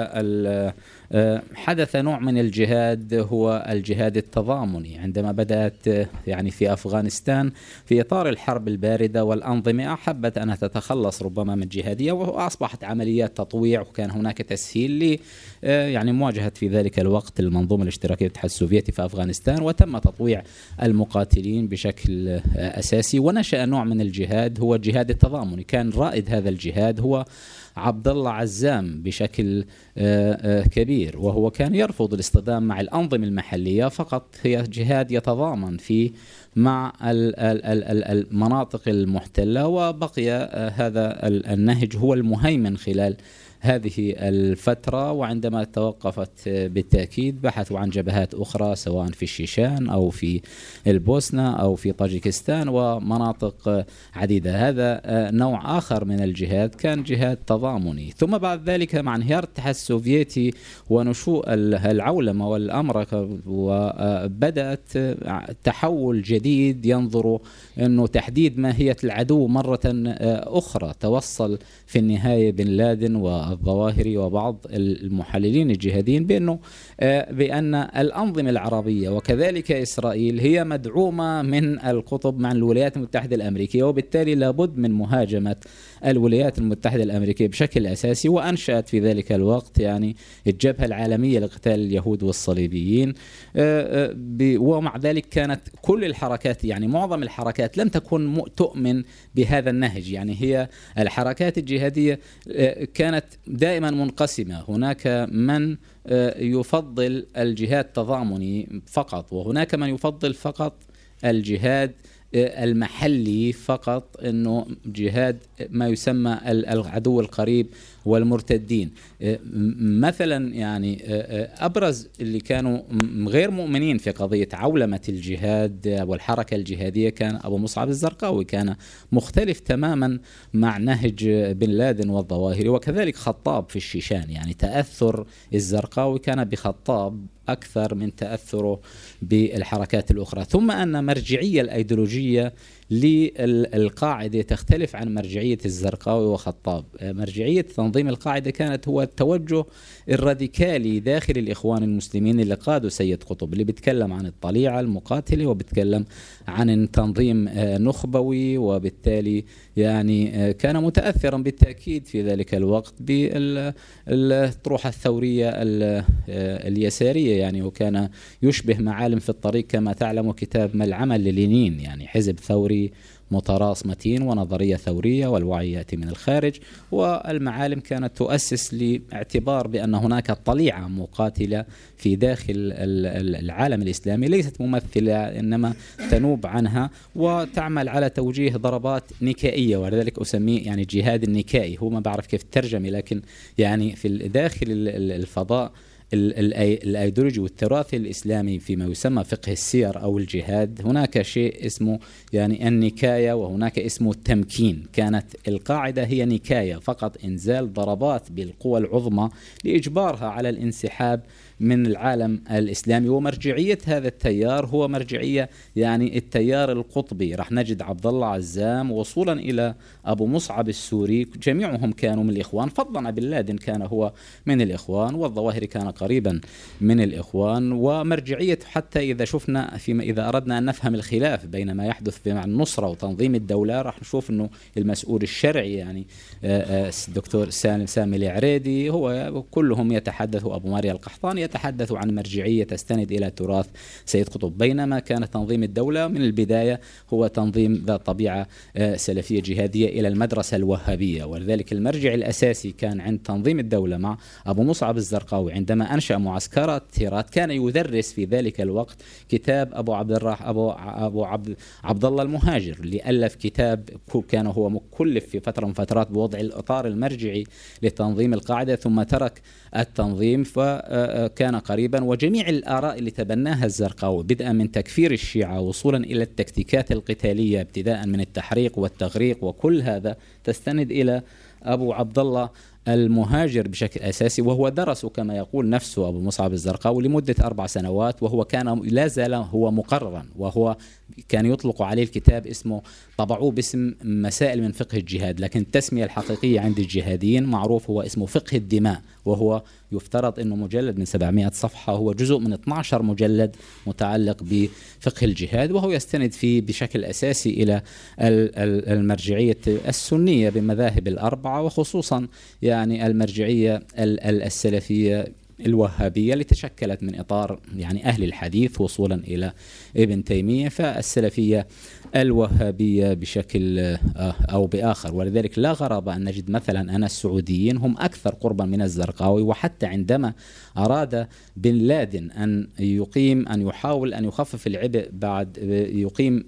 حدث نوع من الجهاد هو الجهاد التضامني. عندما بدأت آه، يعني في أفغانستان في إطار الحرب الباردة والأنظمة أحبت انها تتخلص ربما من الجهادية وأصبحت عمليات تطويع وكان هناك تسهيل آه، يعني مواجهة في ذلك الوقت المنظومة الاشتراكية للاتحاد السوفيتي في أفغانستان وتم تطويع المقاتلين بشكل آه، أساسي. ونشأ نوع من الجهاد هو الجهاد التضامني كان رائد هذا الجهاد هو عبد الله عزام بشكل آه، آه، كبير وهو كان يرفض الاصطدام مع الأنظمة المحلية فقط هي جهاد يتضامن فيه مع ال- ال- ال- ال- المناطق المحتلة. وبقي آه، هذا ال- النهج هو المهيمن خلال هذه الفترة وعندما توقفت آه، بالتأكيد بحثوا عن جبهات أخرى سواء في الشيشان أو في البوسنة أو في طاجيكستان ومناطق آه، عديدة. هذا آه، نوع آخر من الجهاد كان جهاد تضامني. ثم بعد ذلك مع انهيار الاتحاد السوفيتي ونشوء ال- العولمة والأمركة وبدأت آه، تحول جديد ينظر أنه تحديد ماهية العدو مرة آه، أخرى. توصل في النهاية بن لادن الظواهري وبعض المحللين الجهاديين بأنه آه، بأن الأنظمة العربية وكذلك إسرائيل هي مدعومة من القطب مع الولايات المتحدة الأمريكية وبالتالي لابد من مهاجمة الولايات المتحدة الأمريكية بشكل أساسي وأنشأت في ذلك الوقت يعني الجبهة العالمية لقتال اليهود والصليبيين. آه، آه، ومع ذلك كانت كل الحركات يعني معظم الحركات لم تكن تؤمن بهذا النهج. يعني هي الحركات الجهادية آه، كانت دائما منقسمة. هناك من يفضل الجهاد التضامني فقط وهناك من يفضل فقط الجهاد المحلي فقط إنه جهاد ما يسمى ال- العدو القريب والمرتدين. آه، مثلا يعني آه، آه، أبرز اللي كانوا غير مؤمنين في قضية عولمة الجهاد والحركة الجهادية كان أبو مصعب الزرقاوي كان مختلف تماما مع نهج بن لادن والظواهري وكذلك خطاب في الشيشان. يعني تأثر الزرقاوي كان بخطاب أكثر من تأثره بالحركات الأخرى. ثم أن مرجعية الأيديولوجية للقاعدة تختلف عن مرجعية الزرقاوي وخطاب. مرجعية تنظيم القاعدة كانت هو التوجه الراديكالي داخل الإخوان المسلمين اللي قادوا سيد قطب اللي بيتكلم عن الطليعة المقاتلة وبيتكلم عن تنظيم آه، نخبوي وبالتالي يعني آه، كان متاثرا بالتأكيد في ذلك الوقت بالطروحه الثورية ال- آه، اليسارية يعني وكان يشبه معالم في الطريق كما تعلم كتاب ما العمل للينين يعني حزب ثوري متراص متين ونظرية ثورية والوعي يأتي من الخارج والمعالم كانت تؤسس لاعتبار بأن هناك طليعة مقاتلة في داخل ال- ال- العالم الإسلامي ليست ممثلة إنما تنوب عنها وتعمل على توجيه ضربات نكائية ولذلك أسميه يعني جهاد النكائي هو ما بعرف كيف ترجمة لكن يعني في داخل ال- ال- الفضاء الأيديولوجي والتراث الإسلامي فيما يسمى فقه السير أو الجهاد هناك شيء اسمه يعني النكاية وهناك اسمه التمكين. كانت القاعدة هي نكاية فقط إنزال ضربات بالقوى العظمى لإجبارها على الانسحاب من العالم الإسلامي. ومرجعية هذا التيار هو مرجعية يعني التيار القطبي. راح نجد عبد الله عزام وصولا إلى أبو مصعب السوري. جميعهم كانوا من الإخوان. فضلا بن لادن كان هو من الإخوان والظواهري كان قريبا من الإخوان. ومرجعية حتى إذا شفنا فيما إذا أردنا أن نفهم الخلاف بين ما يحدث مع النصرة وتنظيم الدولة راح نشوف إنه المسؤول الشرعي يعني آه، آه، الدكتور سالم سامي العريدي هو كلهم يتحدثوا ابو ماريا القحطاني يتحدثوا عن مرجعية تستند إلى تراث سيد قطب بينما كان تنظيم الدولة من البداية هو تنظيم ذات طبيعة آه، سلفية جهادية إلى المدرسة الوهابية. ولذلك المرجع الأساسي كان عند تنظيم الدولة مع أبو مصعب الزرقاوي عندما أنشأ معسكرات هيرات كان يدرس في ذلك الوقت كتاب أبو عبد الرح أبو أبو عبد عبد الله المهاجر اللي الف كتاب كان هو مكلف في فترة من فترات بوضع الإطار المرجعي لتنظيم القاعدة ثم ترك التنظيم فكان قريبا. وجميع الآراء اللي تبناها الزرقاوي بدءا من تكفير الشيعة وصولا إلى التكتيكات القتالية ابتداء من التحريق والتغريق وكل هذا تستند إلى أبو عبد الله المهاجر بشكل أساسي. وهو درس كما يقول نفسه أبو مصعب الزرقاوي لمدة أربع سنوات وهو كان لا زال هو مقررا وهو كان يطلق عليه الكتاب اسمه طبعوه باسم مسائل من فقه الجهاد لكن التسمية الحقيقية عند الجهاديين معروف هو اسمه فقه الدماء وهو يفترض إنه مجلد من 700 صفحة هو جزء من 12 مجلد متعلق بفقه الجهاد وهو يستند فيه بشكل أساسي إلى ال- ال- المرجعية السنية بمذاهب الأربعة وخصوصا يعني المرجعية ال- الوهابية اللي تشكلت من إطار يعني أهل الحديث وصولا إلى ابن تيمية فالسلفية الوهابية بشكل آه، أو بآخر. ولذلك لا غرابة أن نجد مثلا أن السعوديين هم أكثر قربا من الزرقاوي وحتى عندما أراد بن لادن أن يقيم أن يحاول أن يخفف العبء بعد يقيم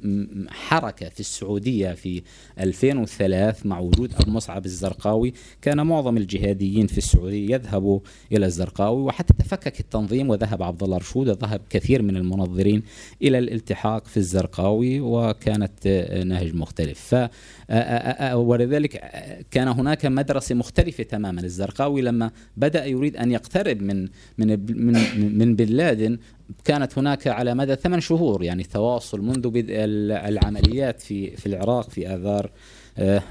حركة في السعودية في 2003 مع وجود المصعب الزرقاوي كان معظم الجهاديين في السعودية يذهبوا إلى الزرقاوي وحتى تفكك التنظيم وذهب عبد الله رشود وذهب كثير من المنظرين إلى الالتحاق في الزرقاوي وكانت آه، نهج مختلف. ف آه، آه، ولذلك كان هناك مدرسة مختلفة تماما. الزرقاوي لما بدأ يريد أن يقترب من من من من بن لادن كانت هناك على مدى ثمان شهور يعني تواصل منذ بدء ال- العمليات في في العراق في آذار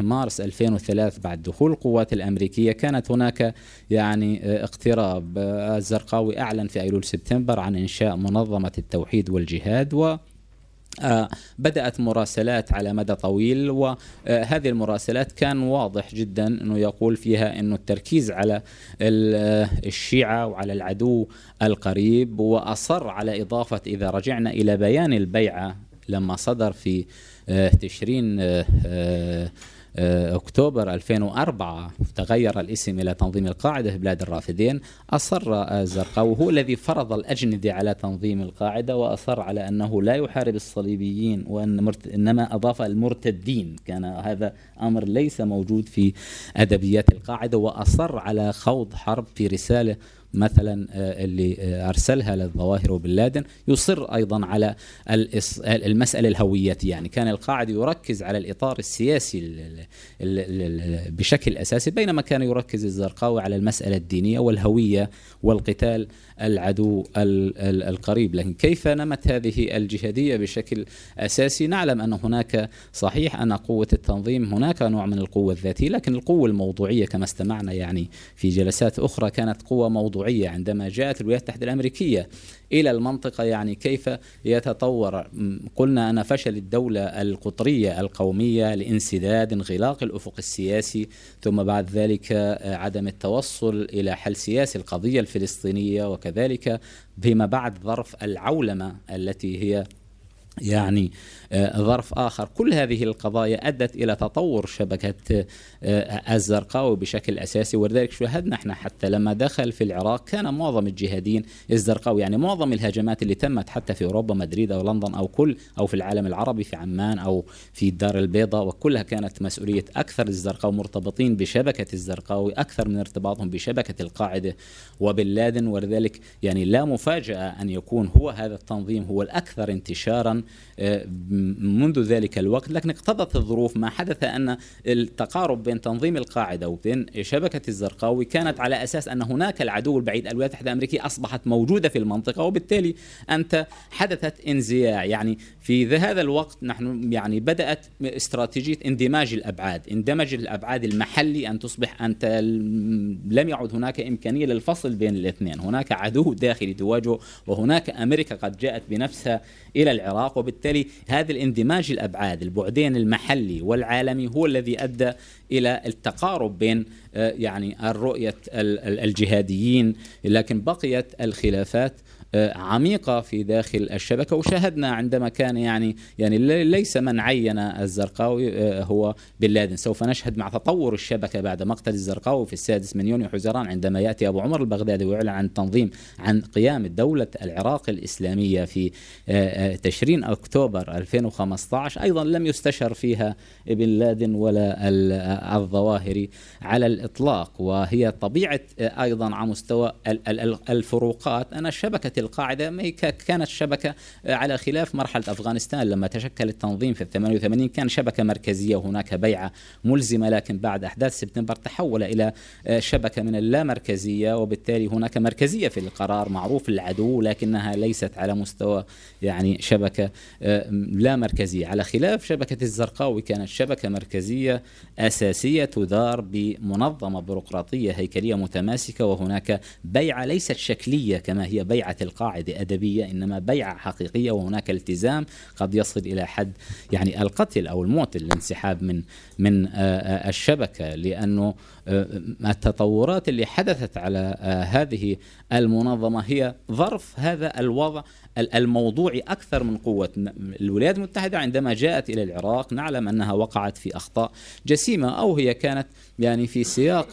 مارس 2003 بعد دخول القوات الأمريكية كانت هناك يعني آه، اقتراب. آه، الزرقاوي أعلن في أيلول سبتمبر عن إنشاء منظمة التوحيد والجهاد و آه، بدأت مراسلات على مدى طويل وهذه المراسلات كان واضح جدا أنه يقول فيها أنه التركيز على ال- آه، الشيعة وعلى العدو القريب وأصر على إضافة إذا رجعنا إلى بيان البيعة لما صدر في آه، تشرين آه، آه، آه، أكتوبر 2004 تغير الاسم إلى تنظيم القاعدة في بلاد الرافدين. أصر الزرقاوي هو الذي فرض الأجندة على تنظيم القاعدة وأصر على أنه لا يحارب الصليبيين وأن مرت... إنما أضاف المرتدين. كان هذا أمر ليس موجود في أدبيات القاعدة وأصر على خوض حرب في رسالة مثلا آه، اللي آه، أرسلها للظواهر وبن لادن يصر أيضا على المسألة الهوية يعني. كان القاعدي يركز على الإطار السياسي بشكل أساسي بينما كان يركز الزرقاوي على المسألة الدينية والهوية والقتال العدو ال- ال- القريب لكن كيف نمت هذه الجهادية بشكل أساسي؟ نعلم أن هناك صحيح أن قوة التنظيم هناك نوع من القوة الذاتية لكن القوة الموضوعية كما استمعنا يعني في جلسات أخرى كانت قوة موضوعية عندما جاءت الولايات المتحدة الأمريكية إلى المنطقة يعني كيف يتطور؟ قلنا أن فشل الدولة القطرية القومية لانسداد انغلاق الأفق السياسي ثم بعد ذلك آه، عدم التوصل إلى حل سياسي القضية الفلسطينية وكذلك فيما بعد ظرف العولمة التي هي يعني ظرف آخر. كل هذه القضايا أدت إلى تطور شبكة آه، الزرقاوي بشكل أساسي. ولذلك شاهدنا إحنا حتى لما دخل في العراق كان معظم الجهاديين الزرقاوي يعني معظم الهجمات اللي تمت حتى في أوروبا مدريد أو لندن أو كل أو في العالم العربي في عمان أو في الدار البيضاء وكلها كانت مسؤولية أكثر الزرقاوي مرتبطين بشبكة الزرقاوي أكثر من ارتباطهم بشبكة القاعدة وبن لادن. ولذلك يعني لا مفاجأة أن يكون هو هذا التنظيم هو الأكثر انتشارا آه، منذ ذلك الوقت لكن اقتضت الظروف ما حدث أن التقارب بين تنظيم القاعدة وبين شبكة الزرقاوي كانت على أساس أن هناك العدو البعيد الولايات المتحدة الأمريكية أصبحت موجودة في المنطقة وبالتالي أنت حدثت انزياع. يعني في ذا- هذا الوقت نحن يعني بدأت استراتيجية اندماج الأبعاد اندمج الأبعاد المحلي أن تصبح أنت لم يعد هناك إمكانية للفصل بين الاثنين. هناك عدو داخلي تواجهه وهناك أمريكا قد جاءت بنفسها إلى العراق وبالتالي هذا الاندماج الأبعاد البعدين المحلي والعالمي هو الذي أدى إلى التقارب بين آه، يعني الرؤية ال- ال- الجهاديين لكن بقيت الخلافات آه، عميقة في داخل الشبكة وشاهدنا عندما كان يعني يعني لي- ليس من عين الزرقاوي آه، هو بن لادن. سوف نشهد مع تطور الشبكة بعد مقتل الزرقاوي في السادس من يونيو حزيران عندما يأتي أبو عمر البغدادي ويعلن عن تنظيم عن قيام دولة العراق الإسلامية في آه، تشرين أكتوبر 2015 أيضا لم يستشر فيها ابن لادن ولا ال- الظواهري على الإطلاق وهي طبيعة آه، أيضا على مستوى ال- ال- ال- شبكة القاعدة كانت شبكة آه، على خلاف مرحلة أفغانستان. لما تشكل التنظيم في 88 كان شبكة مركزية وهناك بيعة ملزمة لكن بعد أحداث سبتمبر تحول إلى آه، شبكة من اللامركزية وبالتالي هناك مركزية في القرار معروف العدو لكنها ليست على مستوى يعني شبكة آه، لا مركزية على خلاف شبكة الزرقاوي كانت شبكة مركزية أساسية تدار بمنظمة بيروقراطية هيكلية متماسكة وهناك بيعة ليست شكلية كما هي بيعة القاعدة أدبية إنما بيعة حقيقية وهناك التزام قد يصل إلى حد يعني القتل أو الموت الانسحاب من من آه، آه، الشبكة. لأنه آه، التطورات اللي حدثت على هذه المنظمة هي ظرف هذا الوضع ال- الموضوعي أكثر من قوة. الولايات المتحدة عندما جاءت إلى العراق نعلم أنها وقعت في أخطاء جسيمة أو هي كانت يعني في سياق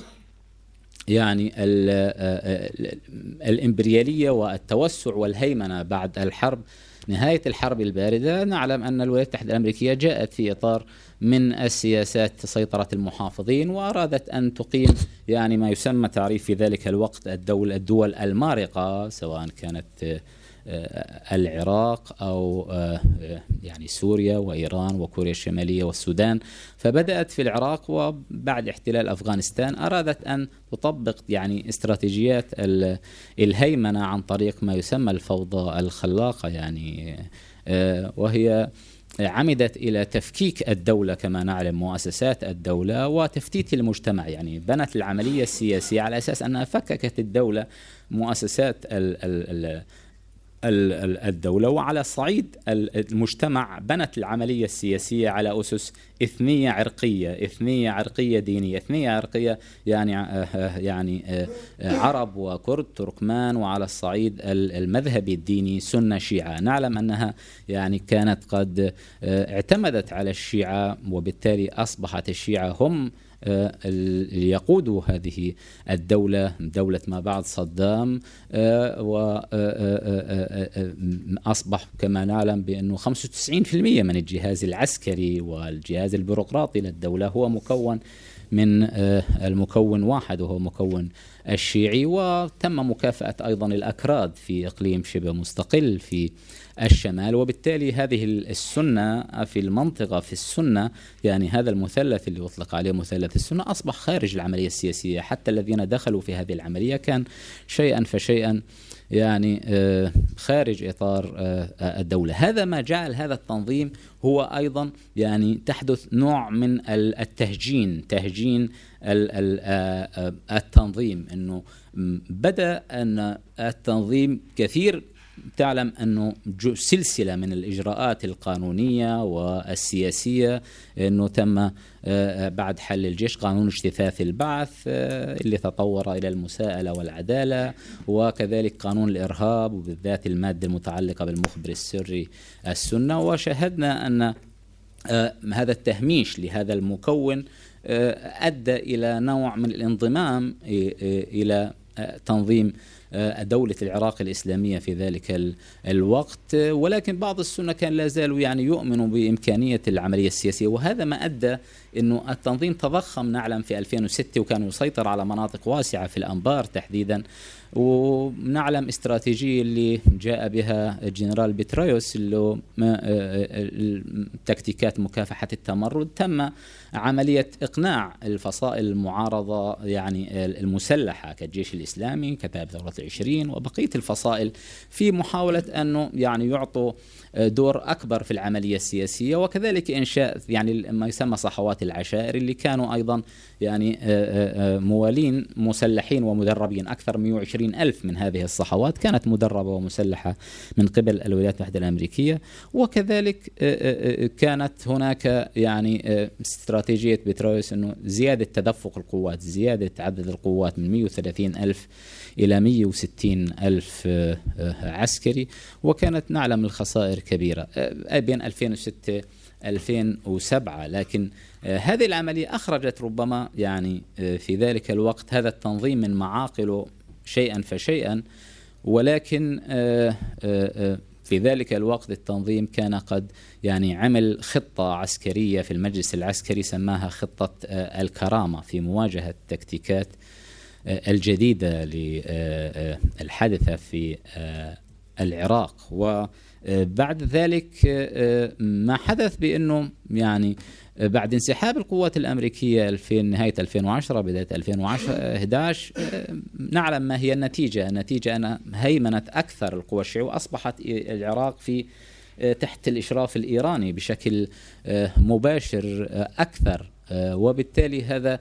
يعني ال ال الإمبريالية والتوسع والهيمنة بعد الحرب نهاية الحرب الباردة نعلم أن الولايات المتحدة الأمريكية جاءت في إطار من السياسات سيطرة المحافظين وأرادت أن تقيم يعني ما يسمى تعريف في ذلك الوقت الدول الدول المارقة سواء كانت آه، آه، العراق أو آه، آه، يعني سوريا وإيران وكوريا الشمالية والسودان. فبدأت في العراق وبعد احتلال أفغانستان أرادت أن تطبق يعني استراتيجيات ال- الهيمنة عن طريق ما يسمى الفوضى الخلاقة يعني آه، وهي عمدت إلى تفكيك الدولة كما نعلم مؤسسات الدولة وتفتيت المجتمع يعني. بنت العملية السياسية على أساس أنها فككت الدولة مؤسسات ال ال الدولة وعلى صعيد المجتمع بنت العملية السياسية على أسس إثنية عرقية إثنية عرقية دينية إثنية عرقية يعني يعني عرب وكرد تركمان وعلى الصعيد المذهبي الديني سنة شيعة. نعلم أنها يعني كانت قد اعتمدت على الشيعة وبالتالي أصبحت الشيعة هم يقودوا هذه الدولة دولة ما بعد صدام وأصبح كما نعلم بأنه 95% من الجهاز العسكري والجهاز البيروقراطي للدولة. هو مكون من المكون واحد وهو مكون الشيعي وتم مكافأة أيضا الأكراد في إقليم شبه مستقل في الشمال. وبالتالي هذه السنة في المنطقة في السنة يعني هذا المثلث اللي أطلق عليه مثلث السنة أصبح خارج العملية السياسية. حتى الذين دخلوا في هذه العملية كان شيئا فشيئا يعني خارج إطار الدولة، هذا ما جعل هذا التنظيم هو أيضا يعني تحدث نوع من التهجين، تهجين التنظيم. إنه بدأ أن التنظيم كثير تعلم أنه سلسلة من الإجراءات القانونية والسياسية أنه تم بعد حل الجيش قانون اجتثاث البعث اللي تطور إلى المساءلة والعدالة وكذلك قانون الإرهاب وبالذات المادة المتعلقة بالمخبر السري السنة. وشاهدنا أن هذا التهميش لهذا المكون أدى إلى نوع من الانضمام إلى تنظيم دولة العراق الإسلامية في ذلك الوقت. ولكن بعض السنة كان لا زالوا يعني يؤمنوا بإمكانية العملية السياسية وهذا ما أدى أنه التنظيم تضخم نعلم في 2006 وكان يسيطر على مناطق واسعة في الأنبار تحديدا. ونعلم استراتيجية اللي جاء بها الجنرال بتريوس اللي تكتيكات مكافحة التمرد. تم عملية إقناع الفصائل المعارضة يعني المسلحة كالجيش الإسلامي كتائب ثورة العشرين وبقية الفصائل في محاولة أنه يعني يعطوا دور أكبر في العملية السياسية. وكذلك إنشاء يعني ما يسمى صحوات العشائر اللي كانوا أيضا يعني موالين مسلحين ومدربين. أكثر من 120 ألف من هذه الصحوات كانت مدربة ومسلحة من قبل الولايات المتحدة الأمريكية. وكذلك كانت هناك يعني استراتيجية بترويس أنه زيادة تدفق القوات زيادة عدد القوات من 130 ألف إلى 160 ألف عسكري. وكانت نعلم الخسائر كبيرة بين 2006 2007 لكن هذه العملية أخرجت ربما يعني في ذلك الوقت هذا التنظيم من معاقله شيئا فشيئا ولكن في ذلك الوقت التنظيم كان قد يعني عمل خطة عسكرية في المجلس العسكري سماها خطة الكرامة في مواجهة تكتيكات الجديدة للحادثة في العراق. وبعد ذلك ما حدث بأنه يعني بعد انسحاب القوات الأمريكية في نهاية 2010 بداية 2011 نعلم ما هي النتيجة. النتيجة أن هيمنت أكثر القوى الشيوعية وأصبحت العراق في تحت الإشراف الإيراني بشكل مباشر أكثر. وبالتالي هذا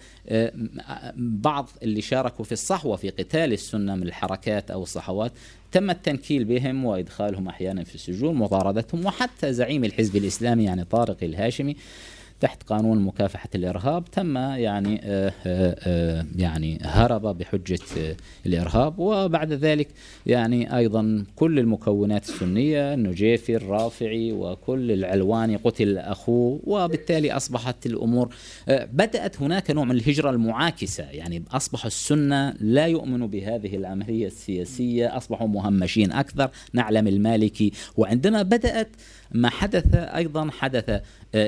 بعض اللي شاركوا في الصحوة في قتال السنة من الحركات أو الصحوات تم التنكيل بهم وإدخالهم أحيانا في السجون مطاردتهم وحتى زعيم الحزب الإسلامي يعني طارق الهاشمي تحت قانون مكافحة الإرهاب تم يعني آه، آه، آه، يعني هرب بحجة الإرهاب. وبعد ذلك يعني أيضا كل المكونات السنية النجيفي الرافعي وكل العلواني قتل أخوه. وبالتالي أصبحت الأمور بدأت هناك نوع من الهجرة المعاكسة. يعني أصبح السنة لا يؤمن بهذه العملية السياسية أصبحوا مهمشين أكثر. نعلم المالكي. وعندما بدأت ما حدث أيضا حدث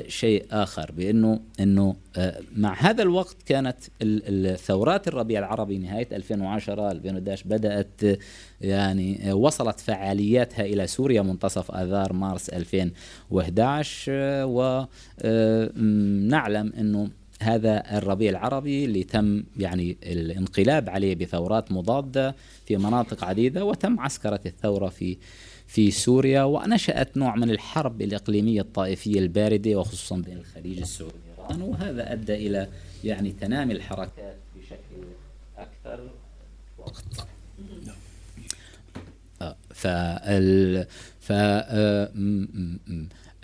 شيء آخر بأنه أنه مع هذا الوقت كانت الثورات الربيع العربي نهاية 2010 2011 بدأت يعني وصلت فعالياتها إلى سوريا منتصف آذار مارس 2011 ونعلم أنه هذا الربيع العربي اللي تم يعني الانقلاب عليه بثورات مضادة في مناطق عديدة وتم عسكرة الثورة في في سوريا ونشأت نوع من الحرب الإقليمية الطائفية الباردة وخصوصا بين الخليج السعودي وإيران. وهذا أدى إلى يعني تنامي الحركات بشكل أكثر وقت. آه، فال ف آه،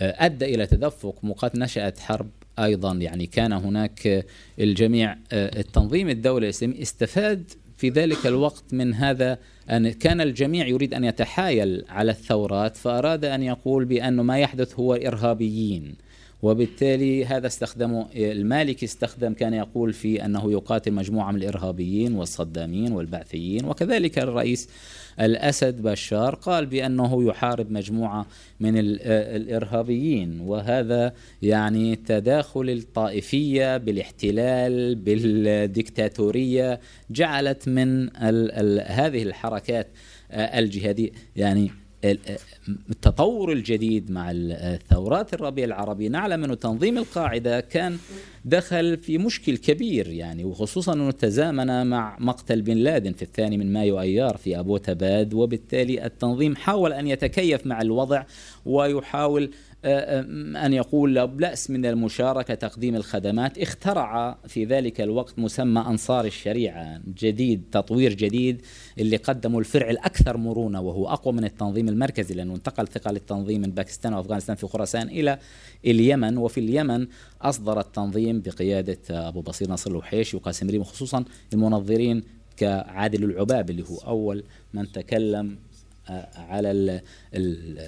آه، أدى إلى تدفق وقد نشأت حرب أيضا يعني كان هناك الجميع التنظيم الدولي الإسلامي استفاد في ذلك الوقت من هذا أن كان الجميع يريد أن يتحايل على الثورات فأراد أن يقول بأن ما يحدث هو إرهابيين. وبالتالي هذا استخدمه المالكي استخدم كان يقول في أنه يقاتل مجموعة من الإرهابيين والصدامين والبعثيين وكذلك الرئيس الأسد بشار قال بأنه يحارب مجموعة من الإرهابيين وهذا يعني تداخل الطائفية بالاحتلال بالديكتاتورية جعلت من هذه الحركات الجهادية. يعني التطور الجديد مع الثورات الربيع العربي. نعلم أن تنظيم القاعدة كان دخل في مشكل كبير يعني وخصوصا أنه تزامن مع مقتل بن لادن في الثاني من مايو أيار في أبو تباد وبالتالي التنظيم حاول أن يتكيف مع الوضع ويحاول أن يقول لا بأس من المشاركة تقديم الخدمات اخترع في ذلك الوقت مسمى أنصار الشريعة جديد تطوير جديد اللي قدموا الفرع الأكثر مرونة وهو أقوى من التنظيم المركزي لأنه انتقل ثقل التنظيم من باكستان وأفغانستان في خراسان إلى اليمن وفي اليمن أصدر التنظيم بقيادة أبو بصير نصر الوحيش وقاسم ريم خصوصا المنظرين كعادل العباب اللي هو أول من تكلم على ال ال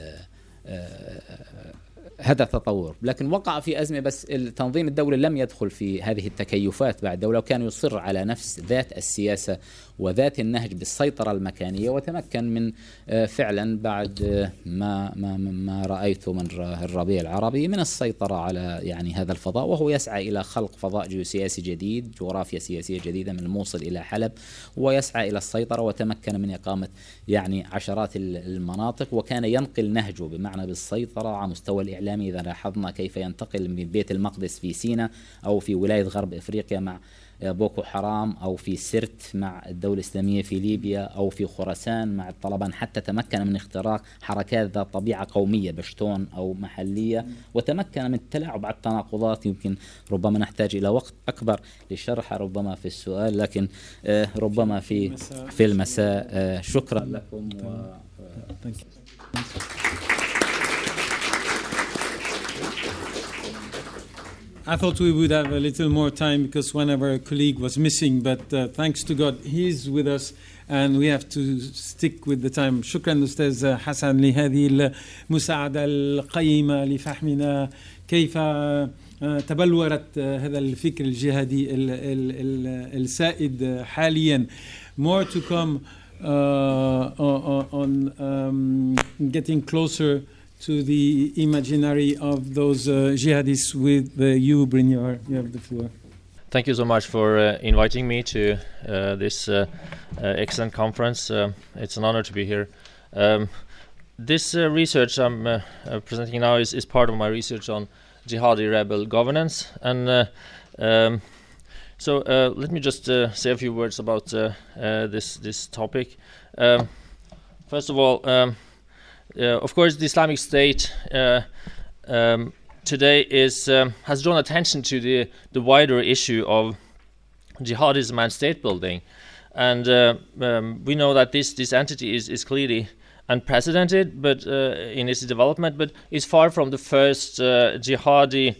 هذا تطور. لكن وقع في أزمة بس التنظيم الدولي لم يدخل في هذه التكيفات بعد الدولة وكان يصر على نفس ذات السياسة وذات النهج بالسيطرة المكانية وتمكن من آه، فعلا بعد آه، ما ما ما رأيته من الربيع العربي من السيطرة على يعني هذا الفضاء وهو يسعى إلى خلق فضاء جيوسياسي جديد جغرافيا سياسية جديدة من الموصل إلى حلب ويسعى إلى السيطرة وتمكن من إقامة يعني عشرات المناطق وكان ينقل نهجه بمعنى بالسيطرة على مستوى الإعلامي إذا لاحظنا كيف ينتقل من بيت المقدس في سيناء أو في ولاية غرب إفريقيا مع بوكو حرام أو في سرت مع الدولة الإسلامية في ليبيا أو في خراسان مع الطلبان حتى تمكن من اختراق حركات ذات طبيعة قومية بشتون أو محلية وتمكن من التلاعب على التناقضات. يمكن ربما نحتاج إلى وقت أكبر لشرح ربما في السؤال لكن آه، ربما في في المساء. آه، شكرا لكم و I thought we would have a little more time because one of our colleague was missing, but uh, thanks to God, he's with us and we have to stick with the time. شكرا أستاذ حسن لهذه المساعدة القيمة لفهمنا كيف تبلورت هذا الفكر الجهادي السائد حاليا. More to come uh, on um, getting closer to the imaginary of those uh, jihadists with uh, you, Brynjar. You have the floor. Thank you so much for uh, inviting me to uh, this uh, uh, excellent conference. it's an honor to be here. Um, this research I'm presenting now is, is part of my research on jihadi rebel governance. And um, so let me just say a few words about this, this topic. Um, first of all, um, of course, the Islamic State uh, um, today is um, has drawn attention to the the wider issue of jihadism and state building, and uh, um, we know that this this entity is is clearly unprecedented, but uh, in its development, but is far from the first uh, jihadi.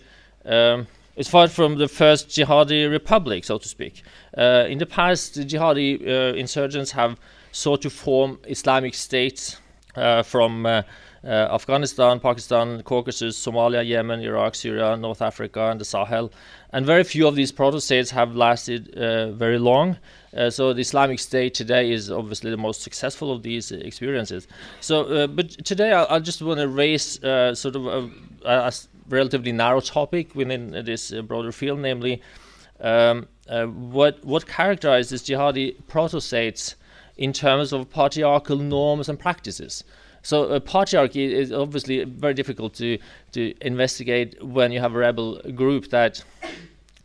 Um, it's far from the first jihadi republic, so to speak. Uh, in the past, the jihadi insurgents have sought to form Islamic states uh, from uh, uh, Afghanistan, Pakistan, Caucasus, Somalia, Yemen, Iraq, Syria, North Africa, and the Sahel. And very few of these proto-states have lasted very long. Uh, so the Islamic State today is obviously the most successful of these uh, experiences. So, uh, but today I, I just want to raise sort of a, a, relatively narrow topic within this broader field, namely um, what what characterizes jihadi proto-states in terms of patriarchal norms and practices. So uh, patriarchy is obviously very difficult to to investigate when you have a rebel group that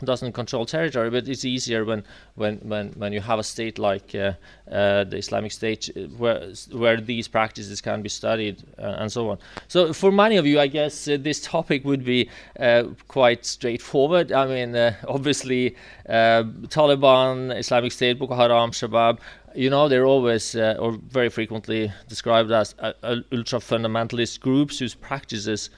doesn't control territory, but it's easier when when when, when you have a state like uh, uh, the Islamic State, uh, where where these practices can be studied uh, and so on. So for many of you, I guess uh, this topic would be uh, quite straightforward. I mean, obviously, Taliban, Islamic State, Boko Haram, Shabab. You know, they're always or very frequently described as ultra fundamentalist groups whose practices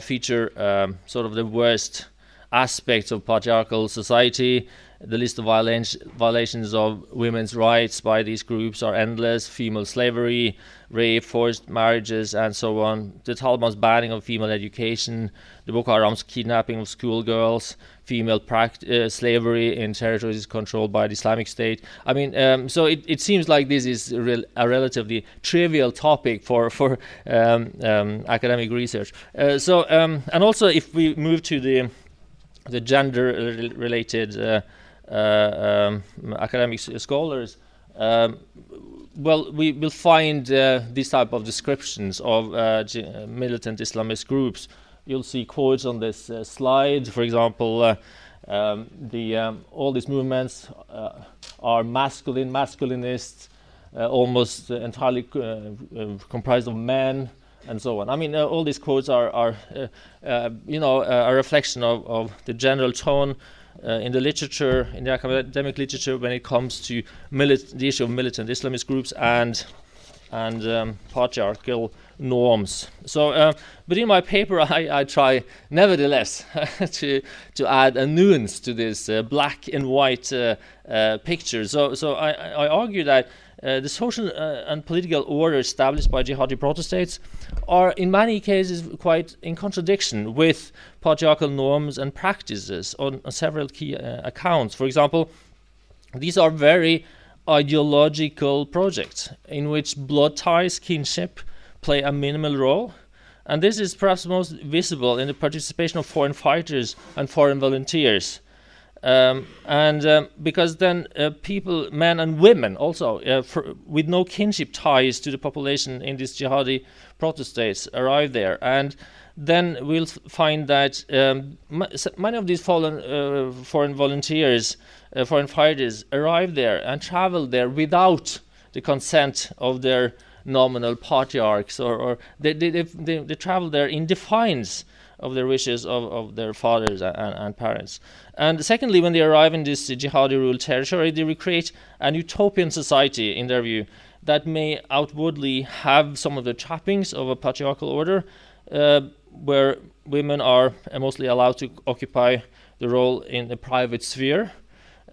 feature um, sort of the worst aspects of patriarchal society. The list of violations of women's rights by these groups are endless female slavery, rape, forced marriages, and so on. The Taliban's banning of female education, the Boko Haram's kidnapping of schoolgirls, female uh, slavery in territories controlled by the Islamic State. I mean, um, so it, it seems like this is a, a relatively trivial topic for for um, um, academic research. Uh, so, um, and also if we move to the the gender related uh, uh, um, academic scholars, um, well, we will find uh, these type of descriptions of militant Islamist groups. You'll see quotes on this slide. For example, um, the um, all these movements are masculine, masculinist, almost entirely comprised of men and so on. I mean, uh, all these quotes are, are uh, uh, you know, a reflection of, of the general tone in the literature, in the academic literature, when it comes to the issue of militant Islamist groups and and um, patriarchal norms. So, uh, but in my paper, [laughs] I, I try nevertheless [laughs] to to add a nuance to this uh, black and white uh, picture. So, so I, I argue that uh, the social uh, and political order established by jihadi protostates are in many cases quite in contradiction with patriarchal norms and practices on, on several key uh, accounts. For example, these are very ideological projects in which blood ties, kinship, play a minimal role. And this is perhaps most visible in the participation of foreign fighters and foreign volunteers um, and um, because then uh, people, men and women, also uh, for, with no kinship ties to the population in these jihadi protest protostates, arrive there, and then we'll find that um, many of these fallen, uh, foreign volunteers, uh, foreign fighters, arrive there and travel there without the consent of their nominal patriarchs, or, or they, they, they, they, travel there in defiance of the wishes of, of their fathers and, and parents. And secondly, when they arrive in this jihadi ruled territory, they recreate an utopian society, in their view, that may outwardly have some of the trappings of a patriarchal order, uh, where women are mostly allowed to occupy the role in the private sphere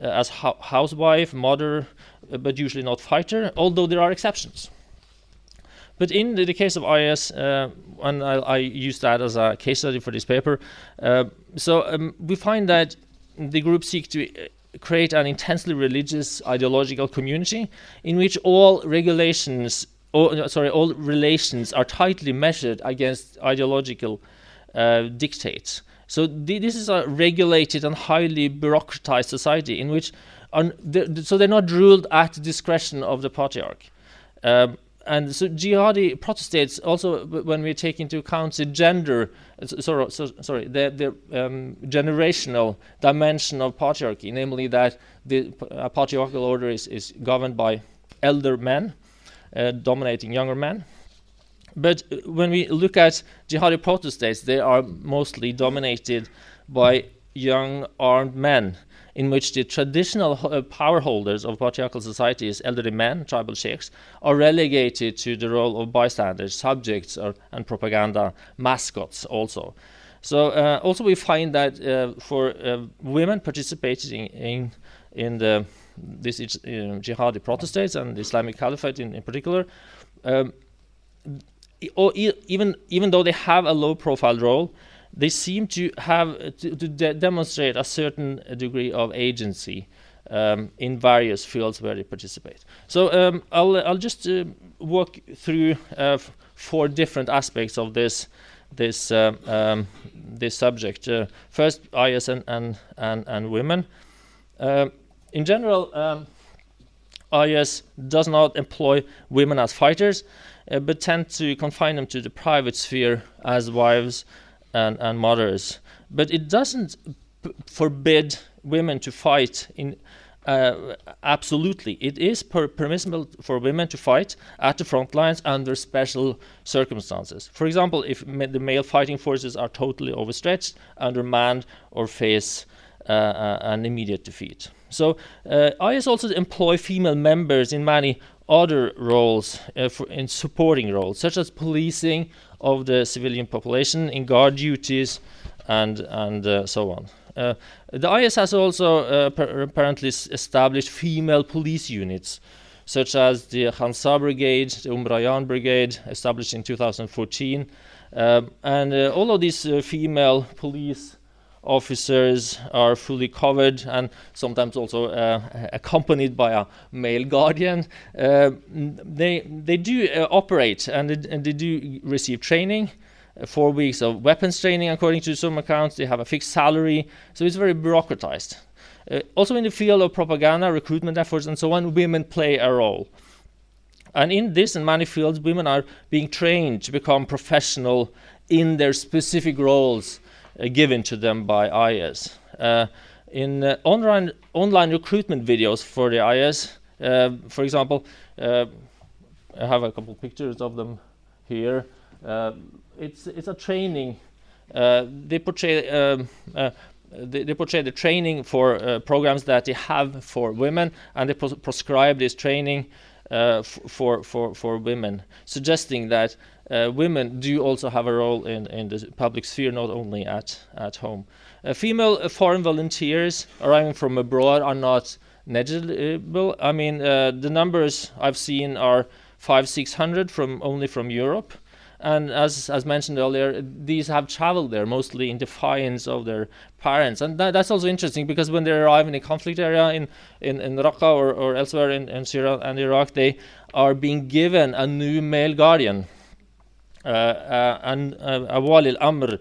uh, as ho- housewife, mother, uh, but usually not fighter, although there are exceptions. But in the, the case of IS, uh, and I, I use that as a case study for this paper, uh, so um, we find that the group seek to uh, create an intensely religious ideological community in which all regulations or, sorry all relations are tightly measured against ideological uh, dictates. So th- this is a regulated and highly bureaucratized society in which th- so they're not ruled at the discretion of the patriarch. Um, and so jihadi protostates also when we take into account the gender sorry, sorry the, the um, generational dimension of patriarchy namely that the uh, patriarchal order is, is governed by elder men uh, dominating younger men. But uh, when we look at jihadi protostates they are mostly dominated by young armed men in which the traditional uh, power holders of patriarchal societies, elderly men, tribal sheikhs, are relegated to the role of bystanders, subjects, or, and propaganda mascots also. So uh, also we find that uh, for uh, women participating in, in the this uh, jihadi protostates and the Islamic Caliphate in, in particular, um, even even though they have a low profile role, they seem to have to, to de demonstrate a certain degree of agency um, in various fields where they participate. So um, I'll I'll just uh, walk through uh, four different aspects of this this uh, um, this subject. Uh, first, IS and and and, and women. Um, in general, um, IS does not employ women as fighters, uh, but tend to confine them to the private sphere as wives and, and mothers. But it doesn't p- forbid women to fight in uh, absolutely. It is per- permissible for women to fight at the front lines under special circumstances. For example, if ma- the male fighting forces are totally overstretched, undermanned, or face uh, uh, an immediate defeat. So, uh, IS also employ female members in many other roles, uh, in supporting roles, such as policing of the civilian population, in guard duties, and and uh, so on. Uh, the IS has also uh, apparently established female police units, such as the Khansa Brigade, the Umbrayan Brigade, established in 2014. Um, and uh, all of these uh, female police officers are fully covered and sometimes also uh, accompanied by a male guardian. Uh, they, they do uh, operate and they, and they do receive training uh, four weeks of weapons training, according to some accounts. They have a fixed salary, so it's very bureaucratized. Uh, also, in the field of propaganda, recruitment efforts, and so on, women play a role. And in this and many fields, women are being trained to become professional in their specific roles given to them by IS. Uh, in uh, online, online recruitment videos for the IS, uh, for example, uh, I have a couple pictures of them here. Uh, it's it's a training. Uh, they portray um, uh, they, they portray the training for uh, programs that they have for women, and they pros- prescribe this training uh, f- for for for women, suggesting that uh, women do also have a role in in the public sphere, not only at at home. Uh, female uh, foreign volunteers arriving from abroad are not negligible. I mean, uh, the numbers I've seen are five six hundred from only from Europe and as as mentioned earlier, these have traveled there mostly in defiance of their parents, and that, that's also interesting because when they arrive in a conflict area in in, in Raqqa or, or elsewhere in, in Syria and Iraq, they are being given a new male guardian, uh, uh, and uh, a wali al-amr,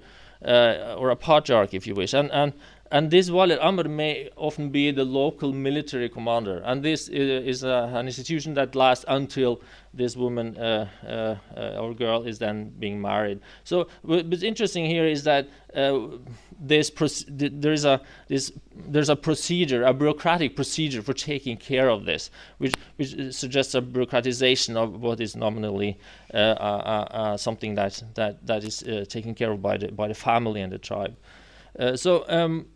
or a patriarch, if you wish, and and. And this Wali al-Amr may often be the local military commander, and this i- is uh, an institution that lasts until this woman uh, uh, uh, or girl is then being married. So what's interesting here is that uh, proce- there is a this there's a procedure, a bureaucratic procedure for taking care of this, which which suggests a bureaucratization of what is nominally uh, something that that that is uh, taken care of by the by the family and the tribe. So. Um,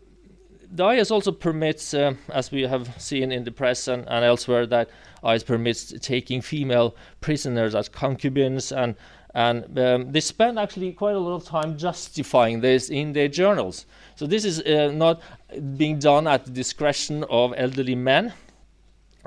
the IS also permits, uh, as we have seen in the press and, and elsewhere, that IS permits taking female prisoners as concubines, and and um, they spend actually quite a lot of time justifying this in their journals. So this is uh, not being done at the discretion of elderly men.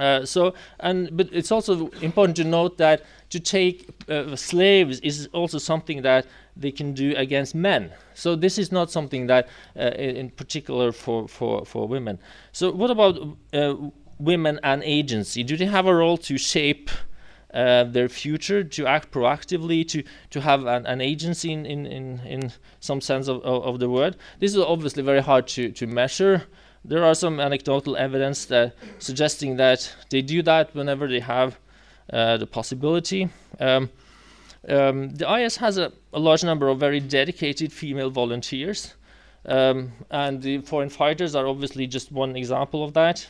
Uh, so, and but it's also important to note that to take uh, slaves is also something that they can do against men. So this is not something that, uh, in particular, for, for, for women. So what about uh, women and agency? Do they have a role to shape uh, their future, to act proactively, to, to have an, an agency in, in, in, in some sense of, of, of the word? This is obviously very hard to, to measure. There are some anecdotal evidence that suggesting that they do that whenever they have uh, the possibility. Um, um, the IS has a, a large number of very dedicated female volunteers, um, and the foreign fighters are obviously just one example of that.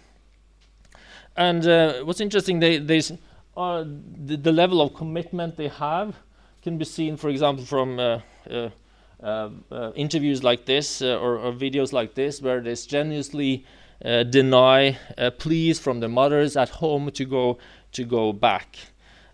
And uh, what's interesting, they, they are the, the level of commitment they have can be seen, for example, from uh, uh, uh, uh, interviews like this uh, or, or videos like this, where they strenuously uh, deny uh, pleas from the mothers at home to go to go back.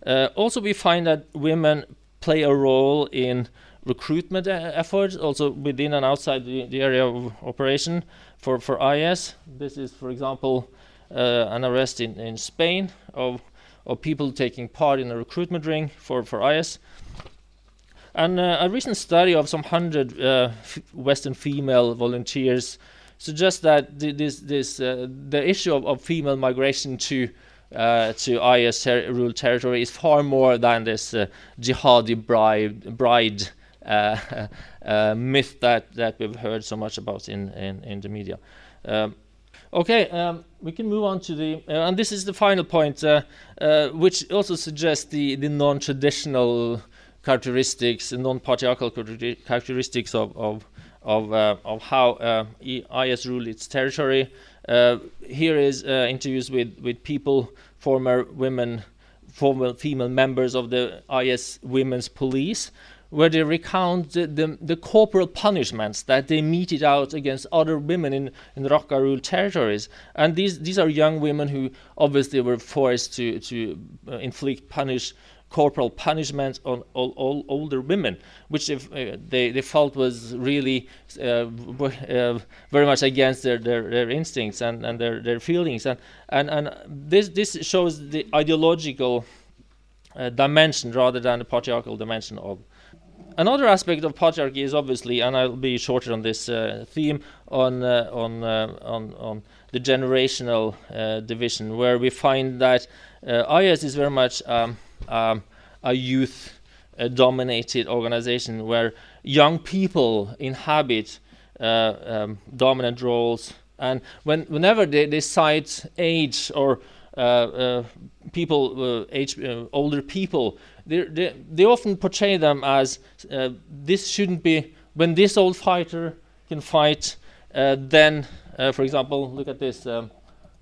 Uh, also, we find that women play a role in recruitment uh, efforts, also within and outside the, the area of operation for, for IS. This is, for example, uh, an arrest in, in Spain of, of people taking part in a recruitment ring for, for IS. And uh, a recent study of some hundred uh, f- Western female volunteers suggests that th- this, this, uh, the issue of, of female migration to uh, to IS ter- ruled territory is far more than this uh, jihadi bride, bride [laughs] uh, myth that, that we've heard so much about in, in, in the media. Um, okay, um, we can move on to the, uh, and this is the final point, uh, uh, which also suggests the, the non traditional characteristics, non patriarchal characteristics of, of, of, uh, of how uh, IS ruled its territory. Uh, here is uh, interviews with, with people, former women, former female members of the IS women's police, where they recount the, the, the, corporal punishments that they meted out against other women in, in Raqqa ruled territories. And these, these are young women who obviously were forced to, to uh, inflict punish corporal punishment on all, all older women, which if, uh, they, they felt was really uh, uh, very much against their, their, their instincts and, and their, their feelings. And, and, and this, this shows the ideological uh, dimension rather than the patriarchal dimension of. Another aspect of patriarchy is obviously, and I'll be shorter on this uh, theme, on, uh, on, on, on the generational division, where we find that that IS is very much um, um, a youth uh, dominated organization where young people inhabit uh, um, dominant roles. And when, whenever they, they cite age or uh, uh people, uh, age, uh, older people, they, they, they often portray them as this shouldn't be, when this old fighter can fight, then, for example, look at this. Um,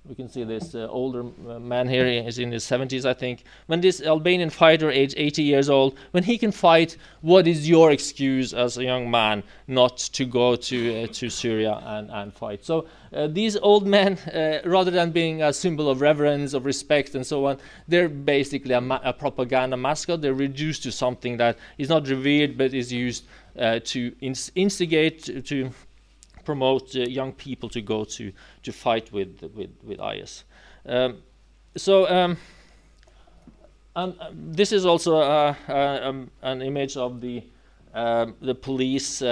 we can see this uh, older uh, man here is in his 70s i think. When this albanian fighter age 80 years old when he can fight what is your excuse as a young man not to go to uh, to syria and, and fight? So uh, these old men [laughs] uh, rather than being a symbol of reverence of respect and so on they're basically a, ma- a propaganda mascot. They're reduced to something that is not revered but is used uh, to ins- instigate to, to promote uh, young people to go to to fight with with with IS. Um, so. Um, and uh, this is also uh, um, an image of the um, the police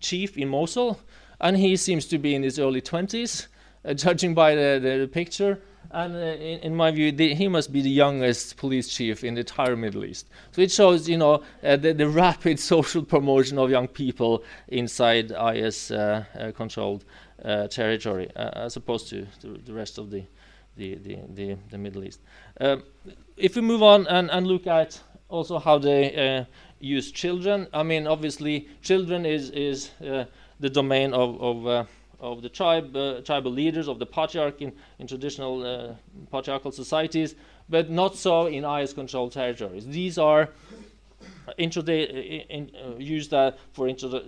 chief in Mosul, and he seems to be in his early 20s, uh, judging by the, the, the picture and uh, in, in, my view, the, he must be the youngest police chief in the entire Middle East. So it shows, you know, uh, the, the, rapid [laughs] social promotion of young people inside IS-controlled uh, uh, territory, uh, as opposed to, the rest of the the, the, the, Middle East. If we move on and, and look at also how they use children, I mean, obviously, children is is the domain of, of of the tribe, uh, tribal leaders of the patriarch in, in traditional uh, patriarchal societies, but not so in IS-controlled territories. These are in, in, uh, used uh, for uh,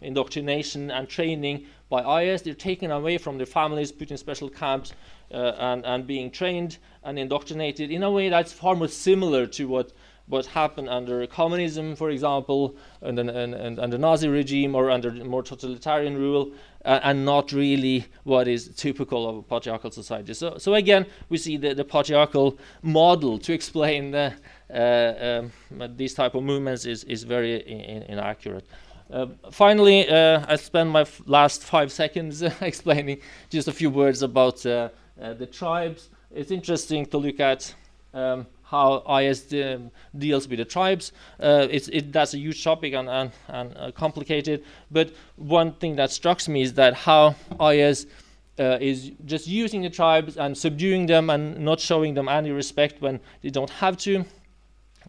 indoctrination and training by IS. They're taken away from their families, put in special camps, uh, and, and being trained and indoctrinated in a way that's far more similar to what what happened under communism, for example, and, and, and Nazi regime or under more totalitarian rule, uh, and not really what is typical of a patriarchal society. So, so again, we see the, the patriarchal model to explain the, uh, um, these type of movements is, is very in, inaccurate. Uh, finally, uh, I spend my last five seconds [laughs] explaining just a few words about uh, uh, the tribes. It's interesting to look at um, how IS de deals with the tribes. Uh, it, that's a huge topic and, and, and uh, complicated. But one thing that strikes me is that how IS uh, is just using the tribes and subduing them and not showing them any respect when they don't have to.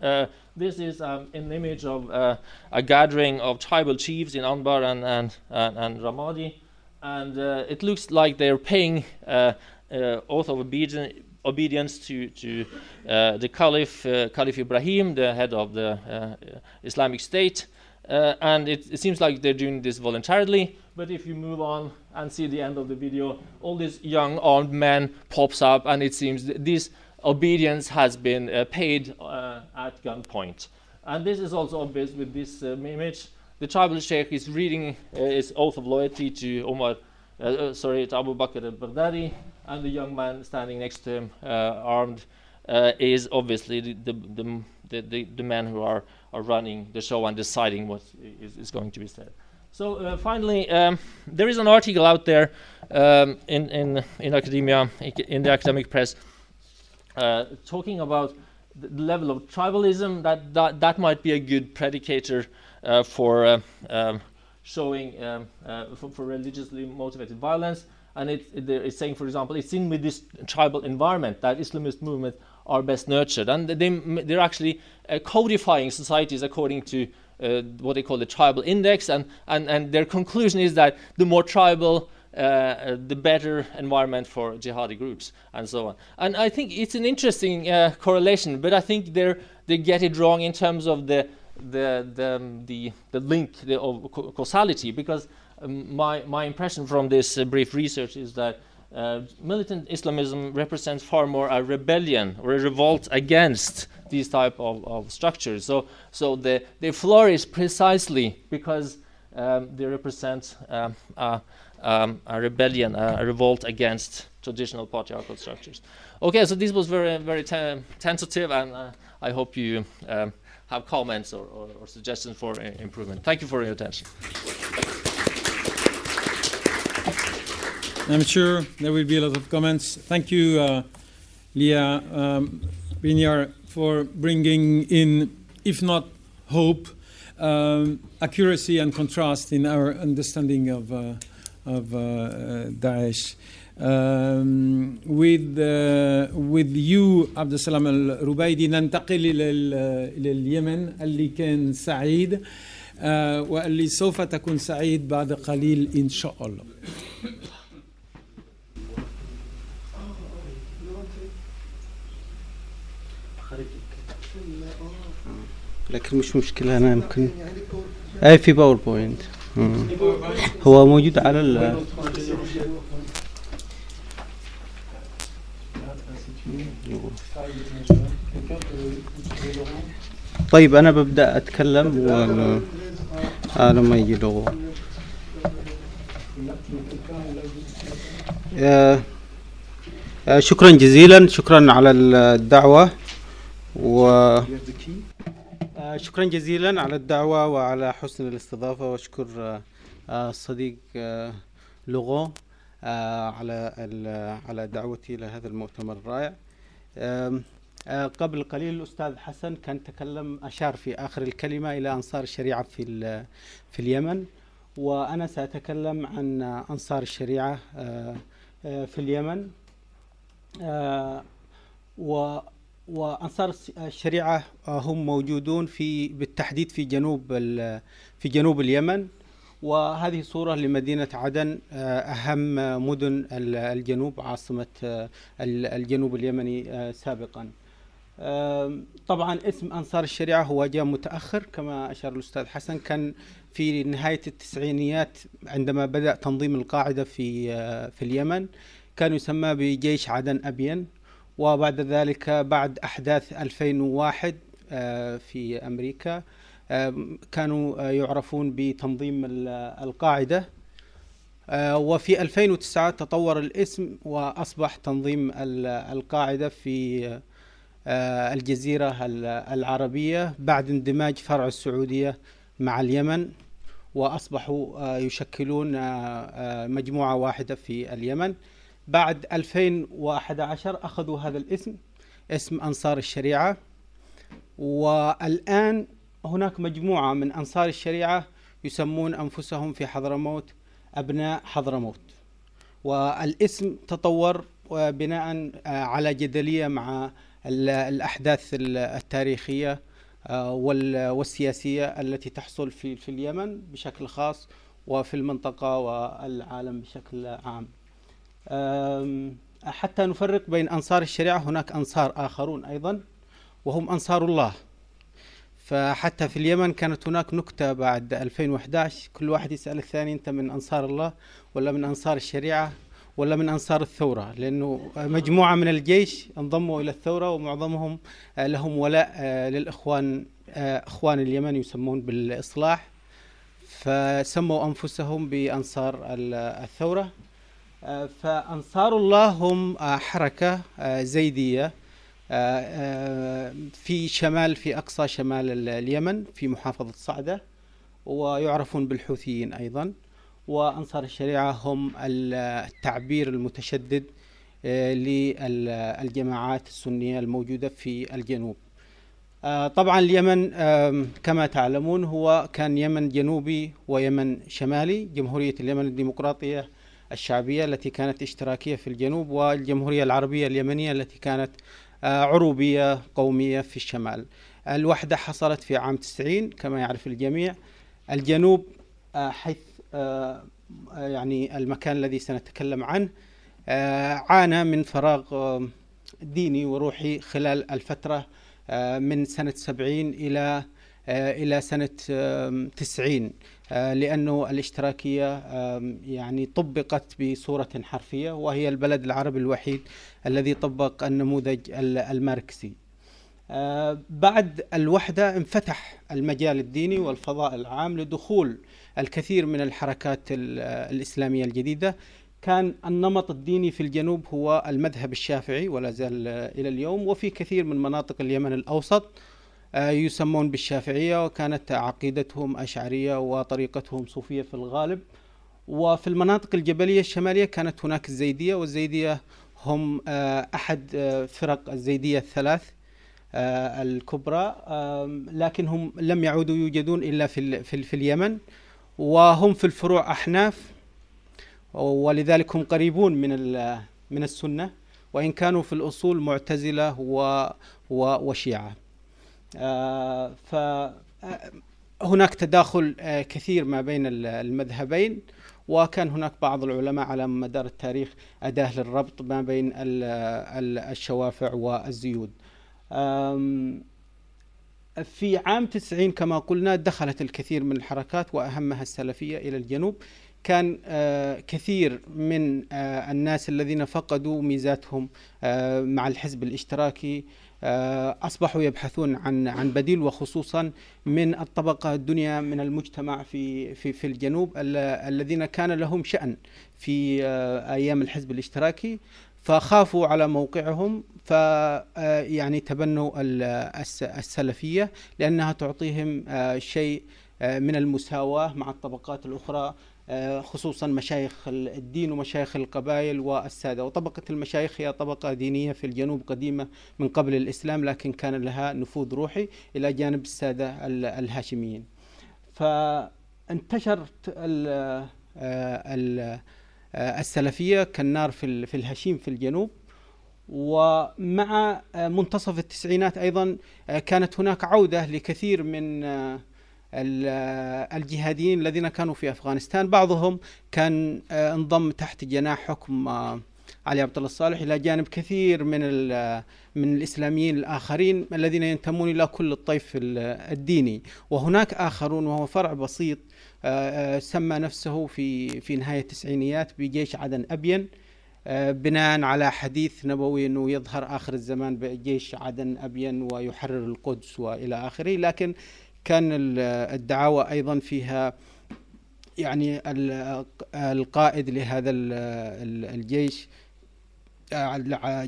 Uh, this is um, an image of uh, a gathering of tribal chiefs in Anbar and, and, and, and Ramadi. And uh, it looks like they're paying oath of obedience obedience to, to uh, the Caliph, uh, Caliph Ibrahim, the head of the uh, Islamic State. Uh, and it, it, seems like they're doing this voluntarily. But if you move on and see the end of the video, all these young armed men pops up, and it seems th- this obedience has been uh, paid uh, at gunpoint. And this is also obvious with this image. The tribal sheikh is reading his oath of loyalty to Omar, sorry, to Abu Bakr al-Baghdadi, and the young man standing next to him, uh, armed, uh, is obviously the the, the, the, men who are, are running the show and deciding what is, is going to be said. So uh, finally, um, there is an article out there um, in, in, in academia, in the academic press, uh, talking about the level of tribalism that, that, that might be a good predicator uh, for uh, um, showing um, for, for religiously motivated violence and it, it, it's saying, for example, it's in with this tribal environment that Islamist movements are best nurtured, and they, they're actually uh, codifying societies according to uh, what they call the tribal index, and, and, and their conclusion is that the more tribal, uh, uh, the better environment for jihadi groups, and so on. And I think it's an interesting uh, correlation, but I think they they get it wrong in terms of the the the um, the, the link the, of causality, because um, my my impression from this uh, brief research is that. Uh, militant Islamism represents far more a rebellion or a revolt against these type of, of structures. So, so they, they flourish precisely because um, they represent um, a, um, a, rebellion, a, a, revolt against traditional patriarchal structures. Okay, so this was very, very te- tentative, and uh, I hope you um, have comments or, or, or suggestions for uh, improvement. Thank you for your attention. I'm sure there will be a lot of comments. Thank you, uh, Lia um, Brynjar, for bringing in, if not hope, um, accuracy and contrast in our understanding of, uh, of uh, Daesh. Um, with uh, with you عبد Al Rubaidi, ننتقل الى الى اليمن اللي كان سعيد واللي سوف تكون سعيد بعد قليل ان شاء الله لكن مش مشكلة أنا يمكن أي في باوربوينت هو موجود على ال طيب أنا ببدأ أتكلم وأنا ما يجي لغو شكرا جزيلا. شكرا على الدعوة. و شكرا جزيلا على الدعوة وعلى حسن الاستضافة وأشكر الصديق لغو على على دعوتي لهذا المؤتمر الرائع. قبل قليل الأستاذ حسن كان تكلم أشار في آخر الكلمة إلى أنصار الشريعة في في اليمن وأنا سأتكلم عن أنصار الشريعة في اليمن. و وأنصار الشريعة هم موجودون في بالتحديد في جنوب في جنوب اليمن. وهذه صورة لمدينة عدن أهم مدن الجنوب عاصمة الجنوب اليمني سابقا. طبعا اسم أنصار الشريعة هو جاء متأخر كما أشار الأستاذ حسن. كان في نهاية التسعينيات عندما بدأ تنظيم القاعدة في في اليمن كان يسمى بجيش عدن أبين. وبعد ذلك بعد أحداث 2001 في أمريكا كانوا يعرفون بتنظيم القاعدة. وفي 2009 تطور الاسم وأصبح تنظيم القاعدة في الجزيرة العربية بعد اندماج فرع السعودية مع اليمن وأصبحوا يشكلون مجموعة واحدة في اليمن. بعد 2011 أخذوا هذا الاسم اسم أنصار الشريعة والآن هناك مجموعة من أنصار الشريعة يسمون أنفسهم في حضرموت أبناء حضرموت والاسم تطور بناء على جدلية مع الأحداث التاريخية والسياسية التي تحصل في في اليمن بشكل خاص وفي المنطقة والعالم بشكل عام. حتى نفرق بين أنصار الشريعة هناك أنصار آخرون أيضا وهم أنصار الله. فحتى في اليمن كانت هناك نكتة بعد 2011 كل واحد يسأل الثاني أنت من أنصار الله ولا من أنصار الشريعة ولا من أنصار الثورة لأنه مجموعة من الجيش انضموا إلى الثورة ومعظمهم لهم ولاء للإخوان إخوان اليمن يسمون بالإصلاح. فسموا أنفسهم بأنصار الثورة. فأنصار الله هم حركة زيدية في شمال في أقصى شمال اليمن في محافظة صعدة ويعرفون بالحوثيين أيضا. وأنصار الشريعة هم التعبير المتشدد للجماعات السنية الموجودة في الجنوب. طبعا اليمن كما تعلمون هو كان يمن جنوبي ويمن شمالي. جمهورية اليمن الديمقراطية الشعبية التي كانت اشتراكية في الجنوب والجمهورية العربية اليمنية التي كانت عروبية قومية في الشمال. الوحدة حصلت في عام 90 كما يعرف الجميع. الجنوب آه، حيث آه، آه، يعني المكان الذي سنتكلم عنه آه، عانى من فراغ آه، ديني وروحي خلال الفترة آه، من سنة 70 إلى آه، إلى سنة آم، 90 آه، لأنه الاشتراكية يعني طبقت بصورة حرفية وهي البلد العربي الوحيد الذي طبق النموذج ال- الماركسي. آه، بعد الوحدة انفتح المجال الديني والفضاء العام لدخول الكثير من الحركات ال- الإسلامية الجديدة. كان النمط الديني في الجنوب هو المذهب الشافعي ولا زال آه، إلى اليوم وفي كثير من مناطق اليمن الأوسط. آه، يسمون بالشافعية وكانت عقيدتهم أشعرية وطريقتهم صوفية في الغالب. وفي المناطق الجبلية الشمالية كانت هناك الزيدية والزيدية هم آه، أحد آه، فرق الزيدية الثلاث آه، الكبرى. آم، لكن هم لم يعودوا يوجدون إلا في, في, في اليمن. وهم في الفروع أحناف ولذلك هم قريبون من من السنة. وإن كانوا في الأصول معتزلة و وشيعة. آه، فهناك تداخل آه، كثير ما بين ال- المذهبين وكان هناك بعض العلماء على مدار التاريخ أداة للربط ما بين ال- ال- الشوافع والزيود. في عام 90 كما قلنا دخلت الكثير من الحركات وأهمها السلفية إلى الجنوب. كان آه، كثير من آه، الناس الذين فقدوا ميزاتهم آه، مع الحزب الاشتراكي آه، أصبحوا يبحثون عن عن بديل وخصوصا من الطبقة الدنيا من المجتمع في في في الجنوب ال- الذين كان لهم شأن في آه، أيام الحزب الاشتراكي فخافوا على موقعهم ف آه، يعني تبنوا ال- الس- السلفية لأنها تعطيهم شيء من المساواة مع الطبقات الأخرى آه، خصوصا مشايخ الدين ومشايخ القبائل والسادة. وطبقة المشايخ هي طبقة دينية في الجنوب قديمة من قبل الإسلام لكن كان لها نفوذ روحي إلى جانب السادة ال- الهاشميين. فانتشرت ال- آه، ال- آه، السلفية كالنار في في الهشيم في الجنوب. ومع آه، منتصف التسعينات أيضا آه، كانت هناك عودة لكثير من آه، آه، الجهاديين الذين كانوا في أفغانستان. بعضهم كان آه، انضم تحت جناح حكم آه، علي عبد الله الصالح إلى جانب كثير من ال- من الإسلاميين الآخرين الذين ينتمون إلى كل الطيف ال- الديني. وهناك آخرون وهو فرع بسيط آه، آه، سمى نفسه في في نهاية التسعينيات بجيش عدن أبين آه، بناء على حديث نبوي إنه يظهر آخر الزمان بجيش عدن أبين ويحرر القدس وإلى آخره. لكن كان ال- الدعاوى أيضا فيها يعني ال- القائد لهذا ال- ال- الجيش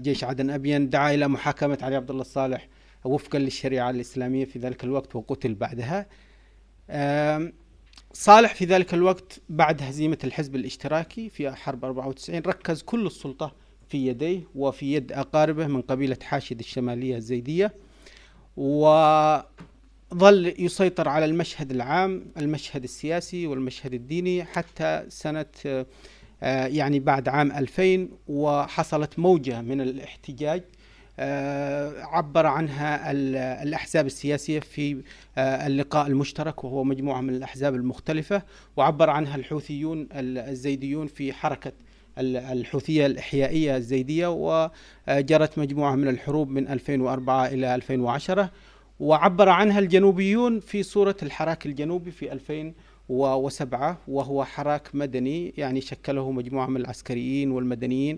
جيش عدن ابين دعا إلى محاكمة علي عبد الله الصالح وفقا للشريعة الإسلامية في ذلك الوقت وقتل بعدها. صالح في ذلك الوقت بعد هزيمة الحزب الاشتراكي في حرب 94 ركز كل السلطة في يديه وفي يد أقاربه من قبيلة حاشد الشمالية الزيدية. وظل يسيطر على المشهد العام المشهد السياسي والمشهد الديني حتى سنة آه، يعني بعد عام 2000 وحصلت موجة من الاحتجاج آه، عبر عنها ال- الأحزاب السياسية في آه، اللقاء المشترك وهو مجموعة من الأحزاب المختلفة وعبر عنها الحوثيون ال- الزيديون في حركة ال- الحوثية الإحيائية الزيدية وجرت مجموعة من الحروب من 2004 إلى 2010 وعبر عنها الجنوبيون في صورة الحراك الجنوبي في 2007 وهو حراك مدني يعني شكله مجموعة من العسكريين والمدنيين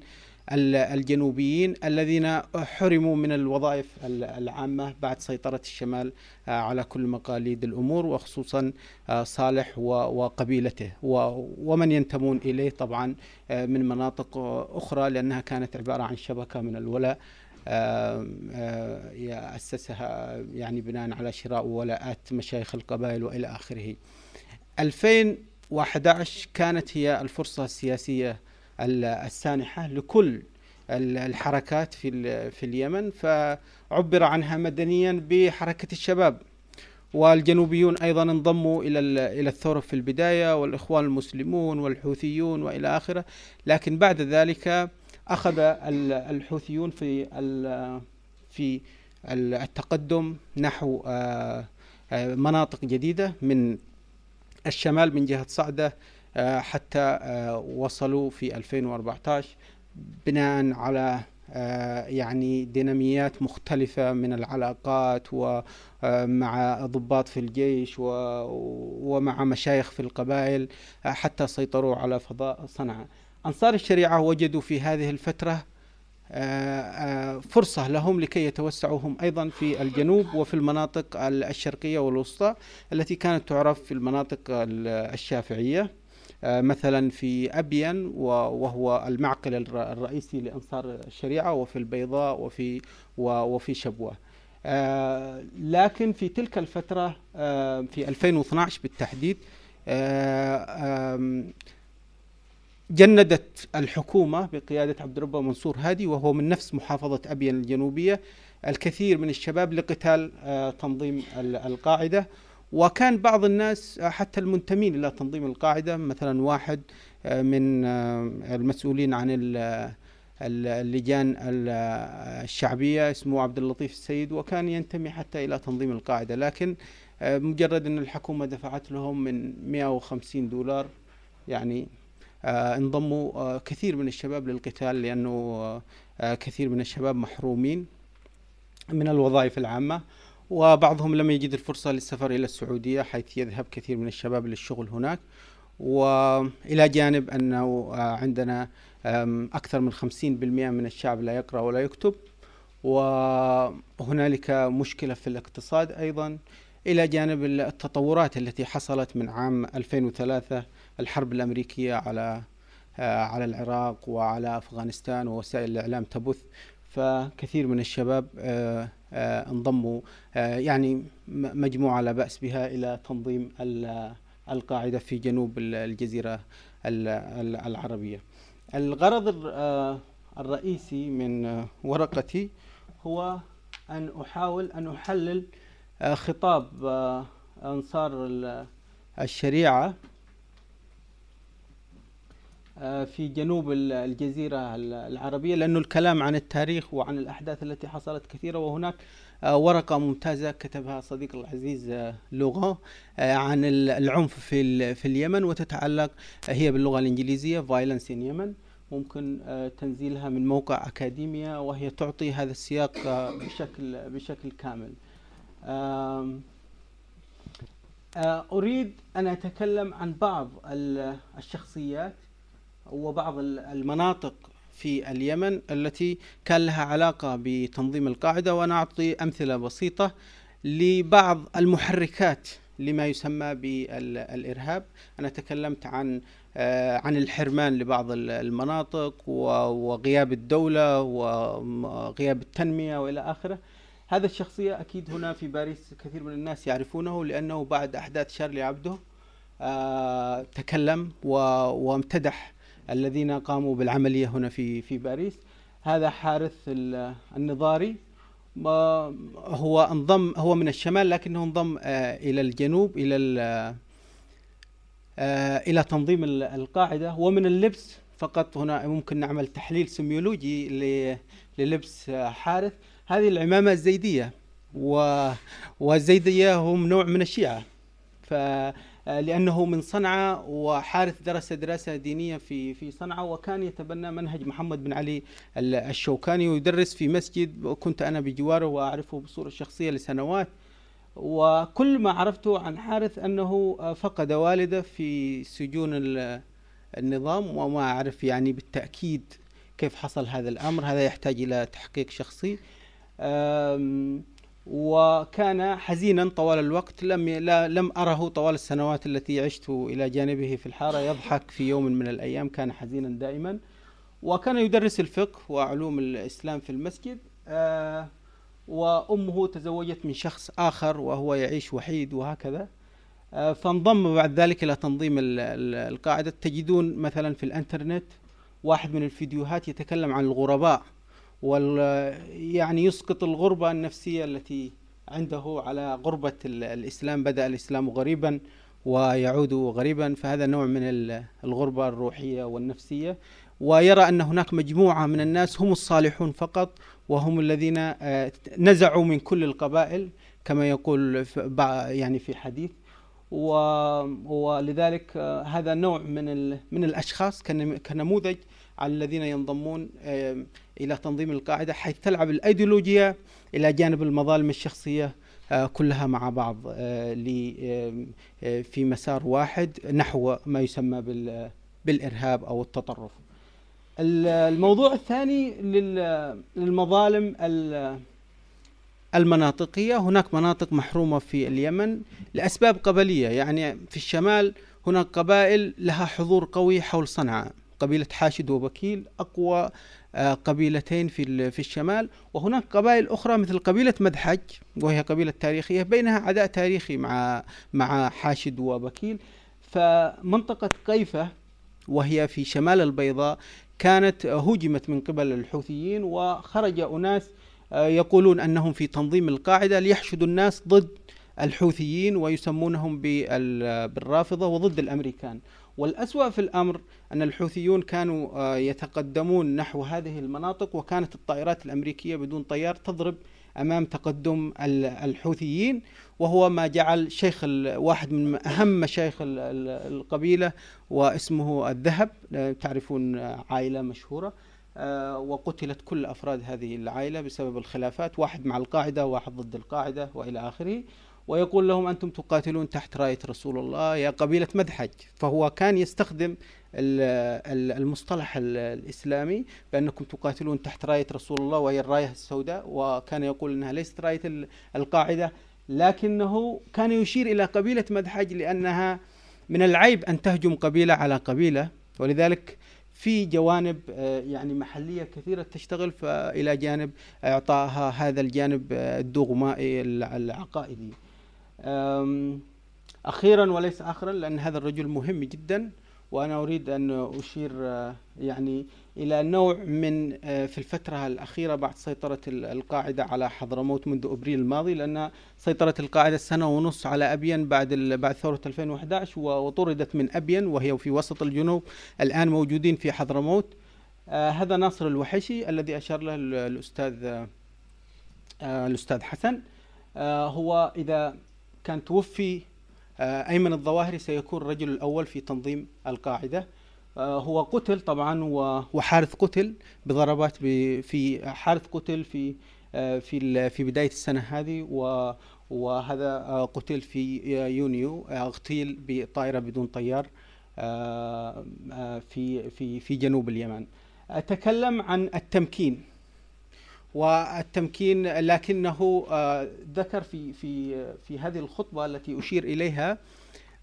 ال- الجنوبيين الذين حرموا من الوظائف ال- العامة بعد سيطرة الشمال آه، على كل مقاليد الأمور وخصوصا آه، صالح وقبيلته. ومن ينتمون إليه طبعا آه، من مناطق أخرى لأنها كانت عبارة عن شبكة من الولاء آه، يأسسها يعني بناء على شراء ولاءات مشايخ القبائل وإلى آخره. 2011 كانت هي الفرصة السياسية ال- السانحة لكل ال- الحركات في في اليمن فعبر عنها مدنيا بحركة الشباب. والجنوبيون أيضا انضموا إلى ال- إلى الثورة في البداية والإخوان المسلمون والحوثيون وإلى آخره. لكن بعد ذلك أخذ ال- الحوثيون في في التقدم نحو مناطق جديدة من الشمال من جهة صعدة حتى وصلوا في 2014 بناء على يعني ديناميات مختلفة من العلاقات ومع ضباط في الجيش ومع مشايخ في القبائل حتى سيطروا على فضاء صنعاء. أنصار الشريعة وجدوا في هذه الفترة فرصة لهم لكي يتوسعوا هم أيضا في الجنوب وفي المناطق الشرقية والوسطى التي كانت تعرف في المناطق الشافعية مثلا في أبين وهو المعقل الرئيسي لأنصار الشريعة وفي البيضاء وفي وفي شبوة. لكن في تلك الفترة في 2012 بالتحديد جندت الحكومة بقيادة عبد الرب منصور هادي وهو من نفس محافظة أبين الجنوبية الكثير من الشباب لقتال تنظيم القاعدة. وكان بعض الناس حتى المنتمين إلى تنظيم القاعدة مثلا واحد من المسؤولين عن اللجان الشعبية اسمه عبد اللطيف السيد وكان ينتمي حتى إلى تنظيم القاعدة. لكن مجرد أن الحكومة دفعت لهم من 150 دولار يعني انضموا كثير من الشباب للقتال لأنه كثير من الشباب محرومين من الوظائف العامة وبعضهم لم يجد الفرصة للسفر إلى السعودية حيث يذهب كثير من الشباب للشغل هناك. وإلى جانب أنه عندنا أكثر من 50% من الشعب لا يقرأ ولا يكتب وهنالك مشكلة في الاقتصاد أيضا. إلى جانب التطورات التي حصلت من عام 2003 الحرب الأمريكية على على العراق وعلى أفغانستان ووسائل الإعلام تبث. فكثير من الشباب انضموا يعني مجموعة لا بأس بها إلى تنظيم القاعدة في جنوب الجزيرة العربية. الغرض الرئيسي من ورقتي هو أن أحاول أن أحلل خطاب أنصار الشريعة في جنوب الجزيرة العربية لأنه الكلام عن التاريخ وعن الأحداث التي حصلت كثيرة وهناك ورقة ممتازة كتبها صديق العزيز لغة عن العنف في في اليمن وتتعلق هي باللغة الإنجليزية Violence in Yemen ممكن تنزيلها من موقع أكاديمية وهي تعطي هذا السياق بشكل بشكل كامل. أريد أن أتكلم عن بعض الشخصيات وبعض المناطق في اليمن التي كان لها علاقة بتنظيم القاعدة وأنا أعطي أمثلة بسيطة لبعض المحركات لما يسمى بالإرهاب. أنا تكلمت عن عن الحرمان لبعض المناطق وغياب الدولة وغياب التنمية وإلى آخره. هذا الشخصية أكيد هنا في باريس كثير من الناس يعرفونه لأنه بعد أحداث شارلي عبده تكلم وامتدح الذين قاموا بالعملية هنا في في باريس. هذا حارث النضاري هو انضم هو من الشمال لكنه انضم إلى الجنوب إلى إلى تنظيم القاعدة. ومن اللبس فقط. هنا ممكن نعمل تحليل سيميولوجي للبس حارث. هذه العمامة الزيدية والزيدية هم نوع من الشيعة. ف لأنه من صنعاء وحارث درس دراسة دينية في في صنعاء وكان يتبنى منهج محمد بن علي الشوكاني ويدرس في مسجد وكنت أنا بجواره وأعرفه بصورة شخصية لسنوات. وكل ما عرفته عن حارث أنه فقد والده في سجون النظام وما أعرف يعني بالتأكيد كيف حصل هذا الأمر. هذا يحتاج إلى تحقيق شخصي. وكان حزينا طوال الوقت لم لا لم أره طوال السنوات التي عشت إلى جانبه في الحارة. يضحك في يوم من الأيام كان حزينا دائما. وكان يدرس الفقه وعلوم الإسلام في المسجد آه وأمه تزوجت من شخص آخر وهو يعيش وحيد وهكذا. آه فانضم بعد ذلك إلى تنظيم القاعدة. تجدون مثلا في الإنترنت واحد من الفيديوهات يتكلم عن الغرباء. وال يعني يسقط الغربة النفسية التي عنده على غربة الإسلام بدأ الإسلام غريبا ويعود غريبا فهذا نوع من الغربة الروحية والنفسية. ويرى أن هناك مجموعة من الناس هم الصالحون فقط وهم الذين آه، نزعوا من كل القبائل كما يقول يعني في حديث ولذلك آه، هذا نوع من من الأشخاص كنم- كنموذج على الذين ينضمون إلى تنظيم القاعدة حيث تلعب الايديولوجيا إلى جانب المظالم الشخصية آه، كلها مع بعض آه، آه، في مسار واحد نحو ما يسمى بال- بالإرهاب أو التطرف. ال- الموضوع الثاني لل- للمظالم ال- المناطقية هناك مناطق محرومة في اليمن لأسباب قبلية يعني في الشمال هناك قبائل لها حضور قوي حول صنعاء قبيلة حاشد وبكيل أقوى آه، قبيلتين في في الشمال وهناك قبائل أخرى مثل قبيلة مدحج وهي قبيلة تاريخية بينها عداء تاريخي مع مع حاشد وبكيل فمنطقة قيفة وهي في شمال البيضاء كانت هجمت من قبل الحوثيين وخرج أناس آه، يقولون أنهم في تنظيم القاعدة ليحشدوا الناس ضد الحوثيين ويسمونهم بال- بالرافضة وضد الأمريكان. والأسوأ في الأمر أن الحوثيون كانوا آه، يتقدمون نحو هذه المناطق وكانت الطائرات الأمريكية بدون طيار تضرب أمام تقدم ال- الحوثيين وهو ما جعل شيخ واحد من أهم مشايخ ال- ال- القبيلة واسمه الذهب تعرفون عائلة مشهورة آه، وقتلت كل أفراد هذه العائلة بسبب الخلافات واحد مع القاعدة واحد ضد القاعدة وإلى آخره. ويقول لهم أنتم تقاتلون تحت رأية رسول الله يا قبيلة مدحج. فهو كان يستخدم ال- ال- المصطلح ال- الإسلامي بأنكم تقاتلون تحت رأية رسول الله وهي الراية السوداء وكان يقول أنها ليست رأية ال- القاعدة. لكنه كان يشير إلى قبيلة مدحج لأنها من العيب أن تهجم قبيلة على قبيلة. ولذلك في جوانب آه، يعني محلية كثيرة تشتغل فإلى جانب إعطائها هذا الجانب آه، الدغمائي الع- العقائدي. أخيرا وليس آخرا لأن هذا الرجل مهم جدا وأنا أريد أن أشير آه، يعني إلى نوع من آه، في الفترة الأخيرة بعد سيطرة ال- القاعدة على حضرموت منذ أبريل الماضي لأن سيطرة القاعدة سنة ونص على أبين بعد بعد ثورة 2011 و- وطردت من أبين وهي في وسط الجنوب الآن موجودين في حضرموت. آه، هذا ناصر الوحشي الذي أشار له ال- الأستاذ الأستاذ حسن. هو إذا كان توفي آه، أيمن الظواهري سيكون الرجل الأول في تنظيم القاعدة. آه، هو قتل طبعا وحارث قتل بضربات في حارث قتل في آه، في في بداية السنة هذه وهذا قتل في يونيو اغتيل بطائرة بدون طيار في في في جنوب اليمن. أتكلم عن التمكين. والتمكين لكنه آه، ذكر في في في هذه الخطبة التي أشير إليها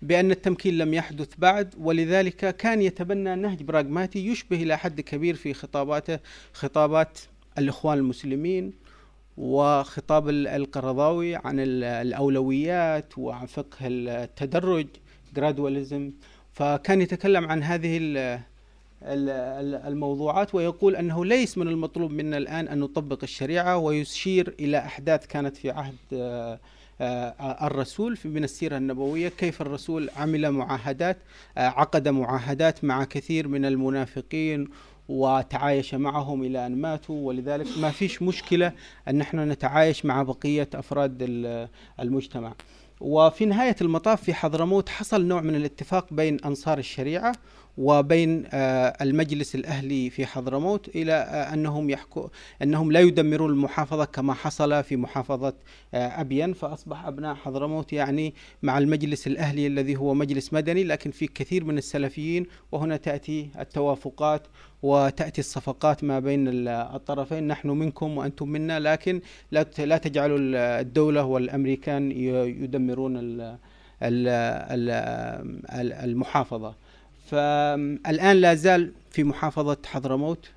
بأن التمكين لم يحدث بعد ولذلك كان يتبنى نهج براغماتي يشبه إلى حد كبير في خطاباته خطابات الإخوان المسلمين وخطاب ال- القرضاوي عن ال- الأولويات وعن فقه التدرج gradualism. فكان يتكلم عن هذه الموضوعات ويقول أنه ليس من المطلوب منا الآن أن نطبق الشريعة ويشير إلى أحداث كانت في عهد آه، آه، الرسول من السيرة النبوية كيف الرسول عمل معاهدات آه، عقد معاهدات مع كثير من المنافقين وتعايش معهم إلى أن ماتوا. ولذلك ما فيش مشكلة أن نحن نتعايش مع بقية أفراد ال- المجتمع. وفي نهاية المطاف في حضرموت حصل نوع من الاتفاق بين أنصار الشريعة وبين آه، المجلس الأهلي في حضرموت إلى آه، أنهم يحكوا أنهم لا يدمرون المحافظة كما حصل في محافظة آه، أبين فأصبح أبناء حضرموت يعني مع المجلس الأهلي الذي هو مجلس مدني لكن في كثير من السلفيين وهنا تأتي التوافقات وتأتي الصفقات ما بين ال- الطرفين نحن منكم وأنتم منا لكن لا لا تجعلوا ال- الدولة والأمريكان يدمرون ال- ال- ال- ال- المحافظة. فالآن لا زال في محافظة حضرموت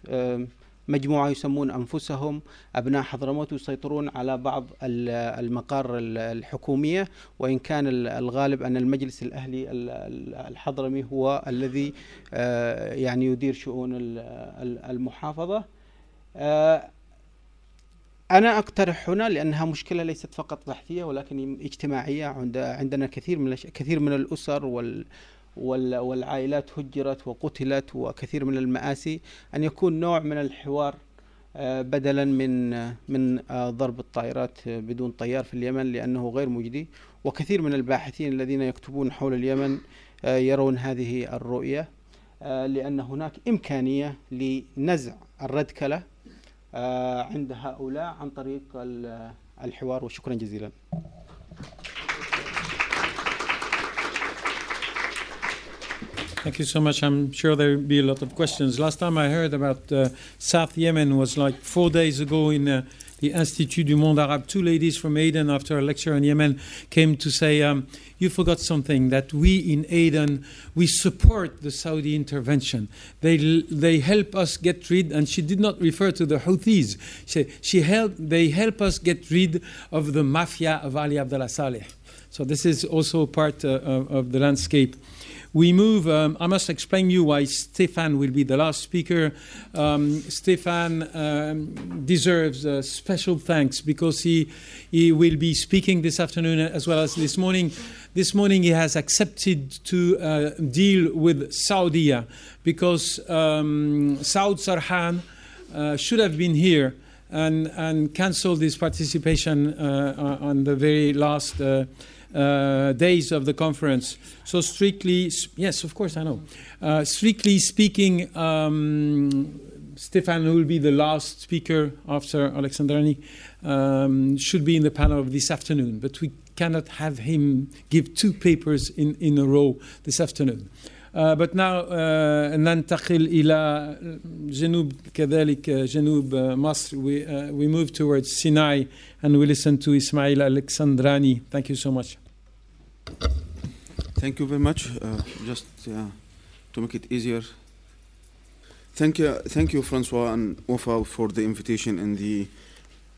مجموعة يسمون أنفسهم أبناء حضرموت يسيطرون على بعض ال- المقار ال- الحكومية وإن كان ال- الغالب أن المجلس الأهلي ال- ال- الحضرمي هو الذي آه، يعني يدير شؤون ال- ال- المحافظة. آه، أنا أقترح هنا لأنها مشكلة ليست فقط بحثية ولكن اجتماعية عند عندنا كثير من كثير من الأسر وال- والعائلات هجرت وقتلت وكثير من المآسي أن يكون نوع من الحوار آه، بدلا من آه، من آه، ضرب الطائرات بدون طيار في اليمن لأنه غير مجدي. وكثير من الباحثين الذين يكتبون حول اليمن يرون هذه الرؤية لأن هناك إمكانية لنزع الردكلة عند هؤلاء عن طريق ال- الحوار. وشكرا جزيلا. Thank you so much. I'm sure there will be a lot of questions. Last time I heard about uh, South Yemen was like four days ago in uh, the Institut du Monde Arabe. Two ladies from Aden, after a lecture on Yemen, came to say, um, "You forgot something. That we in Aden we support the Saudi intervention. They they help us get rid." And she did not refer to the Houthis. She she help they help us get rid of the mafia of Ali Abdullah Saleh. So this is also part uh, of the landscape. We move, um, I must explain you why Stéphane will be the last speaker. Um, Stéphane um, deserves uh, special thanks because he, he will be speaking this afternoon as well as this morning. This morning he has accepted to uh, deal with Saudi because um, Saud Sarhan uh, should have been here and, and cancelled his participation uh, on the very last uh, days of the conference. So, strictly, yes, of course, I know. Uh, strictly speaking, um, Stéphane, will be the last speaker after Alexandrani, um, should be in the panel of this afternoon, but we cannot have him give two papers in, in a row this afternoon. Uh, but now uh, ننتقل إلى جنوب كذلك جنوب مصر we, uh, we move towards Sinai and we listen to Ismail Alexandrani. Thank you so much. Thank you very much. Uh, just uh, to make it easier. Thank you, thank you, Francois and Wafa, for the invitation and the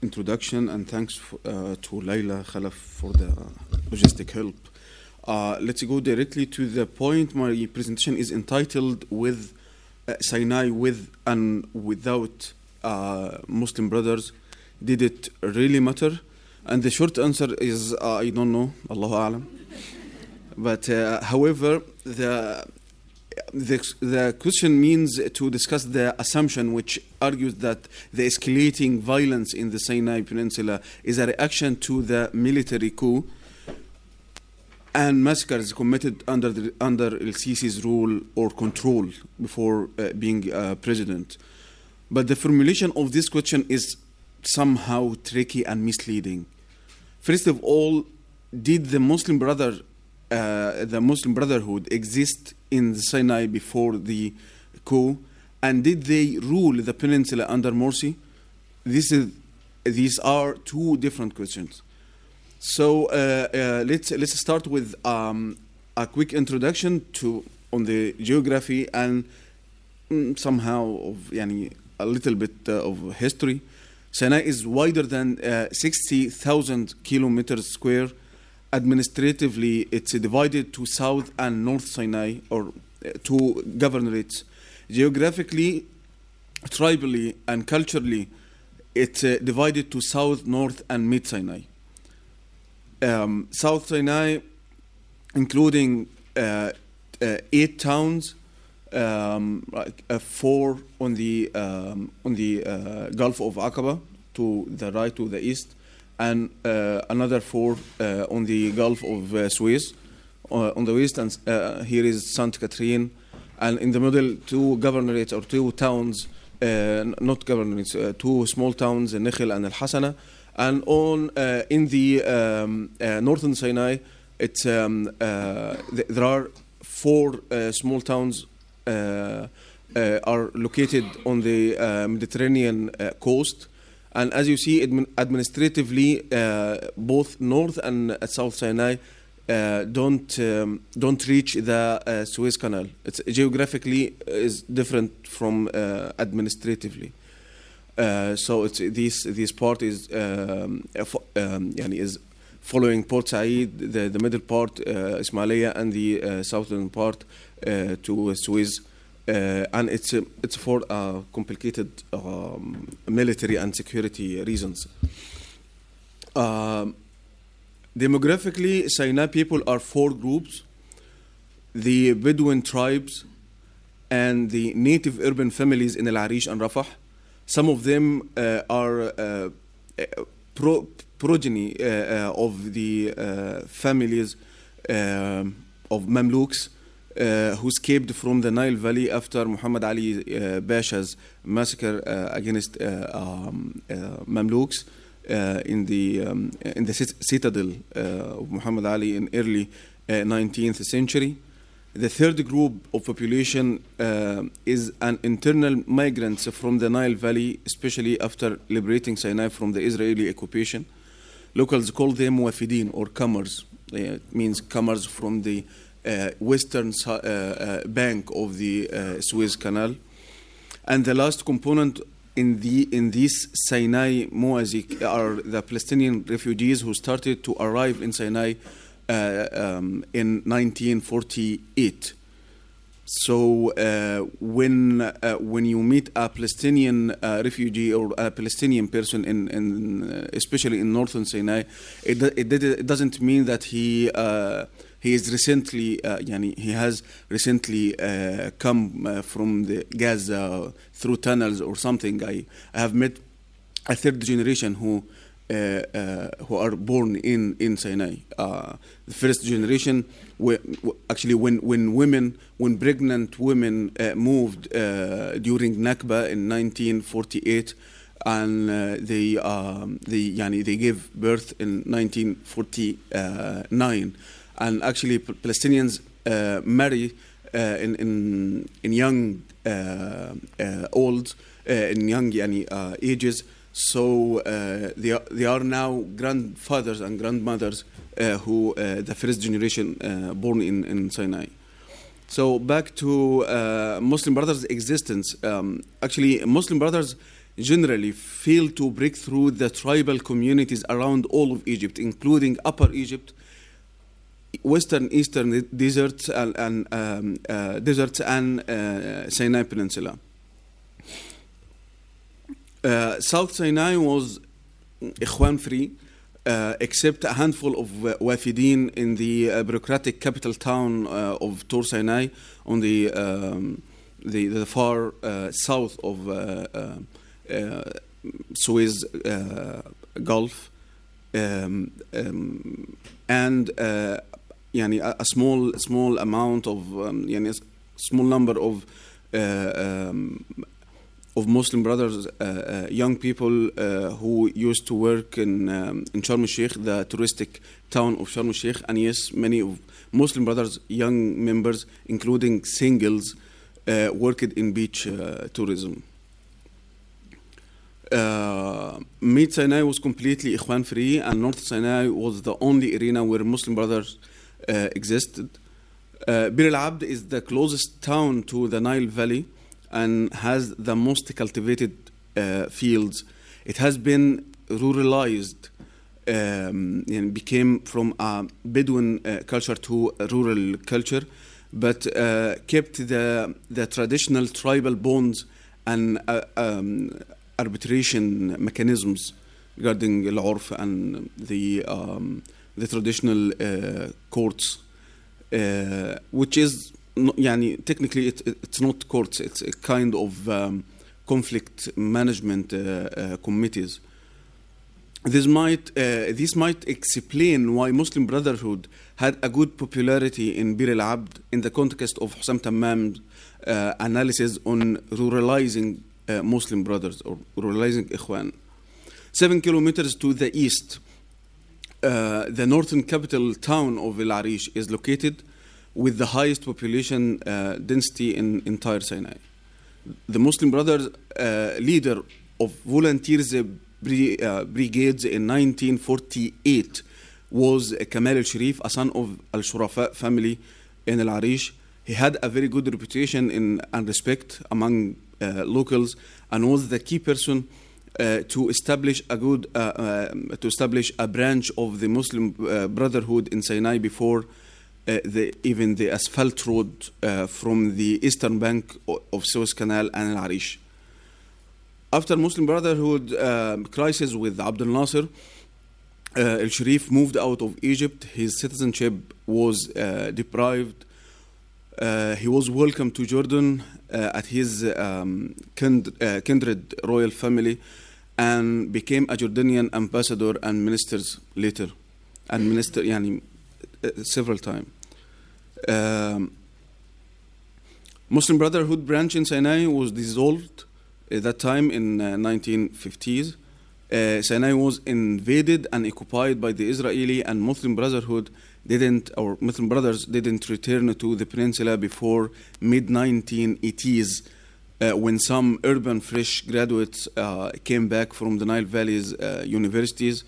introduction, and thanks f- uh, to Laila Khalaf for the logistic help. Uh, let's go directly to the point. My presentation is entitled "With uh, Sinai, with and without uh, Muslim brothers, did it really matter?" And the short answer is, uh, I don't know. Allahu a'lam. [laughs] But uh, however, the, the the question means to discuss the assumption which argues that the escalating violence in the Sinai Peninsula is a reaction to the military coup and massacres committed under the, under El Sisi's rule or control before uh, being uh, president. But the formulation of this question is somehow tricky and misleading. First of all, did the Muslim brother, uh, the Muslim Brotherhood, exist in the Sinai before the coup, and did they rule the peninsula under Morsi? This is, these are two different questions. So uh, uh, let's let's start with um, a quick introduction to on the geography and mm, somehow of a little bit uh, of history. Sinai is wider than uh, 60,000 kilometers square. Administratively, it's divided to South and North Sinai, or uh, two governorates. Geographically, tribally, and culturally, it's uh, divided to South, North, and Mid Sinai. Um, South Sinai, including uh, uh, eight towns, um, like uh, four on the um, on the uh, Gulf of Aqaba to the right to the east, and uh, another four uh, on the Gulf of Suez on the west, and here is Saint Catherine, and in the middle two governorates or two towns, not governorates, two small towns, Nakhl and Al Hasana, and on uh, in the um, uh, northern Sinai, um, uh, th- there are four small towns are located on the Mediterranean coast. And as you see, admin- administratively, both North and South Sinai uh, don't um, don't reach the uh, Suez Canal. It's geographically is different from uh, administratively. Uh, so it's this this part is um, um, is following Port Said, the, the middle part, uh, Ismailia, and the uh, southern part uh, to Suez. Uh, and it's, uh, it's for uh, complicated um, military and security reasons. Um, demographically, Sinai people are four groups the Bedouin tribes and the native urban families in Al Arish and Rafah, some of them uh, are uh, uh, pro- progeny of the families of Mamluks uh, who escaped from the Nile Valley after Muhammad Ali uh, Pasha's massacre uh, against um, Mamluks in the um, in the citadel of Muhammad Ali in early uh, 19th century. The third group of population uh, is an internal migrants from the Nile Valley, especially after liberating Sinai from the Israeli occupation. Locals call them wafidin or comers. It means comers from the uh, western uh, uh, bank of the uh, Suez Canal. And the last component in the in this Sinai mosaic are the Palestinian refugees who started to arrive in Sinai uh, um, in 1948. So uh, when uh, when you meet a Palestinian uh, refugee or a Palestinian person in, in uh, especially in northern Sinai, it, it, it doesn't mean that he uh, he is recently yani he has recently come from the Gaza through tunnels or something. I, I have met a third generation who who are born in in Sinai. Uh, the first generation, actually, when when women, when pregnant women uh, moved uh, during Nakba in 1948, and uh, they um, they yani, they gave birth in 1949, and actually Palestinians uh, marry uh, in in in young uh, uh, old uh, in young yani, uh, ages. So uh, they are, they are now grandfathers and grandmothers uh, who uh, the first generation uh, born in, in Sinai. So back to Muslim Brothers' existence. Um, actually, Muslim Brothers generally fail to break through the tribal communities around all of Egypt, including Upper Egypt, Western Eastern deserts and, and um, uh, deserts and uh, Sinai Peninsula. Uh, South Sinai was Ikhwan free, uh, except a handful of uh, Wafidin in the uh, bureaucratic capital town uh, of Tor Sinai on the um, the, the far uh, south of uh, uh, uh, Suez uh, Gulf, um, um, and uh, يعني a, a small small amount of um, يعني a s- small number of uh, um, of Muslim brothers, uh, uh, young people uh, who used to work in um, in Sharm el Sheikh, the touristic town of Sharm el Sheikh, and yes, many of Muslim brothers, young members, including singles, worked in beach tourism. Uh, Mid Sinai was completely Ikhwan free, and North Sinai was the only arena where Muslim brothers uh, existed. Uh, Bir al Abd is the closest town to the Nile Valley and has the most cultivated uh, fields. It has been ruralized um, and became from a Bedouin uh, culture to rural culture, but uh, kept the, the traditional tribal bonds and uh, um, arbitration mechanisms regarding al-urf and the, um, the traditional uh, courts, uh, which is يعني technically it, it- it's not courts, it's a kind of um, conflict management uh, uh, committees. This might uh, this might explain why Muslim Brotherhood had a good popularity in Bir al Abd in the context of Hussam Tammam's uh, analysis on ruralizing uh, Muslim brothers or ruralizing Ikhwan. Seven kilometers to the east, uh, the northern capital town of El Arish is located with the highest population uh, density in entire Sinai. The Muslim Brothers uh, leader of volunteers uh, uh, brigades in 1948 was Kamal al Sharif, a son of Al Shurafa family in Al Arish. He had a very good reputation in, and respect among uh, locals and was the key person uh, to establish a good uh, um, to establish a branch of the Muslim uh, Brotherhood in Sinai before uh, uh, the, even the asphalt road uh, from the eastern bank of Suez Canal and Al Arish. After Muslim Brotherhood um, crisis with Abdel Nasser, uh, Al Sharif moved out of Egypt. His citizenship was uh, deprived. Uh, he was welcomed to Jordan uh, at his um, kind, kindred royal family and became a Jordanian ambassador and ministers later, and minister yani, several times. Um, Muslim Brotherhood branch in Sinai was dissolved at that time in uh, 1950s. Uh, Sinai was invaded and occupied by the Israeli and Muslim Brotherhood didn't, or Muslim Brothers didn't return to the peninsula before mid 1980s uh, when some urban fresh graduates uh, came back from the Nile Valley's uh, universities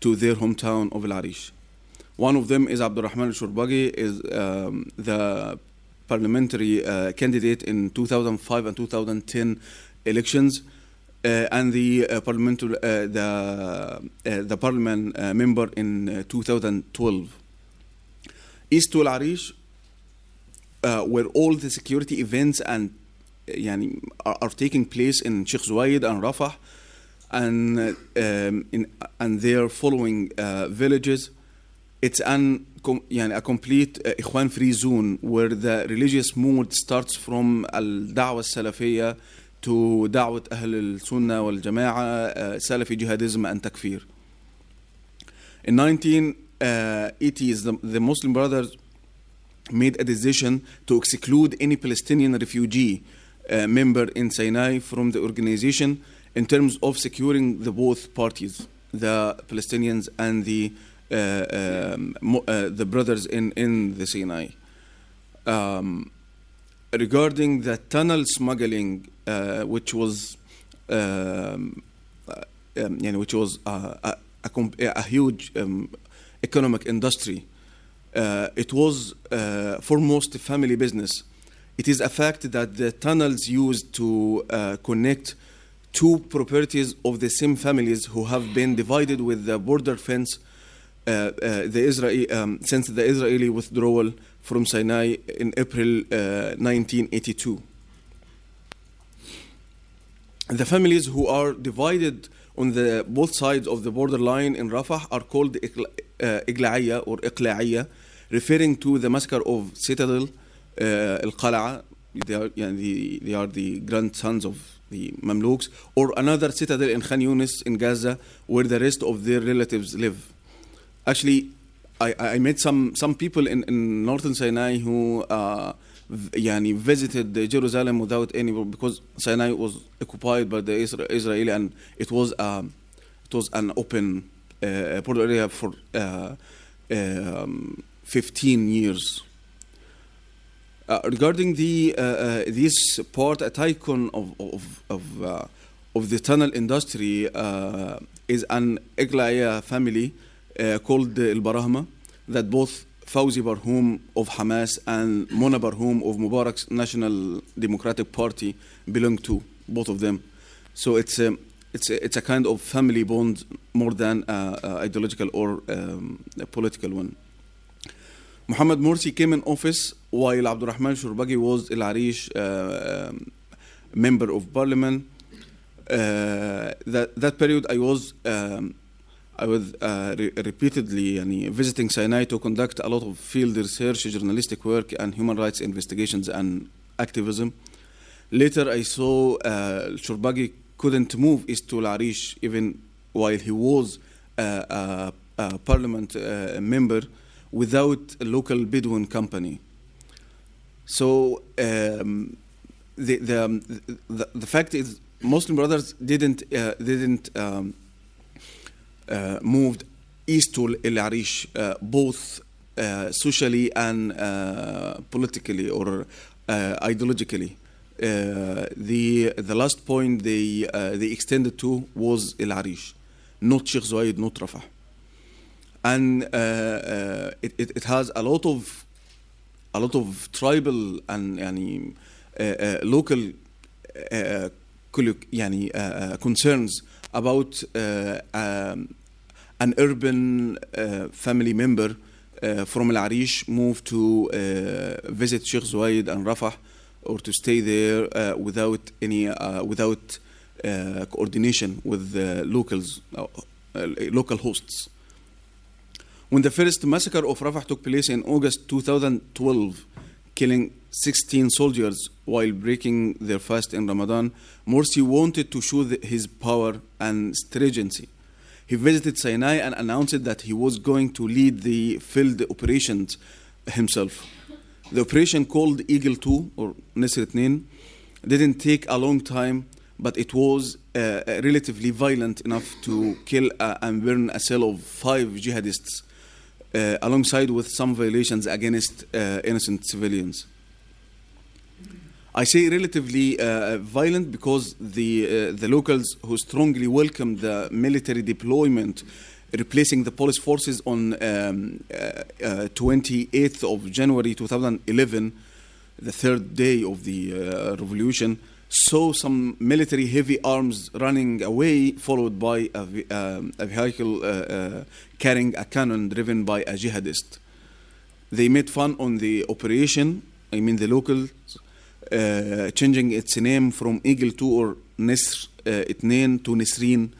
to their hometown of El Arish. One of them is Abdurrahman al-Shurbagi, is um, the parliamentary uh, candidate in 2005 and 2010 elections, uh, and the uh, parliamentary uh, the uh, the parliament uh, member in uh, 2012. East to Al Arish, uh, where all the security events and uh, يعني, are, are taking place in Sheikh Zuaid and Rafah, and uh, um, in and their following uh, villages. It's an com- يعني, a complete uh, Ikhwan free zone where the religious mood starts from al-da'wah salafiyya to da'wat أهل السنة والجماعة uh, Salafi jihadism and takfir. In 1980s, the, the Muslim Brothers made a decision to exclude any Palestinian refugee uh, member in Sinai from the organization in terms of securing the both parties, the Palestinians and the uh, um, mo- uh, uh, um, uh, the brothers in, in the Sinai. Um, regarding the tunnel smuggling, uh, which was um, um you know, which was a, a, a huge um, economic industry. Uh, it was uh, foremost family business. It is a fact that the tunnels used to uh, connect two properties of the same families who have been divided with the border fence the Israeli, um, since the Israeli withdrawal from Sinai in April uh, 1982. The families who are divided on the both sides of the borderline in Rafah are called uh, or Iqla'iyya, referring to the massacre of Citadel, uh, Al Qala'a. They are, yeah, the, they are the grandsons of the Mamluks, or another citadel in Khan Yunis in Gaza, where the rest of their relatives live actually, I, I met some some people in, in northern Sinai who uh, yani visited Jerusalem without any because Sinai was occupied by the Isra- Israeli and it was um, it was an open uh, border area for uh, um, 15 years. Uh, regarding the uh, uh, this part, a tycoon of of of, uh, of the tunnel industry is an Eglaya family called Al Barahma that both Fawzi Barhoum of Hamas and Mona Barhoum of Mubarak's National Democratic Party belong to, both of them. So it's a, it's a, it's a kind of family bond more than uh, uh, ideological or um, a political one. Muhammad Morsi came in office while Abdurrahman Shurbagi was El Arish uh, um, member of parliament. Uh, that, that period I was um, I was uh, re- repeatedly visiting Sinai to conduct a lot of field research, journalistic work, and human rights investigations and activism. Later, I saw uh, Shurbagi couldn't move east to Larish even while he was uh, a, a parliament uh, member without a local Bedouin company. So um, the, the, the the fact is, Muslim brothers didn't uh, didn't um, uh, moved east to El-Arish, uh, both uh, socially and politically or ideologically. the the last point they they extended to was El Arish, not Sheikh Zuwaid, not Rafah, and it, it, it has a lot of a lot of tribal and and uh, uh, local uh, يعني, concerns about um, an urban uh, family member uh, from Al Arish moved to uh, visit Sheikh Zuaid and Rafah or to stay there without any without coordination with the locals local hosts. When the first massacre of Rafah took place in August 2012, killing 16 soldiers while breaking their fast in Ramadan, Morsi wanted to show his power and stringency. He visited Sinai and announced that he was going to lead the field operations himself. The operation called Eagle 2 or Nisr 2 didn't take a long time, but it was uh, relatively violent enough to kill uh, and burn a cell of five jihadists, uh, alongside with some violations against uh, innocent civilians. I say relatively uh, violent because the, uh, the locals who strongly welcomed the military deployment replacing the police forces on um, uh, uh, 28th of January 2011, the third day of the uh, revolution, saw some military heavy arms running away, followed by a, um, a vehicle uh, uh, carrying a cannon driven by a jihadist. They made fun on the operation, I mean the locals, uh, changing its name from Eagle 2 or Nisr uh, Itnain to Nisreen,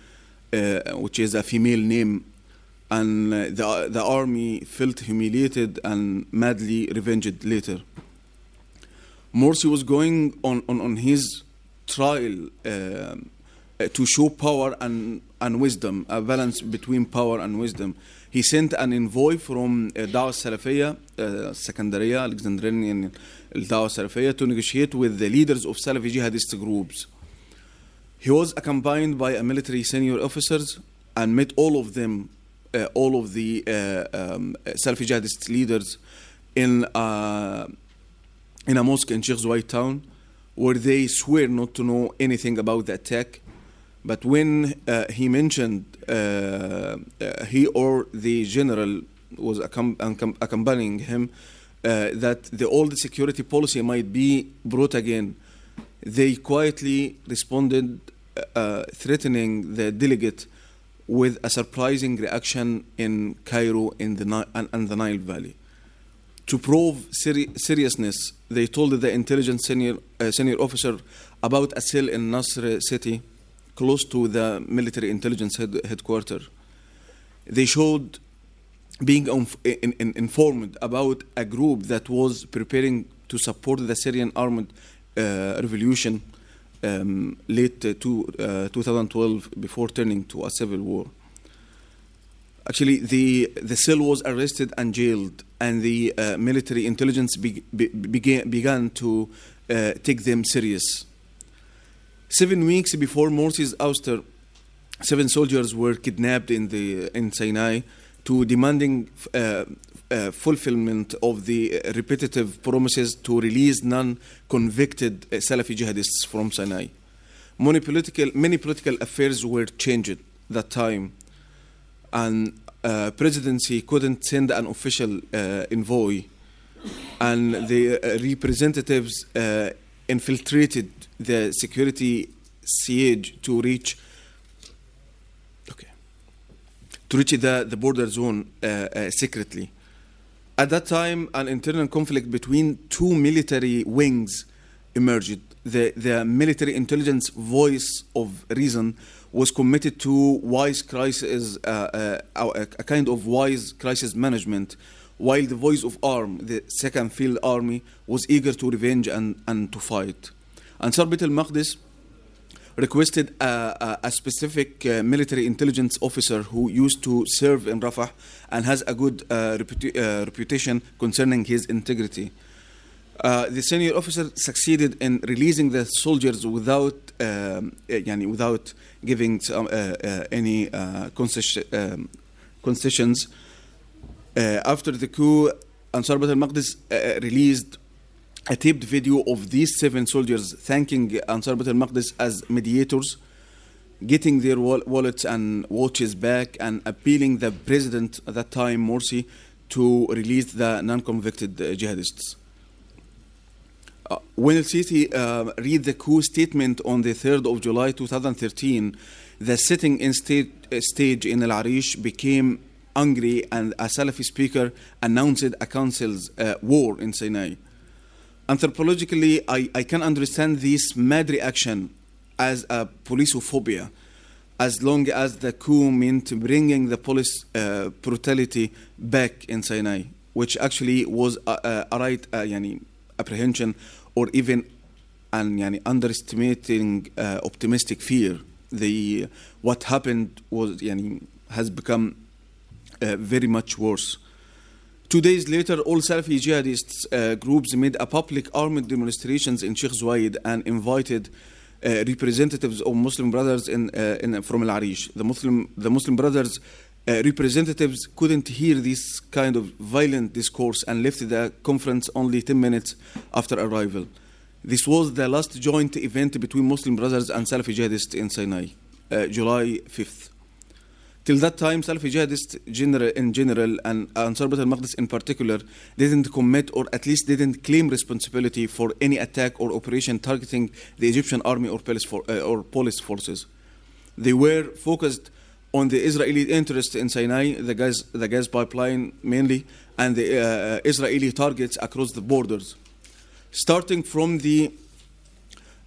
uh, which is a female name. And uh, the, the army felt humiliated and madly revenged later. Morsi was going on, on, on his trial um, uh, to show power and, and wisdom, a balance between power and wisdom. He sent an envoy from uh, Dawah Salafiyya, uh, Alexandrian Salafiyya, to negotiate with the leaders of Salafi jihadist groups. He was accompanied by a military senior officers and met all of them, uh, all of the uh, um, Salafi jihadist leaders in, uh, in a mosque in Sheikh Zuwaid town where they swear not to know anything about the attack. But when uh, he mentioned uh, uh, he or the general was accom- accom- accompanying him uh, that the old security policy might be brought again, they quietly responded, uh, threatening the delegate with a surprising reaction in Cairo in the Ni- and, and the Nile Valley. To prove seri- seriousness, they told the intelligence senior, uh, senior officer about a cell in Nasr city, close to the military intelligence head- headquarters. They showed being in, in, informed about a group that was preparing to support the Syrian armed uh, revolution um, late uh, to, uh, 2012 before turning to a civil war. Actually, the, the cell was arrested and jailed, and the uh, military intelligence be, be, began, began to uh, take them serious. Seven weeks before Morsi's ouster, seven soldiers were kidnapped in, the, in Sinai to demanding uh, uh, fulfillment of the uh, repetitive promises to release non-convicted uh, Salafi jihadists from Sinai. Many political, many political affairs were changed that time, and uh, presidency couldn't send an official uh, envoy, and the representatives infiltrated the security siege to reach okay to reach the, the border zone uh, uh, secretly. At that time, an internal conflict between two military wings emerged. The, the military intelligence voice of reason was committed to wise crisis, uh, uh, a, kind of wise crisis management, while the voice of arm, the Second Field Army, was eager to revenge and, and to fight. Ansar Beit al-Maqdis requested a, a, a specific uh, military intelligence officer who used to serve in Rafah and has a good uh, uh reputation concerning his integrity. Uh, the senior officer succeeded in releasing the soldiers without, um, uh, yani without giving some, any concession, um, concessions. after the coup, Ansar al-Maqdis released a taped video of these seven soldiers thanking Ansar Bait al-Maqdis as mediators, getting their wallets and watches back, and appealing the president at that time, Morsi, to release the non-convicted uh, jihadists. Uh, when El Sisi uh, read the coup statement on the 3rd of July 2013, the sitting in state, uh, stage in Al Arish became angry, and a Salafi speaker announced a council's uh, war in Sinai. Anthropologically, I, I can understand this mad reaction as a policeophobia, as long as the coup meant bringing the police uh, brutality back in Sinai, which actually was a, a, right, uh, yani, apprehension or even an yani, underestimating uh, optimistic fear. The what happened was yani, has become uh, very much worse. Two days later, all Salafi jihadist uh, groups made a public armed demonstrations in Sheikh Zwaid and invited uh, representatives of Muslim brothers in, uh, in, from Al Arish. The Muslim, the Muslim brothers uh, representatives couldn't hear this kind of violent discourse and left the conference only 10 minutes after arrival. This was the last joint event between Muslim brothers and Salafi jihadists in Sinai, uh, July 5th. Till that time, Salafi jihadists general, in general and Ansar Bait al-Maqdis in particular didn't commit or at least didn't claim responsibility for any attack or operation targeting the Egyptian army or police, for, uh, or police forces. They were focused on the Israeli interest in Sinai, the gas, the gas pipeline mainly, and the uh, Israeli targets across the borders. Starting from the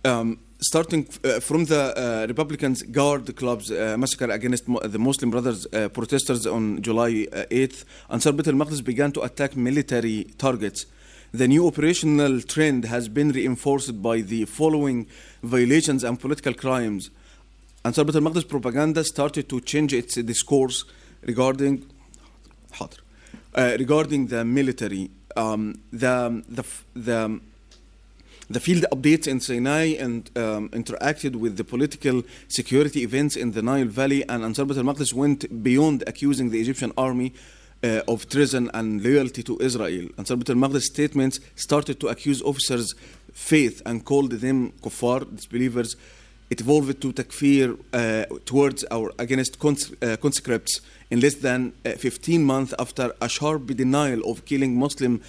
um, starting uh, from the uh, Republicans Guard Club's uh, massacre against the Muslim Brothers protesters on July 8th, Ansar Bait al-Maqdis began to attack military targets. The new operational trend has been reinforced by the following violations and political crimes. Ansar Bait al-Maqdis propaganda started to change its discourse regarding uh, regarding the military. Um, the, the, the the field updates in Sinai and um, interacted with the political security events in the Nile Valley, and Ansar Bait al-Maqdis went beyond accusing the Egyptian army uh, of treason and loyalty to Israel. Ansar Bait al-Maqdis statements started to accuse officers' faith and called them kuffar, disbelievers. It evolved to takfir uh, towards our against cons- uh, conscripts in less than uh, 15 months after a sharp denial of killing Muslim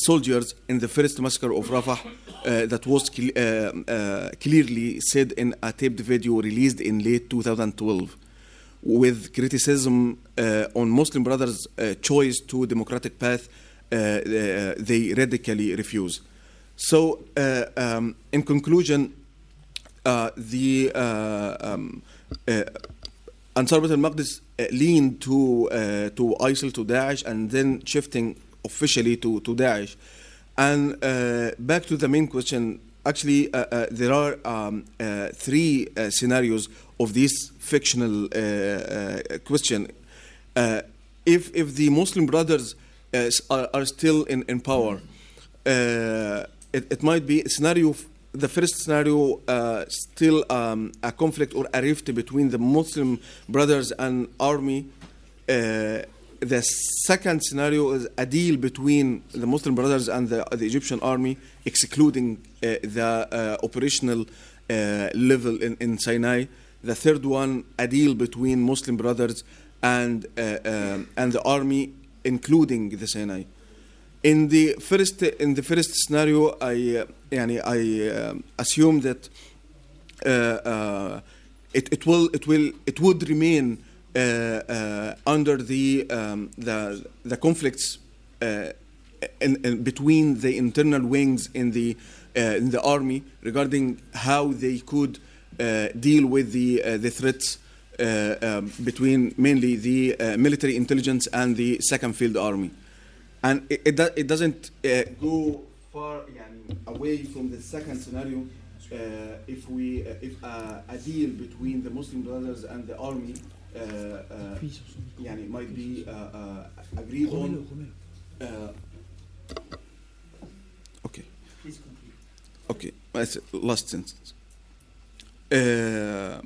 soldiers in the first massacre of Rafah uh, that was cle- uh, uh, clearly said in a taped video released in late 2012 with criticism uh, on Muslim brothers' uh, choice to democratic path uh, they radically refuse. So, um, in conclusion, the um, Ansar al-Maqdis leaned to to ISIL to Daesh and then shifting officially to to Daesh. And uh, back to the main question. Actually, uh, uh, there are um, three scenarios of this fictional question. If if the Muslim brothers are, are still in, in power, it, it might be a scenario. The first scenario, uh, still um, a conflict or a rift between the Muslim brothers and army the second scenario is a deal between the Muslim brothers and the, the Egyptian army, excluding uh, the uh, operational uh, level in, in Sinai. The third one, a deal between Muslim brothers and uh, um, and the army, including the Sinai. In the first in the first scenario, I uh, يعني I um, assume that uh, uh, it, it will it will it would remain uh, uh, uh, uh, under the, um, the, the conflicts uh, in, in between the internal wings in the in the army regarding how they could deal with the the threats um, between mainly the military intelligence and the second field army, and it it, do, it doesn't go far away from the second scenario uh, if we uh, if uh, a deal between the Muslim brothers and the army يعني, might be uh, uh, agreed on uh, okay okay that's last sentence uh,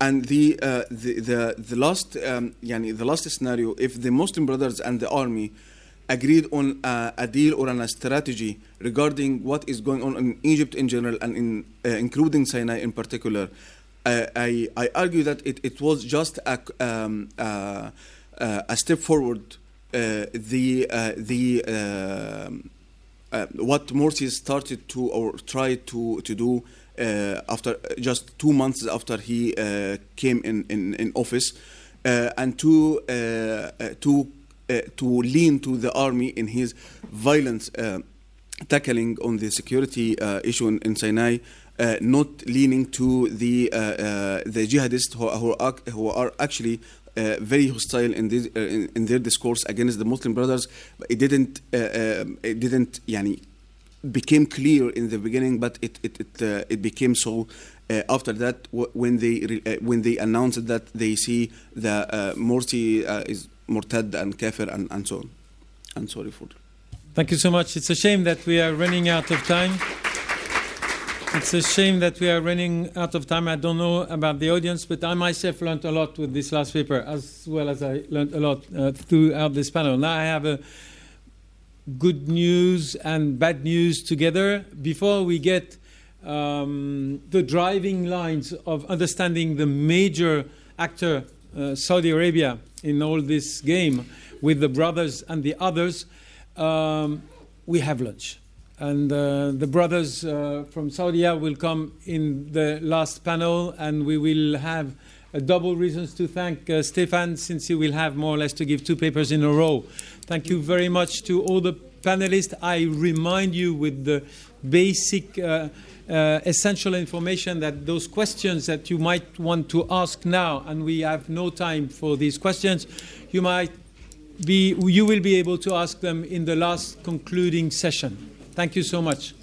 and the, uh, the the the last um, يعني, the last scenario if the Muslim brothers and the army agreed on uh, a deal or on a strategy regarding what is going on in Egypt in general and in uh, including Sinai in particular. I, I argue that it, it was just a, um, uh, uh, a step forward. Uh, the uh, the uh, what Morsi started to or tried to to do after just two months after he came in in, in office, and to to to lean to the army in his violent uh, tackling on the security issue in, in Sinai Uh, not leaning to the uh, uh, the jihadists who, who, are, who are actually uh, very hostile in, this, uh, in, in their discourse against the Muslim brothers. But it didn't uh, um, it didn't يعني became clear in the beginning, but it it it, uh, it became so uh, after that w- when they re- uh, when they announced that they see the uh, Morsi uh, is murtad and kafir and, and so on. I'm sorry for. Thank you so much. It's a shame that we are running out of time. It's a shame that we are running out of time. I don't know about the audience, but I myself learned a lot with this last paper, as well as I learned a lot uh, throughout this panel. Now I have a good news and bad news together. Before we get um, the driving lines of understanding the major actor, uh, Saudi Arabia, in all this game with the brothers and the others, um, we have lunch. And uh, the brothers uh, from Saudi will come in the last panel, and we will have a double reasons to thank uh, Stéphane, since he will have more or less to give two papers in a row. Thank you very much to all the panelists. I remind you with the basic uh, uh, essential information that those questions that you might want to ask now, and we have no time for these questions, you might be, you will be able to ask them in the last concluding session. Thank you so much.